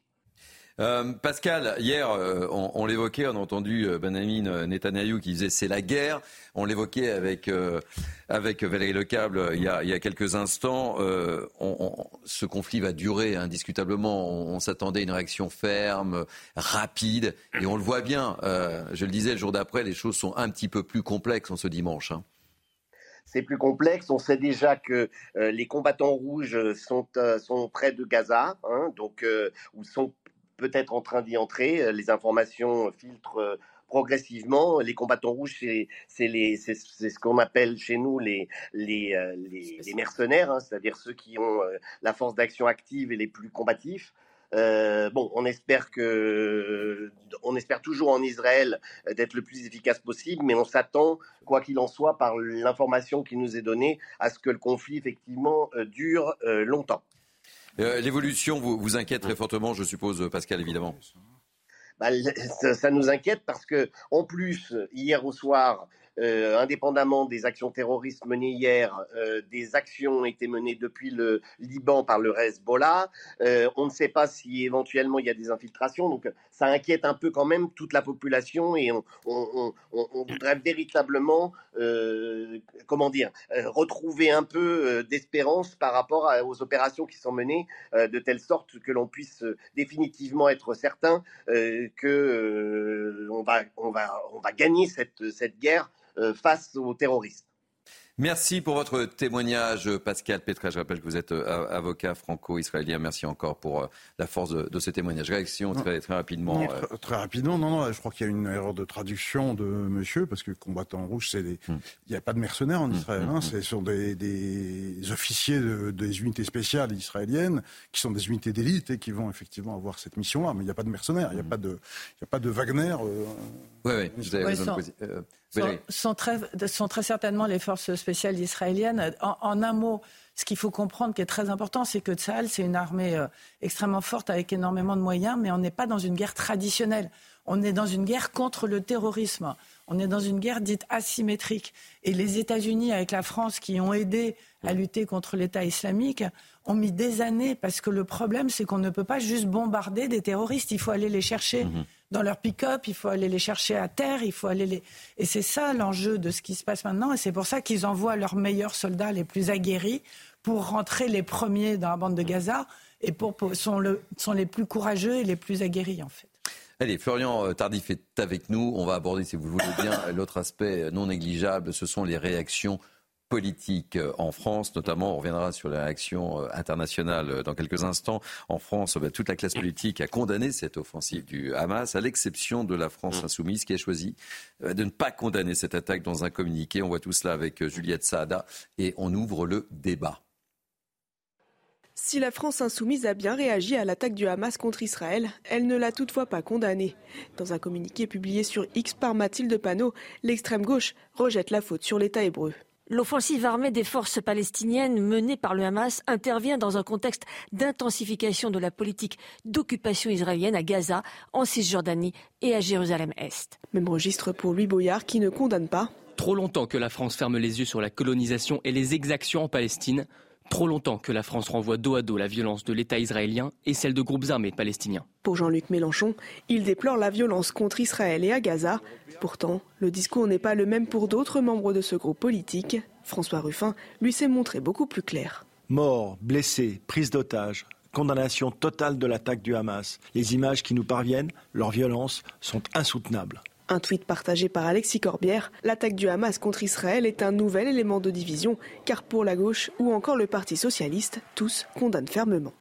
Euh, Pascal, hier, euh, on, l'évoquait, on a entendu euh, Benjamin Netanyahu qui disait c'est la guerre. On l'évoquait avec, avec Valérie Lecable il y a, il y a quelques instants. ce conflit va durer indiscutablement. On, s'attendait à une réaction ferme, rapide, et on le voit bien. je le disais, le jour d'après, les choses sont un petit peu plus complexes en ce dimanche. Hein c'est plus complexe. On sait déjà que les combattants rouges sont, sont près de Gaza, hein, donc, ou sont peut-être en train d'y entrer. Les informations filtrent progressivement. Les combattants rouges, c'est ce qu'on appelle chez nous les, les, les, mercenaires, hein, c'est-à-dire ceux qui ont la force d'action active et les plus combatifs. Euh, bon, on espère que, on espère toujours en Israël d'être le plus efficace possible, mais on s'attend, quoi qu'il en soit, par l'information qui nous est donnée, à ce que le conflit effectivement euh, dure euh. L'évolution vous, inquiète très fortement, je suppose, Pascal, évidemment. Bah, ça, nous inquiète parce que, en plus, hier au soir, euh, indépendamment des actions terroristes menées hier, euh, des actions ont été menées depuis le Liban par le Hezbollah. On ne sait pas si éventuellement il y a des infiltrations, donc ça inquiète un peu quand même toute la population et on, on, on, on voudrait véritablement, comment dire, retrouver un peu d'espérance par rapport aux opérations qui sont menées, de telle sorte que l'on puisse définitivement être certain que on va, on va, on va gagner cette, cette guerre euh, face aux terroristes. Merci pour votre témoignage, Pascal Petra. Je rappelle que vous êtes euh, avocat franco-israélien. Merci encore pour euh, la force de, ce témoignage. Réaction très, très rapidement. très, rapidement, non, non, je crois qu'il y a une erreur de traduction de monsieur, parce que combattant rouge, c'est hmm. il n'y a pas de mercenaires en hmm, Israël. Hmm, hein, ce sont des, des officiers de, des unités spéciales israéliennes, qui sont des unités d'élite et qui vont effectivement avoir cette mission-là. Mais il n'y a pas de mercenaires, il n'y a, pas de, il a pas de Wagner. Oui, oui, vous avez raison sont, très, sont, très, certainement les forces spéciales israéliennes. En, un mot, ce qu'il faut comprendre qui est très important, c'est que Tsahal, c'est une armée euh, extrêmement forte avec énormément de moyens, mais on n'est pas dans une guerre traditionnelle. On est dans une guerre contre le terrorisme. On est dans une guerre dite asymétrique. Et les États-Unis, avec la France, qui ont aidé à lutter contre l'État islamique, ont mis des années parce que le problème, c'est qu'on ne peut pas juste bombarder des terroristes. Il faut aller les chercher. Mhm dans leur pick-up, il faut aller les chercher à terre, il faut aller les... Et c'est ça l'enjeu de ce qui se passe maintenant, et c'est pour ça qu'ils envoient leurs meilleurs soldats les plus aguerris pour rentrer les premiers dans la bande de Gaza, et pour, sont, le, sont les plus courageux et les plus aguerris, en fait. Allez, Florian euh, Tardif est avec nous. On va aborder, si vous le voulez bien, [LAUGHS] l'autre aspect non négligeable, ce sont les réactions politique euh, en France, notamment, on reviendra sur la réaction euh, internationale euh, dans quelques instants. En France, bah, toute la classe politique a condamné cette offensive du Hamas, à l'exception de la France mm. insoumise qui a choisi de ne pas condamner cette attaque dans un communiqué. On voit tout cela avec Juliette Saada et on ouvre le débat. Si la France insoumise a bien réagi à l'attaque du Hamas contre Israël, elle ne l'a toutefois pas condamnée. Dans un communiqué publié sur X par Mathilde Panot, l'extrême gauche rejette la faute sur l'État hébreu. L'offensive armée des forces palestiniennes menée par le Hamas intervient dans un contexte d'intensification de la politique d'occupation israélienne à Gaza, en Cisjordanie et à Jérusalem-Est. Même registre pour Louis Boyard qui ne condamne pas. Trop longtemps que la France ferme les yeux sur la colonisation et les exactions en Palestine. Trop longtemps que la France renvoie dos à dos la violence de l'État israélien et celle de groupes armés palestiniens. Pour Jean-Luc Mélenchon, il déplore la violence contre Israël et à Gaza. Pourtant, le discours n'est pas le même pour d'autres membres de ce groupe politique. François Ruffin lui s'est montré beaucoup plus clair. Morts, blessés, prise d'otages, condamnation totale de l'attaque du Hamas. Les images qui nous parviennent, leur violence, sont insoutenables. Un tweet partagé par Alexis Corbière, l'attaque du Hamas contre Israël est un nouvel élément de division, car pour la gauche ou encore le Parti socialiste, tous condamnent fermement.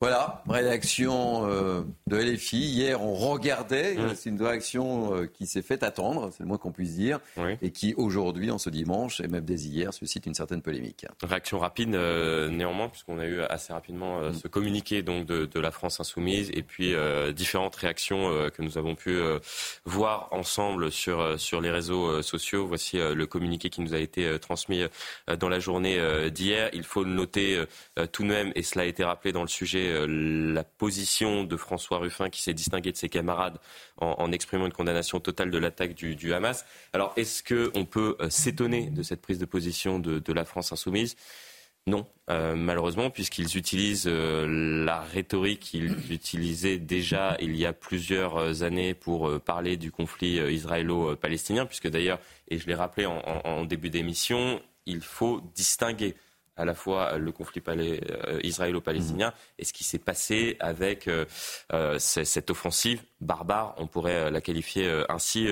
Voilà, réaction euh, de LFI. Hier, on regardait. Mmh. C'est une réaction euh, qui s'est fait attendre, c'est le moins qu'on puisse dire, et qui aujourd'hui, en ce dimanche, et même dès hier, suscite une certaine polémique. Réaction rapide, euh, néanmoins, puisqu'on a eu assez rapidement mmh. ce communiqué donc de, de, la France insoumise, et puis différentes réactions que nous avons pu voir ensemble sur sur les réseaux sociaux. Voici le communiqué qui nous a été transmis dans la journée d'hier. Il faut le noter tout de même, et cela a été rappelé dans le sujet euh, la position de François Ruffin qui s'est distingué de ses camarades en, exprimant une condamnation totale de l'attaque du, Hamas. Alors, est-ce qu'on peut euh, s'étonner de cette prise de position de, la France insoumise? Non, euh, malheureusement, puisqu'ils utilisent la rhétorique qu'ils [CLEARS THROAT] utilisaient déjà il y a plusieurs années pour parler du conflit israélo-palestinien, puisque d'ailleurs, et je l'ai rappelé en début d'émission, il faut distinguer à la fois le conflit euh, israélo-palestinien mhm. et ce qui s'est passé avec euh, euh, cette offensive barbare, on pourrait la qualifier ainsi,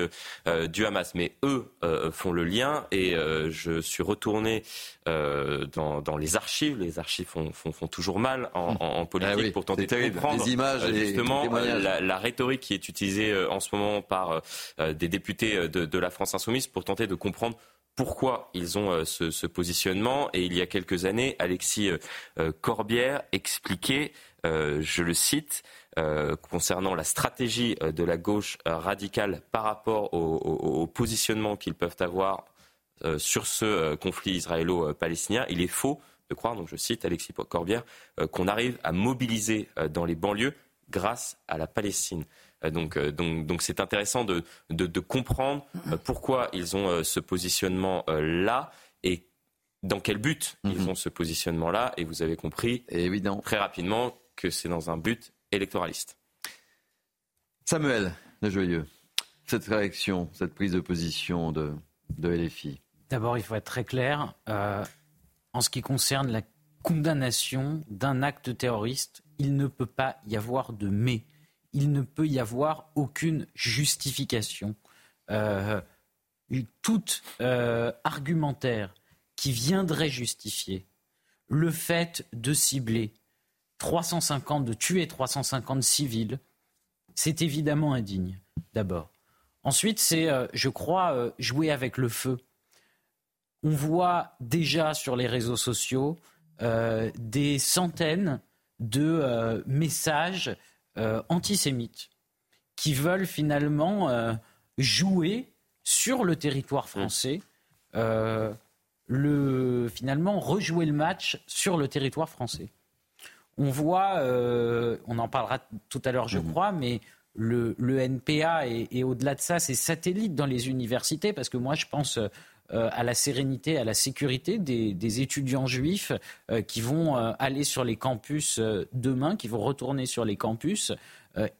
du Hamas. Mais eux font le lien et je suis retourné dans, les archives. Les archives font, font, toujours mal en, mhm. politique ah pour tenter de comprendre les images justement la, rhétorique qui est utilisée en ce moment par des députés de, de la France insoumise pour tenter de comprendre pourquoi ils ont euh, ce, positionnement. Et il y a quelques années, Alexis euh, euh, Corbière expliquait, je le cite, concernant la stratégie de la gauche radicale par rapport au, positionnement qu'ils peuvent avoir sur ce conflit israélo-palestinien. Il est faux de croire, donc je cite Alexis Corbière, qu'on arrive à mobiliser dans les banlieues grâce à la Palestine. Euh, donc, euh, donc, donc c'est intéressant de, de, comprendre euh, pourquoi ils ont ce positionnement-là et dans quel but ils ont ce positionnement-là. Et vous avez compris évident. très rapidement que c'est dans un but électoraliste. Samuel, le joyeux, cette réaction, cette prise de position de, de LFI D'abord, il faut être très clair. en ce qui concerne la condamnation d'un acte terroriste, il ne peut pas y avoir de mais il ne peut y avoir aucune justification. Euh, tout euh, argumentaire qui viendrait justifier le fait de cibler 350, de tuer 350 civils, c'est évidemment indigne, d'abord. Ensuite, c'est, euh, je crois, jouer avec le feu. On voit déjà sur les réseaux sociaux des centaines de messages euh, antisémites qui veulent finalement euh, jouer sur le territoire français, euh, le, finalement rejouer le match sur le territoire français. On voit, on en parlera tout à l'heure je mhm. crois, mais le, NPA et, au-delà de ça, c'est satellite dans les universités, parce que moi je pense à la sérénité, à la sécurité des, étudiants juifs euh, qui vont euh, aller sur les campus demain, qui vont retourner sur les campus.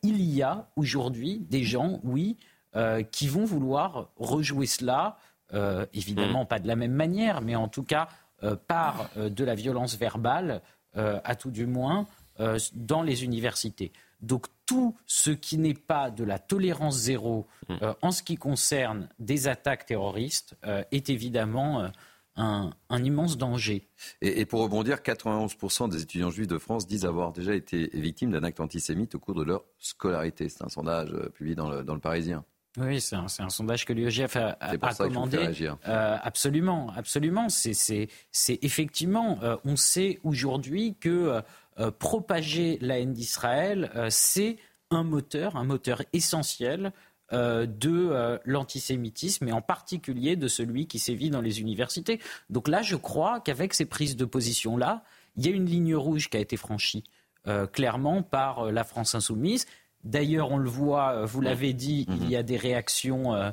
il y a aujourd'hui des gens, oui, qui vont vouloir rejouer cela, évidemment mm. pas de la même manière, mais en tout cas par de la violence verbale, à tout du moins, dans les universités. Donc tout ce qui n'est pas de la tolérance zéro mm. euh, en ce qui concerne des attaques terroristes euh, est évidemment euh, un, immense danger. Et, pour rebondir, 91% des étudiants juifs de France disent avoir déjà été victimes d'un acte antisémite au cours de leur scolarité. C'est un sondage publié dans le, Parisien. Oui, c'est un, sondage que l'UEGF a, a commandé. absolument, absolument. C'est effectivement, on sait aujourd'hui que euh, propager la haine d'Israël, euh, c'est un moteur, un moteur essentiel euh, de l'antisémitisme et en particulier de celui qui sévit dans les universités. Donc là, je crois qu'avec ces prises de position-là, il y a une ligne rouge qui a été franchie clairement par la France insoumise. D'ailleurs, on le voit, vous l'avez dit, il y a des réactions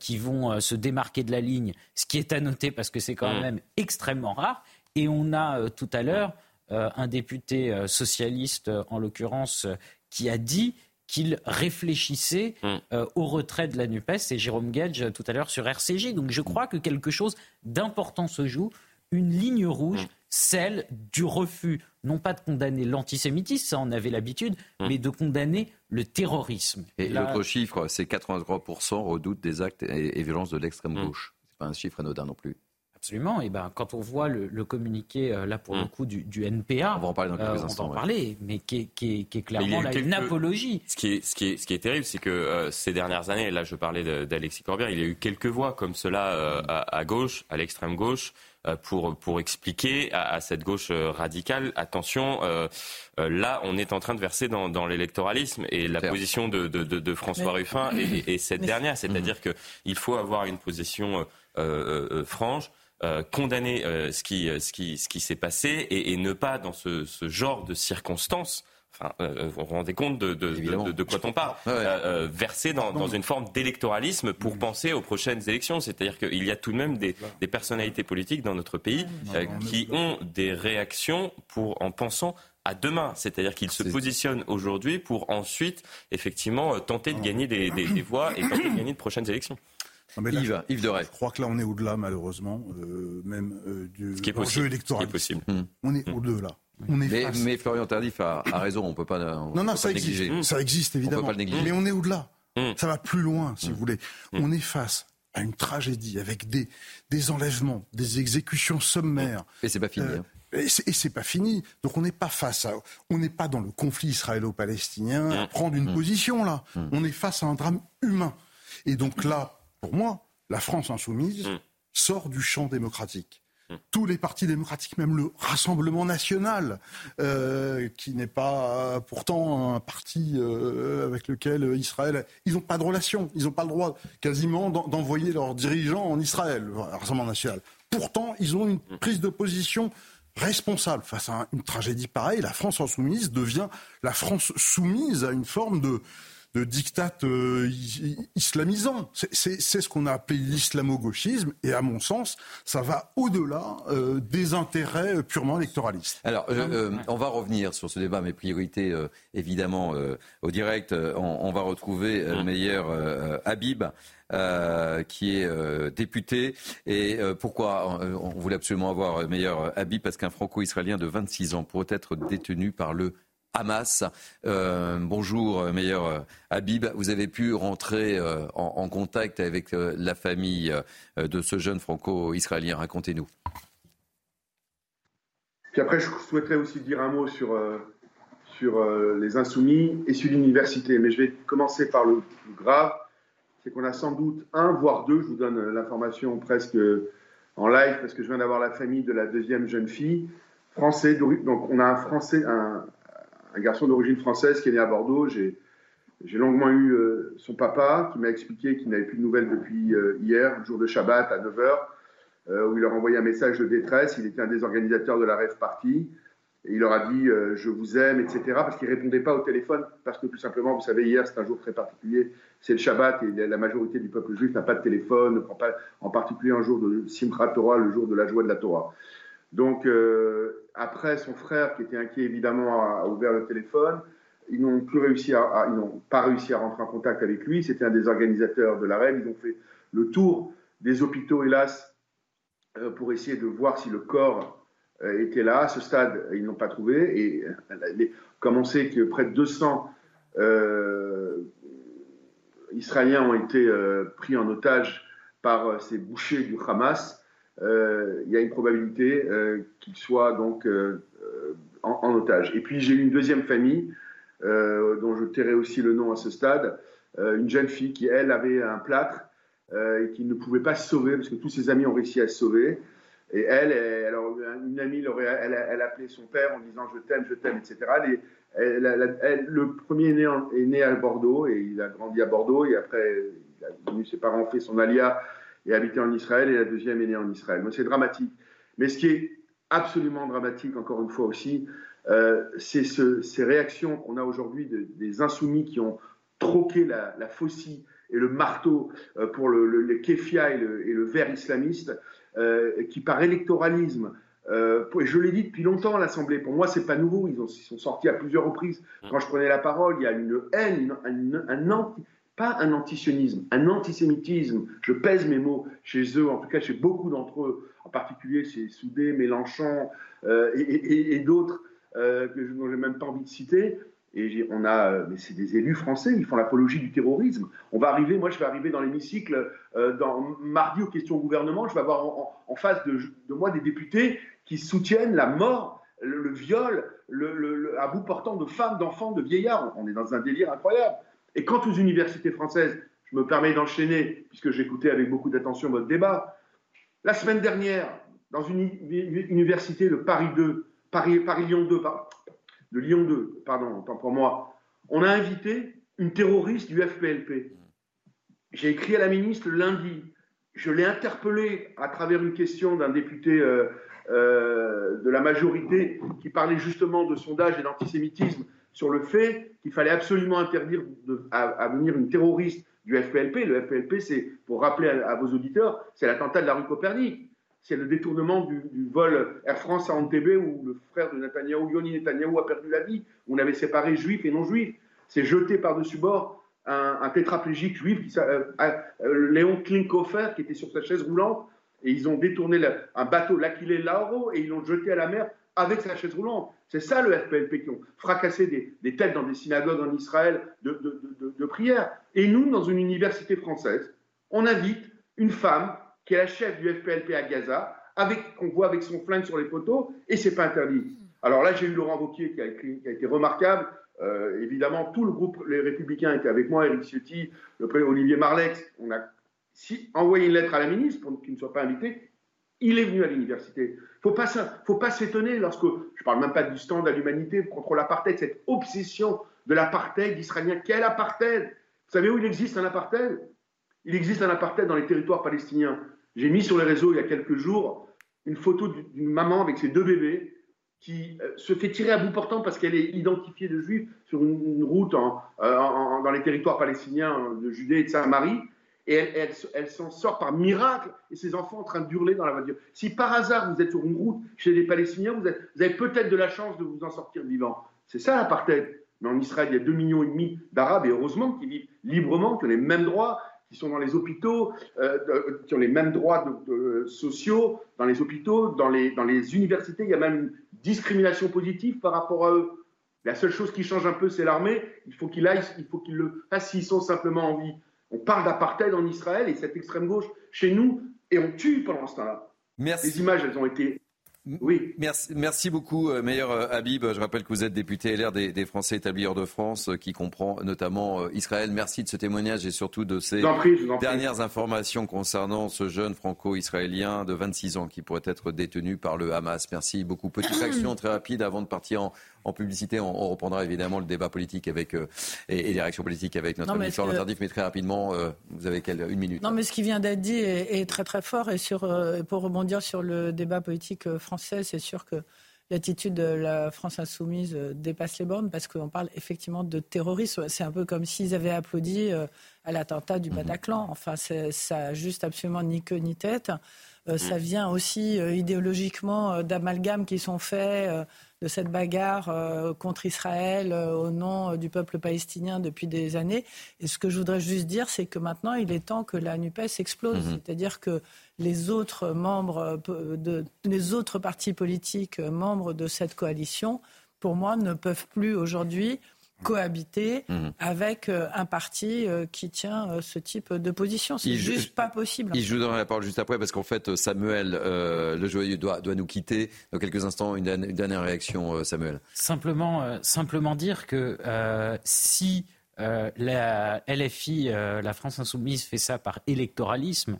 qui vont se démarquer de la ligne, ce qui est à noter parce que c'est quand même extrêmement rare. Et on a tout à l'heure euh, un député euh, socialiste, euh, en l'occurrence, qui a dit qu'il réfléchissait mm. au retrait de la NUPES, et Jérôme Gage tout à l'heure sur RCJ. Donc je crois que quelque chose d'important se joue, une ligne rouge, mm. celle du refus, non pas de condamner l'antisémitisme, ça on avait l'habitude, mm. mais de condamner le terrorisme. Et l'autre chiffre, c'est 83% redoutent des actes et, violences de l'extrême gauche. Ce n'est pas un chiffre anodin non plus. Absolument. Et ben, quand on voit le, communiqué, euh, là, pour le mm. coup, du, NPA, on va en parler dans quelques euh, instants. On va en parler, mais qui est, clairement une apologie. Ce qui est, ce qui est, ce qui est terrible, c'est que euh, ces dernières années, là, je parlais d'Alexis Corbière, il y a eu quelques voix comme cela à, gauche, à l'extrême gauche, pour, pour expliquer à, cette gauche radicale, attention, là, on est en train de verser dans, dans l'électoralisme et la position de, de, de, François Ruffin est, cette dernière, c'est-à-dire mm. qu'il faut avoir une position franche. Euh, condamner euh, ce qui, ce qui, ce qui s'est passé et, et, ne pas, dans ce, ce genre de circonstances, Enfin, euh, vous vous rendez compte de, de, de, de quoi on parle euh, Verser dans, dans, une forme d'électoralisme pour penser aux prochaines élections. C'est-à-dire qu'il y a tout de même des, des personnalités politiques dans notre pays qui ont des réactions pour, en pensant à demain. C'est-à-dire qu'ils se positionnent aujourd'hui pour ensuite, effectivement, tenter de gagner des, des, des voix et tenter de gagner de prochaines élections. Yves, Yves de Je crois que là, on est au-delà, malheureusement, euh, même euh, du Ce qui est possible. jeu électoral. Ce qui est possible. On est au-delà. On est mais, face. mais Florian Tardif a, a raison, on peut pas. on Non, non, peut ça pas existe. négliger. Ça existe, On évidemment. peut pas le négliger. Mais on est au-delà. Ça va plus loin, si vous voulez. On est face à une tragédie avec des, des enlèvements, des exécutions sommaires. Et c'est pas fini. Euh, hein. et c'est et c'est pas fini. Donc on n'est pas face à, on n'est pas dans le conflit israélo-palestinien à prendre une position là. On est face à un drame humain. Et donc là, pour moi, la France insoumise sort du champ démocratique. Tous les partis démocratiques, même le Rassemblement national, euh, qui n'est pas euh, pourtant un parti euh, avec lequel Israël, ils n'ont pas de relation, ils n'ont pas le droit quasiment d'en- d'envoyer leurs dirigeants en Israël, le Rassemblement national. Pourtant, ils ont une prise de position responsable face à une tragédie pareille. La France insoumise devient la France soumise à une forme de, de diktat euh, islamisant. C'est- ce qu'on a appelé l'islamo-gauchisme, et à mon sens, ça va au-delà euh, des intérêts purement électoralistes. Alors, euh, euh, on va revenir sur ce débat, mes priorités, euh, évidemment, euh, au direct. On, on va retrouver euh, le meilleur euh, Habib, euh, qui est euh, député. Et euh, pourquoi euh, on voulait absolument avoir meilleur Habib Parce qu'un franco-israélien de 26 ans pourrait être détenu par le Hamas. Euh, bonjour, euh, meilleur euh, Habib. Vous avez pu rentrer en, contact avec la famille de ce jeune franco-israélien. Racontez-nous. Puis après, je souhaiterais aussi dire un mot sur, sur les insoumis et sur l'université. Mais je vais commencer par le plus grave. C'est qu'on a sans doute un, voire deux, je vous donne l'information presque en live, parce que je viens d'avoir la famille de la deuxième jeune fille, français. Donc on a un français, un, un garçon d'origine française qui est né à Bordeaux. J'ai longuement eu euh, son papa qui m'a expliqué qu'il n'avait plus de nouvelles depuis euh, hier, le jour de Shabbat à 9h, euh, où il leur a envoyé un message de détresse. Il était un des organisateurs de la rêve party. Et il leur a dit Je vous aime, etc. Parce qu'il ne répondait pas au téléphone. Parce que tout simplement, vous savez, hier, c'est un jour très particulier. C'est le Shabbat et la majorité du peuple juif n'a pas de téléphone, ne prend pas, en particulier un jour de Simchat Torah, le jour de la joie de la Torah. Donc, euh, après, son frère, qui était inquiet évidemment, a, ouvert le téléphone. Ils n'ont plus réussi à, ils n'ont pas réussi à rentrer en contact avec lui. C'était un des organisateurs de la rêve. Ils ont fait le tour des hôpitaux, hélas, euh, pour essayer de voir si le corps euh, était là. À ce stade, ils n'ont pas trouvé. Et comme on sait que près de 200 euh, Israéliens ont été pris en otage par ces bouchers du Hamas, il y a une probabilité euh, qu'ils soient donc euh, euh, en, otage. Et puis j'ai eu une deuxième famille, euh, dont je tairai aussi le nom à ce stade, euh, une jeune fille qui, elle, avait un plâtre euh, et qui ne pouvait pas se sauver parce que tous ses amis ont réussi à se sauver. Et elle, alors, une amie, elle, elle appelait son père en disant je t'aime, je t'aime, etc. Le premier est né, est né à Bordeaux et il a grandi à Bordeaux et après ses parents ont fait son alia et habité en Israël et la deuxième est née en Israël. Donc c'est dramatique. Mais ce qui est absolument dramatique, encore une fois aussi, euh, c'est ce- ces réactions qu'on a aujourd'hui de- des insoumis qui ont troqué la, la faucille et le marteau euh, pour le, kéfia et le, verre islamiste, euh, qui par électoralisme, je l'ai dit depuis longtemps à l'Assemblée, pour moi c'est pas nouveau, ils, ont, ils sont sortis à plusieurs reprises. Quand je prenais la parole, il y a une haine, un anti, pas un antisionisme, un antisémitisme, je pèse mes mots, chez eux, en tout cas chez beaucoup d'entre eux, en particulier chez Soudé, Mélenchon euh, et, d'autres euh, que je n'ai même pas envie de citer. Et on a, euh, mais c'est des élus français, ils font l'apologie du terrorisme. On va arriver, moi je vais arriver dans l'hémicycle mardi aux questions au gouvernement, je vais avoir en, face de, moi des députés qui soutiennent la mort, le, viol, le- le- à bout portant de femmes, d'enfants, de vieillards. On est dans un délire incroyable. Et quant aux universités françaises, je me permets d'enchaîner, puisque j'écoutais avec beaucoup d'attention votre débat. La semaine dernière, dans une uni- université de Paris 2, Paris, Paris Lyon 2, par- de Lyon 2, pardon, pour moi, on a invité une terroriste du FPLP. J'ai écrit à la ministre le lundi. Je l'ai interpellée à travers une question d'un député euh, euh, de la majorité qui parlait justement de sondage et d'antisémitisme sur le fait qu'il fallait absolument interdire à, venir une terroriste du FPLP. Le FPLP, c'est, pour rappeler à, vos auditeurs, c'est l'attentat de la rue Copernic. C'est le détournement du, vol Air France à Entebbe où le frère de Netanyahou, Yoni Netanyahou, a perdu la vie. On avait séparé juifs et non-juifs. C'est jeté par-dessus bord un, tétraplégique juif, qui, euh, euh, Léon Klinkofer, qui était sur sa chaise roulante, et ils ont détourné un bateau, l'Aquilé Lauro, et ils l'ont jeté à la mer avec sa chaise roulante. C'est ça le FPLP qui ont fracassé des, têtes dans des synagogues en Israël de, de, prière. Et nous, dans une université française, on invite une femme qui est la chef du FPLP à Gaza, qu'on voit avec son flingue sur les photos, et c'est pas interdit. Alors là, j'ai eu Laurent Wauquiez qui a, écrit, qui a été remarquable. Euh, évidemment, tout le groupe Les Républicains était avec moi, Eric Ciotti, le président Olivier Marlex. On a envoyé une lettre à la ministre pour qu'il ne soit pas invité. Il est venu à l'université. Il ne faut pas s'étonner lorsque, je ne parle même pas du stand à l'humanité contre l'apartheid, cette obsession de l'apartheid israélien. Quel apartheid? Vous savez où il existe un apartheid? Il existe un apartheid dans les territoires palestiniens. J'ai mis sur les réseaux il y a quelques jours une photo d'une maman avec ses deux bébés qui euh, se fait tirer à bout portant parce qu'elle est identifiée de juive sur une, route euh, dans les territoires palestiniens de Judée et de Samarie. Et elle, s'en sort par miracle et ses enfants en train de hurler dans la voiture. Si par hasard vous êtes sur une route chez les Palestiniens, vous, avez peut-être de la chance de vous en sortir vivant. C'est ça l'apartheid. Mais en Israël, il y a 2,5 millions et demi d'Arabes et heureusement qui vivent librement, qui ont les mêmes droits, qui sont dans les hôpitaux, euh, qui ont les mêmes droits sociaux dans les hôpitaux, dans les, dans les universités. Il y a même une discrimination positive par rapport à eux. La seule chose qui change un peu, c'est l'armée. Il faut qu'ils aillent, il faut qu'ils le fassent s'ils sont simplement en vie. On parle d'apartheid en Israël et cette extrême gauche chez nous, et on tue pendant ce temps-là. Merci. Les images, elles ont été oui. Merci, merci beaucoup, euh, Meilleur euh, Habib. Je rappelle que vous êtes député LR des, des Français établis hors de France, euh, qui comprend notamment Israël. Merci de ce témoignage et surtout de ces dernières informations concernant ce jeune franco-israélien de 26 ans qui pourrait être détenu par le Hamas. Merci beaucoup. Petite [CLEARS THROAT] action très rapide avant de partir en, en publicité. On, reprendra évidemment le débat politique avec, euh, et, les réactions politiques avec notre ami Florent Tardif, mais très rapidement, euh, vous avez quelle, une minute. Non, mais ce qui vient d'être dit est, très très fort. Et sur, euh, pour rebondir sur le débat politique français, c'est sûr que l'attitude de la France insoumise dépasse les bornes parce qu'on parle effectivement de terrorisme. C'est un peu comme s'ils avaient applaudi à l'attentat du mhm. Bataclan. Enfin, ça n'a juste absolument ni queue ni tête. Ça mhm. vient aussi idéologiquement d'amalgames qui sont faits de cette bagarre euh, contre Israël euh, au nom euh, du peuple palestinien depuis des années. Et ce que je voudrais juste dire, c'est que maintenant, il est temps que la NUPES explose. Mhm. C'est-à-dire que les autres membres, de, les autres partis politiques membres de cette coalition, pour moi, ne peuvent plus aujourd'hui cohabiter mhm. avec euh, un parti euh, qui tient euh, ce type de position. C'est juste pas possible. Il, je vous donnerai la parole juste après parce qu'en fait, Samuel, le joyeux, doit, doit, nous quitter. Dans quelques instants, une, dernière réaction, Samuel. Simplement, simplement dire que si la LFI, la France Insoumise, fait ça par électoralisme,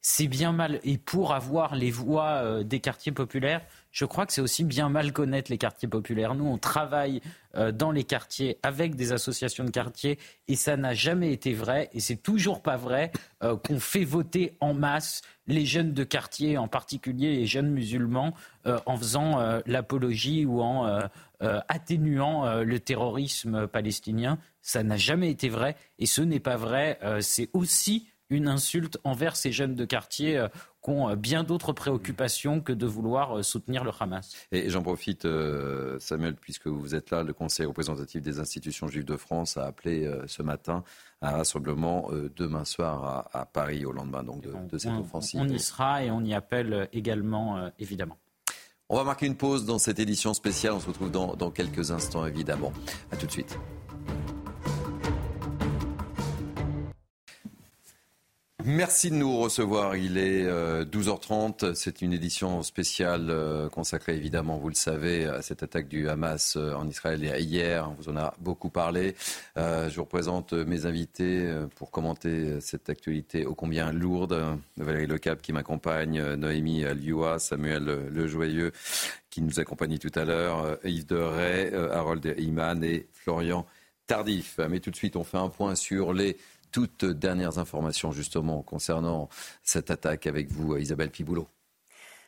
c'est bien mal. Et pour avoir les voix des quartiers populaires, je crois que c'est aussi bien mal connaître les quartiers populaires. Nous, on travaille euh, dans les quartiers avec des associations de quartiers et ça n'a jamais été vrai et c'est toujours pas vrai euh, qu'on fait voter en masse les jeunes de quartier, en particulier les jeunes musulmans, euh, en faisant l'apologie ou en atténuant le terrorisme palestinien. Ça n'a jamais été vrai et ce n'est pas vrai. c'est aussi une insulte envers ces jeunes de quartier euh, qui ont euh, bien d'autres préoccupations que de vouloir euh, soutenir le Hamas. Et j'en profite, Samuel, puisque vous êtes là, le Conseil représentatif des institutions juives de France a appelé ce matin à un rassemblement demain soir à, Paris, au lendemain donc, de, cette offensive. On y sera et on y appelle également, évidemment. On va marquer une pause dans cette édition spéciale. On se retrouve dans, dans quelques instants, évidemment. A tout de suite. Merci de nous recevoir. Il est 12h30. Euh, C'est une édition spéciale euh, consacrée, évidemment, vous le savez, à cette attaque du Hamas euh, en Israël hier. On vous en a beaucoup parlé. Je vous représente mes invités pour commenter cette actualité ô combien lourde. Valérie Lecap qui m'accompagne, Noémie Lioua, Samuel Lejoyeux qui nous accompagne tout à l'heure, Yves de Ray, Harold Iman et Florian Tardif. Mais tout de suite, on fait un point sur les toutes dernières informations justement concernant cette attaque avec vous, Isabelle Piboulot.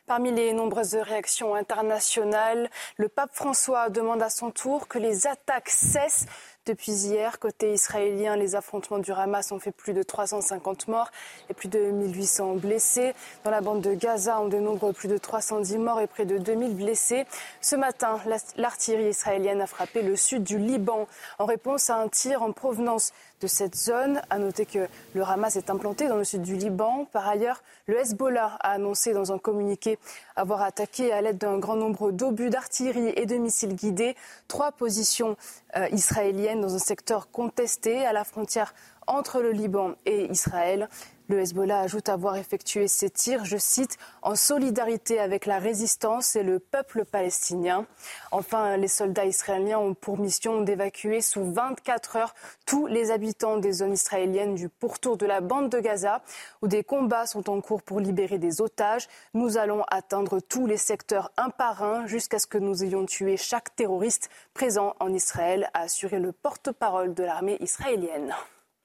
Parmi les nombreuses réactions internationales, le pape François demande à son tour que les attaques cessent depuis hier. Côté israélien, les affrontements du Hamas ont fait plus de 350 morts et plus de 1800 blessés. Dans la bande de Gaza, on dénombre plus de 310 morts et près de 2000 blessés. Ce matin, l'artillerie israélienne a frappé le sud du Liban en réponse à un tir en provenance de cette zone. À noter que le Hamas est implanté dans le sud du Liban. Par ailleurs, le Hezbollah a annoncé dans un communiqué avoir attaqué à l'aide d'un grand nombre d'obus d'artillerie et de missiles guidés trois positions euh, israéliennes dans un secteur contesté à la frontière entre le Liban et Israël. Le Hezbollah ajoute avoir effectué ces tirs, je cite, en solidarité avec la résistance et le peuple palestinien. Enfin, les soldats israéliens ont pour mission d'évacuer sous 24 heures tous les habitants des zones israéliennes du pourtour de la bande de Gaza, où des combats sont en cours pour libérer des otages. Nous allons atteindre tous les secteurs un par un jusqu'à ce que nous ayons tué chaque terroriste présent en Israël, a assuré le porte-parole de l'armée israélienne.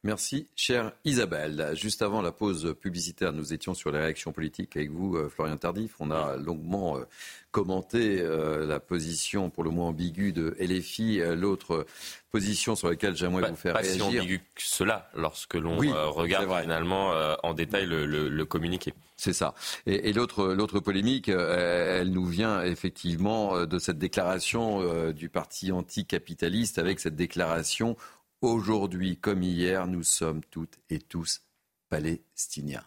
Merci, chère Isabelle. Juste avant la pause publicitaire, nous étions sur les réactions politiques avec vous, euh, Florian Tardif. On a longuement euh, commenté euh, la position pour le moins ambiguë de LFI, l'autre position sur laquelle j'aimerais vous faire pas réagir. Pas si ambigu que cela, lorsque l'on regarde finalement en détail le, communiqué. C'est ça. Et, et l'autre polémique, elle nous vient effectivement de cette déclaration du parti anticapitaliste avec cette déclaration Aujourd'hui comme hier, nous sommes toutes et tous palestiniens.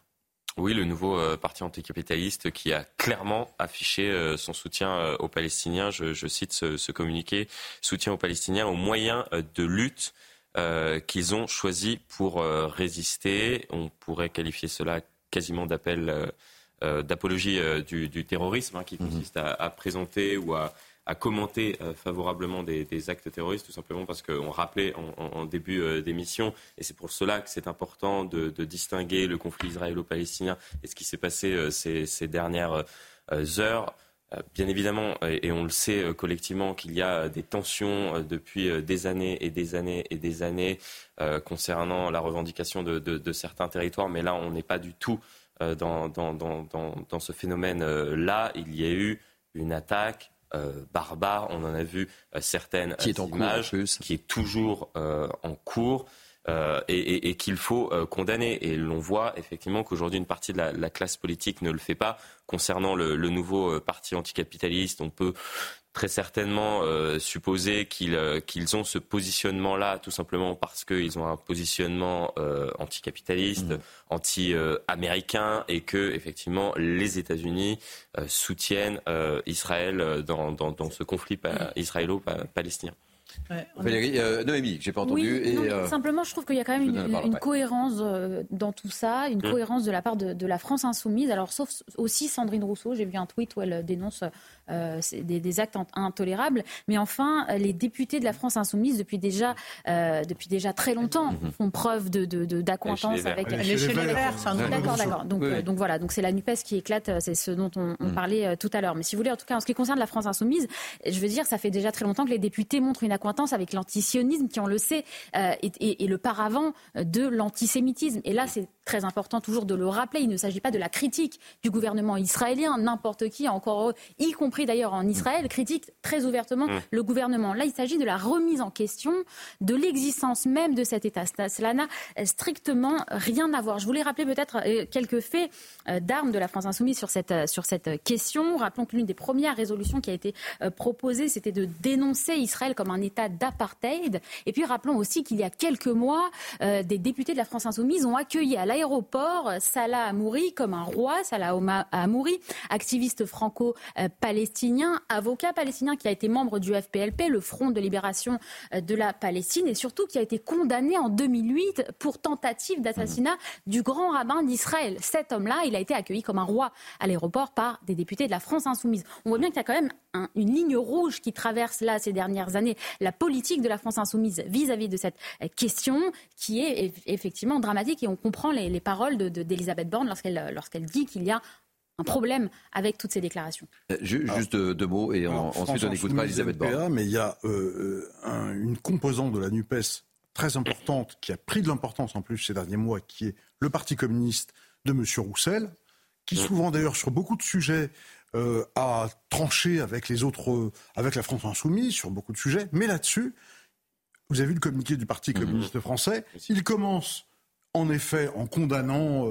Oui, le nouveau euh, parti anticapitaliste qui a clairement affiché euh, son soutien euh, aux Palestiniens, je, cite ce, communiqué, soutien aux Palestiniens aux moyens de lutte qu'ils ont choisi pour résister. On pourrait qualifier cela quasiment d'appel, d'apologie du, terrorisme, hein, qui mhm. consiste à présenter ou à à commenter euh, favorablement des, actes terroristes, tout simplement parce qu'on rappelait en, début euh, d'émission, et c'est pour cela que c'est important de, distinguer le conflit israélo-palestinien et ce qui s'est passé euh, ces, dernières heures. Bien évidemment, et on le sait collectivement, qu'il y a des tensions depuis des années et des années et des années concernant la revendication de, certains territoires, mais là, on n'est pas du tout dans, dans ce phénomène-là. Il y a eu une attaque euh, barbare. On en a vu euh, certaines qui est en images, cours, qui est toujours euh, en cours. et, qu'il faut condamner. Et l'on voit effectivement qu'aujourd'hui une partie de la, classe politique ne le fait pas. Concernant le, le nouveau parti anticapitaliste, on peut très certainement euh, supposer euh, qu'ils ont ce positionnement-là tout simplement parce qu'ils ont un positionnement euh, anticapitaliste, mmh. anti-américain et que effectivement les États-Unis soutiennent Israël dans, dans, dans, ce conflit israélo-palestinien. Valérie, euh, Noémie, j'ai pas entendu. et, euh, simplement, je trouve qu'il y a quand même une, cohérence euh, dans tout ça, une mmh. cohérence de la part de, la France insoumise. Alors, sauf aussi Sandrine Rousseau, j'ai vu un tweet où elle dénonce des, actes intolérables. Mais enfin, les députés de la France insoumise, depuis déjà, depuis déjà très longtemps, mmh. font preuve d'accointance de, avec les Verts. D'accord, d'accord. Donc, donc voilà, donc c'est la Nupes qui éclate. C'est ce dont on, mmh. parlait tout à l'heure. Mais si vous voulez, en tout cas, en ce qui concerne la France insoumise, je veux dire, ça fait déjà très longtemps que les députés montrent une avec l'antisionisme qui, on le sait, euh, est, le paravent de l'antisémitisme. Et là, c'est très important toujours de le rappeler. Il ne s'agit pas de la critique du gouvernement israélien. N'importe qui, encore y compris d'ailleurs en Israël, critique très ouvertement mmh. le gouvernement. Là, il s'agit de la remise en question de l'existence même de cet État. Cela n'a strictement rien à voir. Je voulais rappeler peut-être euh, quelques faits euh, d'armes de la France insoumise sur cette, sur cette question. Rappelons que l'une des premières résolutions qui a été proposée, c'était de dénoncer Israël comme un État d'apartheid. Et puis rappelons aussi qu'il y a quelques mois, euh, des députés de la France insoumise ont accueilli à l'aéroport Salah Amouri comme un roi, Salah Amouri, activiste franco-palestinien, avocat palestinien qui a été membre du FPLP, le Front de libération euh, de la Palestine, et surtout qui a été condamné en 2008 pour tentative d'assassinat du grand rabbin d'Israël. Cet homme-là, il a été accueilli comme un roi à l'aéroport par des députés de la France insoumise. On voit bien qu'il y a quand même une ligne rouge qui traverse là ces dernières années la politique de la France insoumise vis-à-vis de cette euh, question qui est effectivement dramatique et on comprend les, paroles d'Elisabeth Borne lorsqu'elle lorsqu'elle dit qu'il y a un problème avec toutes ces déclarations. Euh, juste deux mots et ensuite on n'écoutera Elisabeth Borne. Mais il y a euh, une composante de la NUPES très importante qui a pris de l'importance en plus ces derniers mois, qui est le Parti communiste de M. Roussel, qui souvent d'ailleurs sur beaucoup de sujets euh, à trancher avec les autres, avec la France insoumise sur beaucoup de sujets, mais là-dessus, vous avez vu le communiqué du Parti communiste français. Il commence en effet en condamnant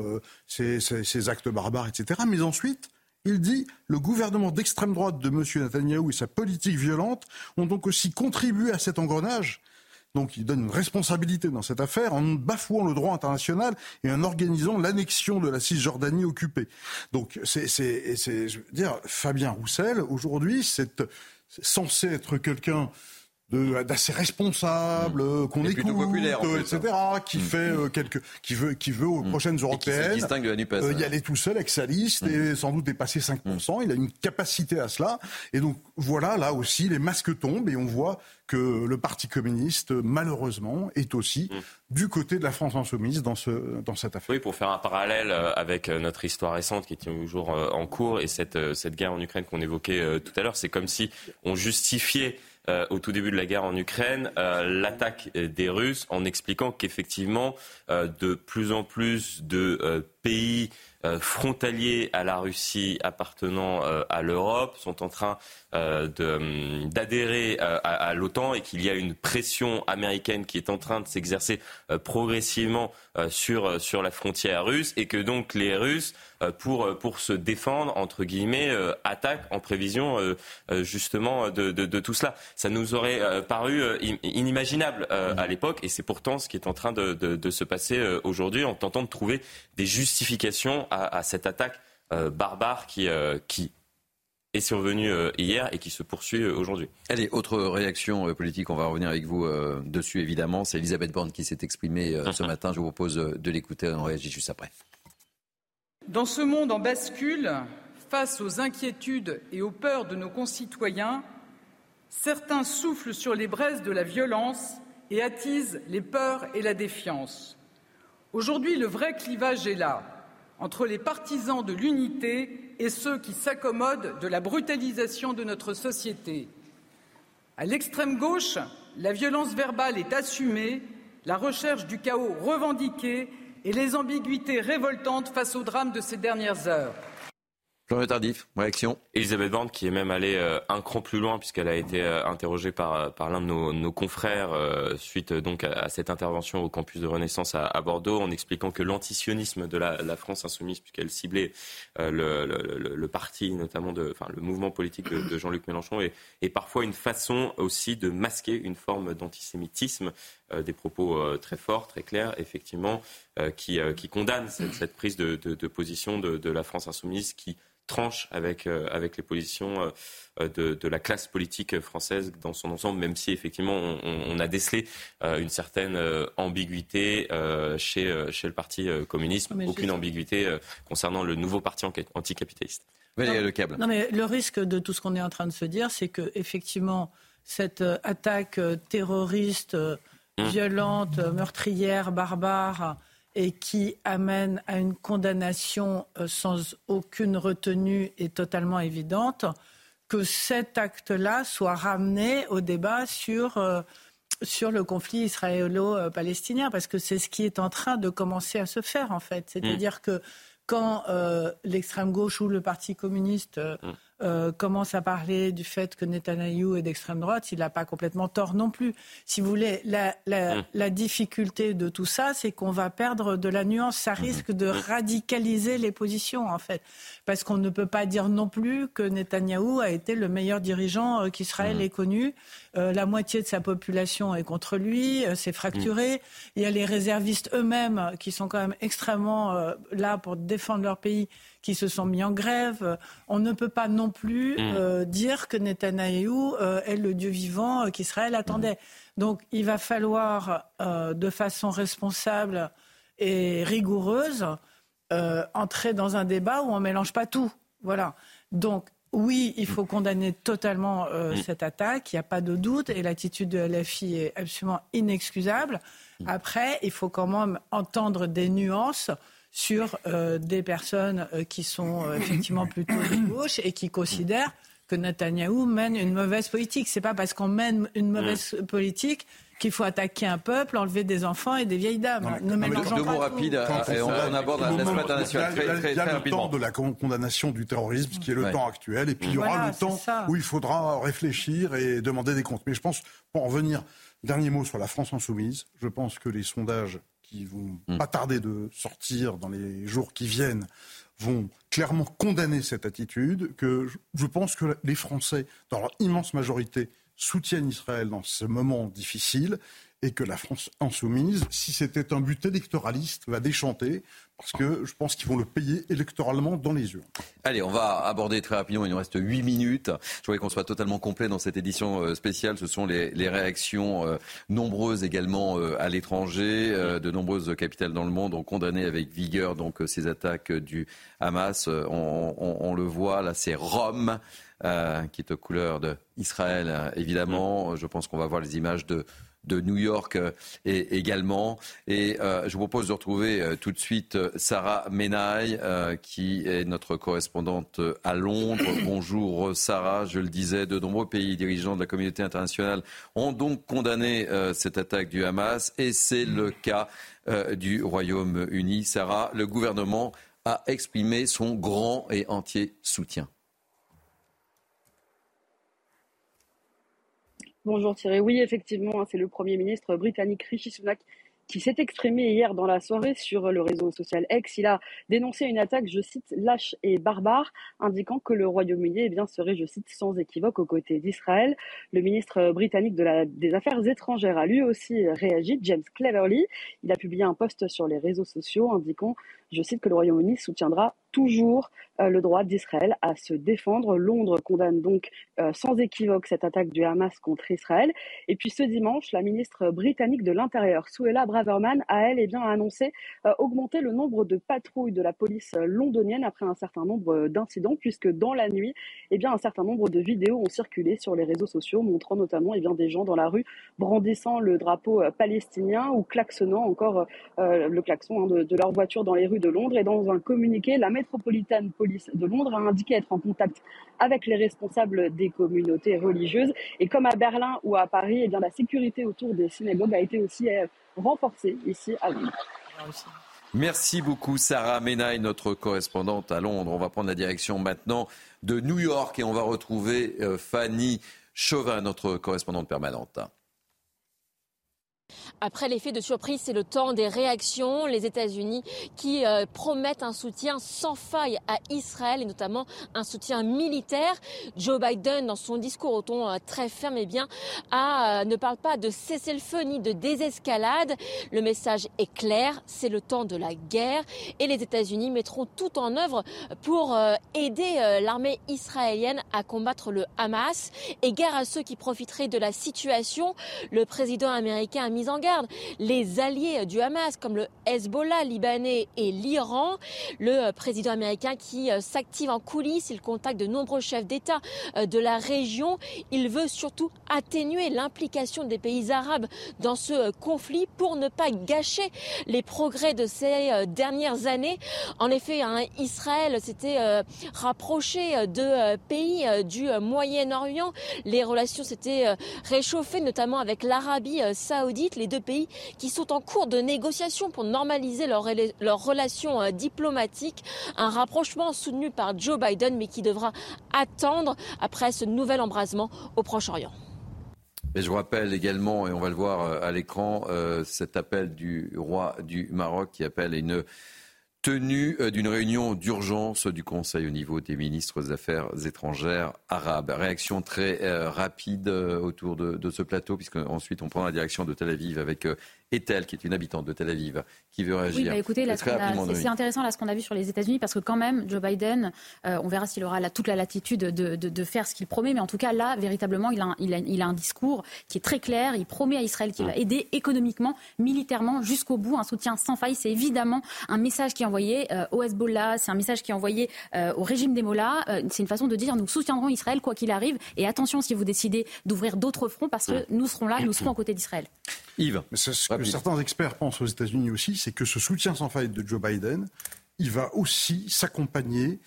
ces, ces, actes barbares, etc. Mais ensuite, il dit le gouvernement d'extrême droite de M. Netanyahou et sa politique violente ont donc aussi contribué à cet engrenage. Donc il donne une responsabilité dans cette affaire en bafouant le droit international et en organisant l'annexion de la Cisjordanie occupée. Donc c'est, je veux dire, Fabien Roussel, aujourd'hui, c'est censé être quelqu'un d'assez responsable, mmh. qu'on écoute, populaire, etc., qui mmh. fait euh, quelques, qui veut, qui veut aux mmh. prochaines européennes, distingue de la NUPES, euh, y aller tout seul avec sa liste et sans doute dépasser 5%. Il a une capacité à cela. Et donc voilà, là aussi, les masques tombent et on voit que le Parti communiste, malheureusement, est aussi du côté de la France insoumise dans, ce, dans cette affaire. Oui, pour faire un parallèle euh, avec notre histoire récente qui est toujours en cours et cette, cette guerre en Ukraine qu'on évoquait tout à l'heure, c'est comme si on justifiait euh, au tout début de la guerre en Ukraine euh, l'attaque des Russes en expliquant qu'effectivement euh, de plus en plus de pays frontaliers à la Russie appartenant à l'Europe sont en train d'adhérer à, à l'OTAN et qu'il y a une pression américaine qui est en train de s'exercer progressivement sur, sur la frontière russe et que donc les Russes euh, pour, euh, pour se défendre, entre guillemets, euh, attaque en prévision justement de, de, tout cela. Ça nous aurait paru inimaginable à l'époque et c'est pourtant ce qui est en train de, de se passer aujourd'hui en tentant de trouver des justifications à, à cette attaque barbare qui, qui est survenue hier et qui se poursuit aujourd'hui. Allez, autre réaction politique, on va revenir avec vous dessus évidemment. C'est Elisabeth Borne qui s'est exprimée ce [LAUGHS] matin. Je vous propose de l'écouter, on réagit juste après. Dans ce monde en bascule, face aux inquiétudes et aux peurs de nos concitoyens, certains soufflent sur les braises de la violence et attisent les peurs et la défiance. Aujourd'hui, le vrai clivage est là, entre les partisans de l'unité et ceux qui s'accommodent de la brutalisation de notre société. À l'extrême gauche, la violence verbale est assumée, la recherche du chaos revendiquée et les ambiguïtés révoltantes face au drame de ces dernières heures. Florian Tardif, réaction. Elisabeth Borne qui est même allée euh, un cran plus loin puisqu'elle a été euh, interrogée par, euh, par l'un de nos, confrères suite donc à, cette intervention au campus de Renaissance à, Bordeaux en expliquant que l'antisionisme de la, France insoumise puisqu'elle ciblait le, parti notamment de, enfin le mouvement politique de, Jean-Luc Mélenchon est, parfois une façon aussi de masquer une forme d'antisémitisme, des propos très forts, très clairs, effectivement, qui, qui condamnent cette, [COUGHS] cette prise de, de, de position de, de la France insoumise qui tranche avec, euh, avec les positions euh, de, de, la classe politique française dans son ensemble, même si effectivement on, on a décelé euh, une certaine ambiguïté chez, chez le Parti communiste, aucune ambiguïté concernant le nouveau parti anticapitaliste. le câble. Non, mais le risque de tout ce qu'on est en train de se dire, c'est que effectivement cette attaque terroriste, mmh. violente, meurtrière, barbare, et qui amène à une condamnation euh, sans aucune retenue et totalement évidente, que cet acte-là soit ramené au débat sur, euh, sur le conflit israélo-palestinien, parce que c'est ce qui est en train de commencer à se faire, en fait. C'est-à-dire mm. que quand euh, l'extrême gauche ou le Parti communiste mm. Euh, commence à parler du fait que Netanyahou est d'extrême droite, il n'a pas complètement tort non plus. Si vous voulez, la, la, mm. difficulté de tout ça, c'est qu'on va perdre de la nuance. Ça mm-hmm. risque de mm. radicaliser les positions, en fait. Parce qu'on ne peut pas dire non plus que Netanyahou a été le meilleur dirigeant euh, qu'Israël ait connu. Euh, la moitié de sa population est contre lui, c'est fracturé. Il y a les réservistes eux-mêmes qui sont quand même extrêmement là pour défendre leur pays qui se sont mis en grève. On ne peut pas non plus mm. euh, dire que Netanyahou euh, est le Dieu vivant euh, qu'Israël attendait. Donc il va falloir, de façon responsable et rigoureuse, entrer dans un débat où on ne mélange pas tout. Voilà. Donc oui, il faut condamner totalement mm. cette attaque, il n'y a pas de doute, et l'attitude de LFI est absolument inexcusable. Mm. Après, il faut quand même entendre des nuances sur euh, des personnes euh, qui sont euh, effectivement plutôt de gauche et qui considèrent que Netanyahou mène une mauvaise politique. C'est pas parce qu'on mène une mauvaise politique qu'il faut attaquer un peuple, enlever des enfants et des vieilles dames. Non, mais, deux mots rapides, et on, aborde l'aspect international très, très, Il y a le temps de la condamnation du terrorisme, qui est le temps actuel, et puis il y aura le temps où il faudra réfléchir et demander des comptes. Mais je pense, pour en revenir, dernier mot sur la France insoumise, je pense que les sondages qui vont hmm. pas tarder de sortir dans les jours qui viennent vont clairement condamner cette attitude, que je pense que les Français, dans leur immense majorité, soutiennent Israël dans ce moment difficile et que la France insoumise, si c'était un but électoraliste, va déchanter, parce que je pense qu'ils vont le payer électoralement dans les urnes. Allez, on va aborder très rapidement, il nous reste 8 minutes. Je voudrais qu'on soit totalement complet dans cette édition euh, spéciale. Ce sont les, réactions euh, nombreuses également euh, à l'étranger. De nombreuses capitales dans le monde ont condamné avec vigueur donc ces attaques du Hamas. On, le voit, là c'est Rome. Qui est aux couleurs d'Israël, évidemment. Je pense qu'on va voir les images de, de New York euh, et, également. Et euh, je vous propose de retrouver euh, tout de suite Sarah Menaille, qui est notre correspondante à Londres. [COUGHS] Bonjour Sarah, je le disais, de nombreux pays dirigeants de la communauté internationale ont donc condamné cette attaque du Hamas et c'est le cas du Royaume-Uni. Sarah, le gouvernement a exprimé son grand et entier soutien. Bonjour Thierry. Oui, effectivement, hein, c'est le Premier ministre britannique Rishi Sunak qui s'est exprimé hier dans la soirée sur le réseau social X. Il a dénoncé une attaque, je cite, lâche et barbare, indiquant que le Royaume-Uni eh bien, serait, je cite, sans équivoque aux côtés d'Israël. Le ministre britannique des Affaires étrangères a lui aussi réagi, James Cleverly. Il a publié un post sur les réseaux sociaux indiquant, je cite, que le Royaume-Uni soutiendra toujours euh, le droit d'Israël à se défendre. Londres condamne donc euh, sans équivoque cette attaque du Hamas contre Israël. Et puis ce dimanche, la ministre britannique de l'Intérieur, Suella Braverman, a elle eh bien, annoncé euh, augmenter le nombre de patrouilles de la police londonienne après un certain nombre d'incidents, puisque dans la nuit, eh bien, un certain nombre de vidéos ont circulé sur les réseaux sociaux, montrant notamment eh bien, des gens dans la rue brandissant le drapeau palestinien ou klaxonnant encore le klaxon hein, de, de, leur voiture dans les rues de Londres. Et dans un communiqué, la Metropolitan Police de Londres a indiqué être en contact avec les responsables des communautés religieuses. Et comme à Berlin ou à Paris, eh bien, la sécurité autour des synagogues a été aussi euh, renforcée ici à Londres. Merci beaucoup Sarah Menaille, notre correspondante à Londres. On va prendre la direction maintenant de New York et on va retrouver euh, Fanny Chauvin, notre correspondante permanente. Après l'effet de surprise, c'est le temps des réactions. Les États-Unis qui euh, promettent un soutien sans faille à Israël et notamment un soutien militaire. Joe Biden, dans son discours au ton euh, très ferme, eh bien, euh, ne parle pas de cessez-le-feu ni de désescalade. Le message est clair, c'est le temps de la guerre et les États-Unis mettront tout en œuvre pour aider l'armée israélienne à combattre le Hamas. Et guerre à ceux qui profiteraient de la situation. Le président américain a mis en garde les alliés du Hamas comme le Hezbollah libanais et l'Iran. Le président américain qui euh, s'active en coulisses, il contacte de nombreux chefs d'État euh, de la région. Il veut surtout atténuer l'implication des pays arabes dans ce euh, conflit pour ne pas gâcher les progrès de ces dernières années. En effet, hein, Israël s'était rapproché de pays du Moyen-Orient. Les relations s'étaient réchauffées, notamment avec l'Arabie saoudite les deux pays qui sont en cours de négociation pour normaliser leurs relations euh, diplomatiques. Un rapprochement soutenu par Joe Biden, mais qui devra attendre après ce nouvel embrasement au Proche-Orient. Et je vous rappelle également, et on va le voir euh, à l'écran, euh, cet appel du roi du Maroc qui appelle une tenue d'une réunion d'urgence du Conseil au niveau des ministres des Affaires étrangères arabes. Réaction très rapide autour de, de, ce plateau, puisque ensuite on prend la direction de Tel Aviv avec Ethel, qui est une habitante de Tel Aviv, qui veut réagir. Oui, bah écoutez, c'est intéressant là ce qu'on a vu sur les États-Unis parce que quand même, Joe Biden, euh, on verra s'il aura toute la latitude de, de, faire ce qu'il promet, mais en tout cas là, véritablement, il a, il, a, il a, un discours qui est très clair. Il promet à Israël qu'il va aider économiquement, militairement, jusqu'au bout, un soutien sans faille. C'est évidemment un message qui est envoyé euh, au Hezbollah, c'est un message qui est envoyé euh, au régime des Mollahs. c'est une façon de dire nous soutiendrons Israël quoi qu'il arrive. Et attention si vous décidez d'ouvrir d'autres fronts parce que nous serons là, nous [COUGHS] serons aux côtés d'Israël. Yves, certains experts pensent aux États-Unis aussi, c'est que ce soutien sans faille de Joe Biden, il va aussi s'accompagner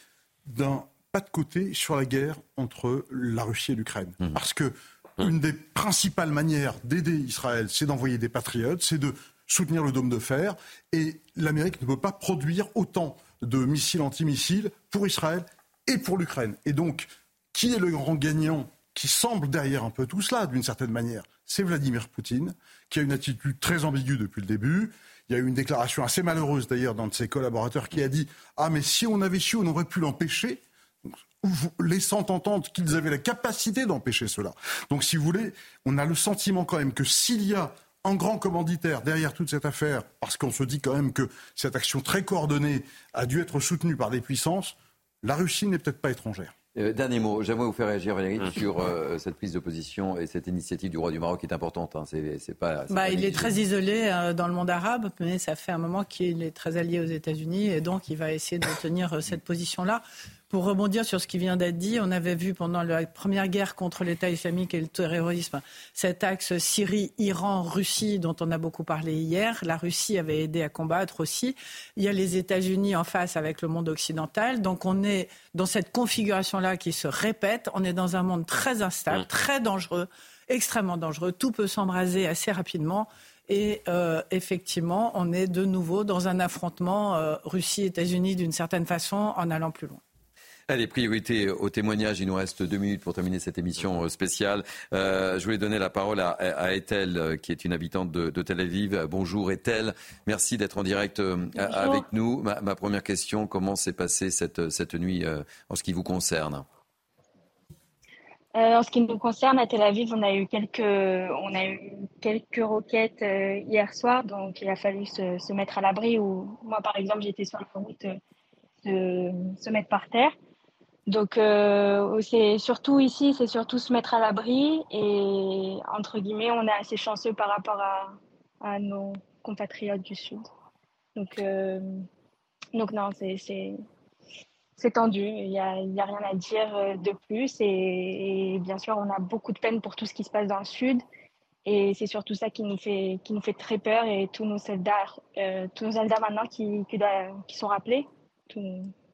d'un pas de côté sur la guerre entre la Russie et l'Ukraine. Mmh. Parce que mmh. une des principales manières d'aider Israël, c'est d'envoyer des patriotes, c'est de soutenir le dôme de fer. Et l'Amérique ne peut pas produire autant de missiles antimissiles pour Israël et pour l'Ukraine. Et donc, qui est le grand gagnant qui semble derrière un peu tout cela, d'une certaine manière? C'est Vladimir Poutine, qui a une attitude très ambiguë depuis le début. Il y a eu une déclaration assez malheureuse d'ailleurs d'un de ses collaborateurs qui a dit Ah, mais si on avait su, on aurait pu l'empêcher laissant entendre qu'ils avaient la capacité d'empêcher cela. Donc, si vous voulez, on a le sentiment quand même que s'il y a un grand commanditaire derrière toute cette affaire, parce qu'on se dit quand même que cette action très coordonnée a dû être soutenue par des puissances, la Russie n'est peut-être pas étrangère. Euh, dernier mot, j'aimerais vous faire réagir Valérie mmh. sur euh, cette prise de position et cette initiative du roi du Maroc qui est importante. Hein. C'est, pas, bah, il est très isolé euh, dans le monde arabe, mais ça fait un moment qu'il est très allié aux États-Unis et donc il va essayer de tenir cette position-là. Pour rebondir sur ce qui vient d'être dit, on avait vu pendant la première guerre contre l'État islamique et le terrorisme cet axe Syrie, Iran, Russie dont on a beaucoup parlé hier. La Russie avait aidé à combattre aussi. Il y a les États-Unis en face avec le monde occidental. Donc on est dans cette configuration-là qui se répète. On est dans un monde très instable, mm. très dangereux, extrêmement dangereux. Tout peut s'embraser assez rapidement. Et euh, effectivement, on est de nouveau dans un affrontement euh, Russie-États-Unis d'une certaine façon en allant plus loin. Allez, priorité au témoignage. Il nous reste deux minutes pour terminer cette émission euh, spéciale. Euh, je voulais donner la parole à, à Ethel, euh, qui est une habitante de, Tel Aviv. Bonjour Ethel, merci d'être en direct avec nous. Ma, première question, comment s'est passée cette, cette nuit en ce qui vous concerne? En ce qui nous concerne, à Tel Aviv, on a eu quelques, on a eu quelques roquettes hier soir, donc il a fallu se, se mettre à l'abri. Ou moi, par exemple, j'étais sur la route de se mettre par terre. Donc, euh, c'est surtout ici, c'est surtout se mettre à l'abri et, entre guillemets, on est assez chanceux par rapport à, nos compatriotes du Sud. Donc, euh, donc non, c'est tendu. Il n'y a, y a, rien à dire euh, de plus. Et, bien sûr, on a beaucoup de peine pour tout ce qui se passe dans le Sud. Et c'est surtout ça qui nous fait, qui nous fait très peur. Et tous nos soldats, tous nos soldats maintenant qui, qui sont rappelés,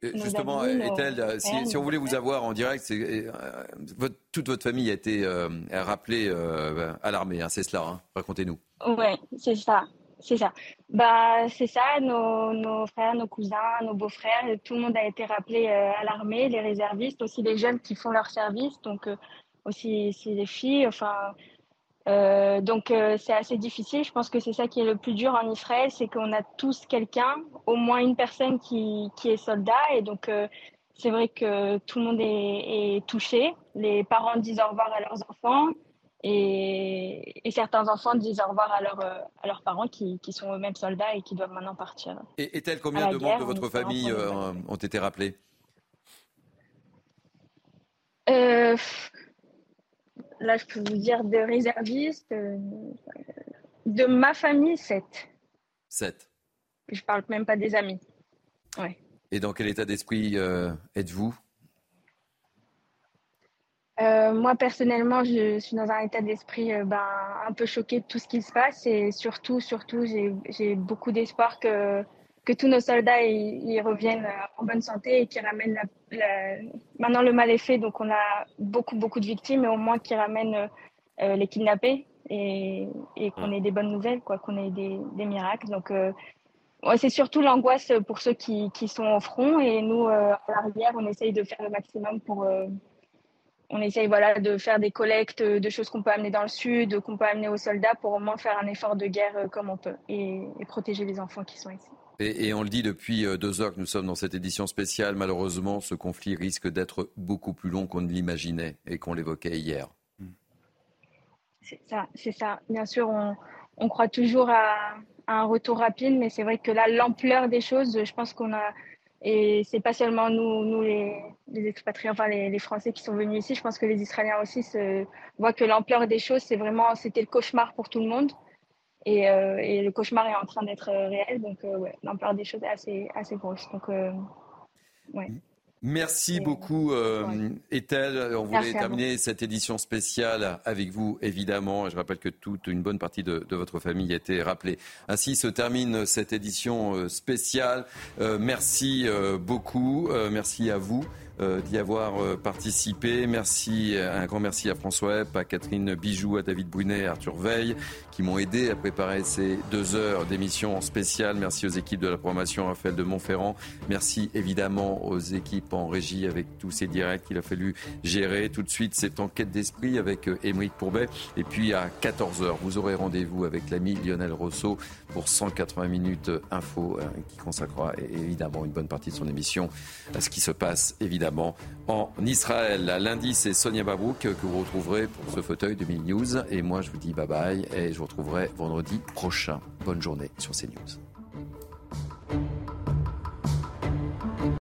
Justement, Ethel, euh, si, on voulait vous avoir en direct, euh, votre, toute votre famille a été euh, rappelée à l'armée, hein, c'est cela, hein. racontez-nous. Oui, c'est ça. C'est ça. Bah, c'est ça, nos, nos, frères, nos cousins, nos beaux-frères, tout le monde a été rappelé à l'armée, les réservistes, aussi les jeunes qui font leur service, donc aussi, aussi les filles. Enfin, euh, donc euh, c'est assez difficile. Je pense que c'est ça qui est le plus dur en Israël, c'est qu'on a tous quelqu'un, au moins une personne qui, qui est soldat. Et donc euh, c'est vrai que tout le monde est, est, touché. Les parents disent au revoir à leurs enfants et, et certains enfants disent au revoir à, leur, à leurs parents qui, qui sont eux-mêmes soldats et qui doivent maintenant partir. Et est-elle combien de membres de votre famille ont été rappelés? Là, je peux vous dire de réservistes, euh, de ma famille, 7. 7. Je parle même pas des amis. Ouais. Et dans quel état d'esprit euh, êtes-vous? Euh, moi, personnellement, je suis dans un état d'esprit ben, un peu choqué de tout ce qui se passe et surtout, surtout, j'ai beaucoup d'espoir que que tous nos soldats ils, reviennent euh, en bonne santé et qu'ils ramènent la, maintenant le mal est fait donc on a beaucoup beaucoup de victimes mais au moins qu'ils ramènent euh, euh, les kidnappés et, et qu'on ait des bonnes nouvelles quoi qu'on ait des, des, miracles. Donc c'est surtout l'angoisse pour ceux qui, qui, sont au front et nous à l'arrière on essaye de faire le maximum pour on essaye voilà de faire des collectes de choses qu'on peut amener dans le sud qu'on peut amener aux soldats pour au moins faire un effort de guerre comme on peut et, et protéger les enfants qui sont ici et, on le dit depuis euh, deux heures que nous sommes dans cette édition spéciale. Malheureusement, ce conflit risque d'être beaucoup plus long qu'on ne l'imaginait et qu'on l'évoquait hier. C'est ça. Bien sûr, on, croit toujours à, un retour rapide, mais c'est vrai que là, l'ampleur des choses, je pense qu'on a. Et c'est pas seulement nous, nous les, expatriés, enfin les, Français qui sont venus ici. Je pense que les Israéliens aussi voient que l'ampleur des choses, c'est vraiment, c'était le cauchemar pour tout le monde. Et, euh, et, le cauchemar est en train d'être euh, réel. Donc, euh, ouais, l'ampleur des choses est assez, assez grosse. Donc, ouais. Merci beaucoup, euh, Ethel. On voulait terminer cette édition spéciale avec vous, évidemment. Je rappelle que toute une bonne partie de, de votre famille a été rappelée. Ainsi se termine cette édition spéciale. Euh, merci beaucoup. Euh, merci à vous. D'y avoir participé. Merci, un grand merci à François Epp, à Catherine Bijou, à David Brunet, à Arthur Veil, qui m'ont aidé à préparer ces deux heures d'émission spéciale. Merci aux équipes de la programmation Raphaël de Montferrand. Merci évidemment aux équipes en régie avec tous ces directs qu'il a fallu gérer. Tout de suite, cette enquête d'esprit avec Émeric Pourbet. Et puis à 14h, vous aurez rendez-vous avec l'ami Lionel Rousseau pour 180 minutes info euh, qui consacrera évidemment une bonne partie de son émission à ce qui se passe évidemment en Israël. Lundi, c'est Sonia Babouk que vous retrouverez pour ce fauteuil de News. Et moi, je vous dis bye bye et je vous retrouverai vendredi prochain. Bonne journée sur CNews.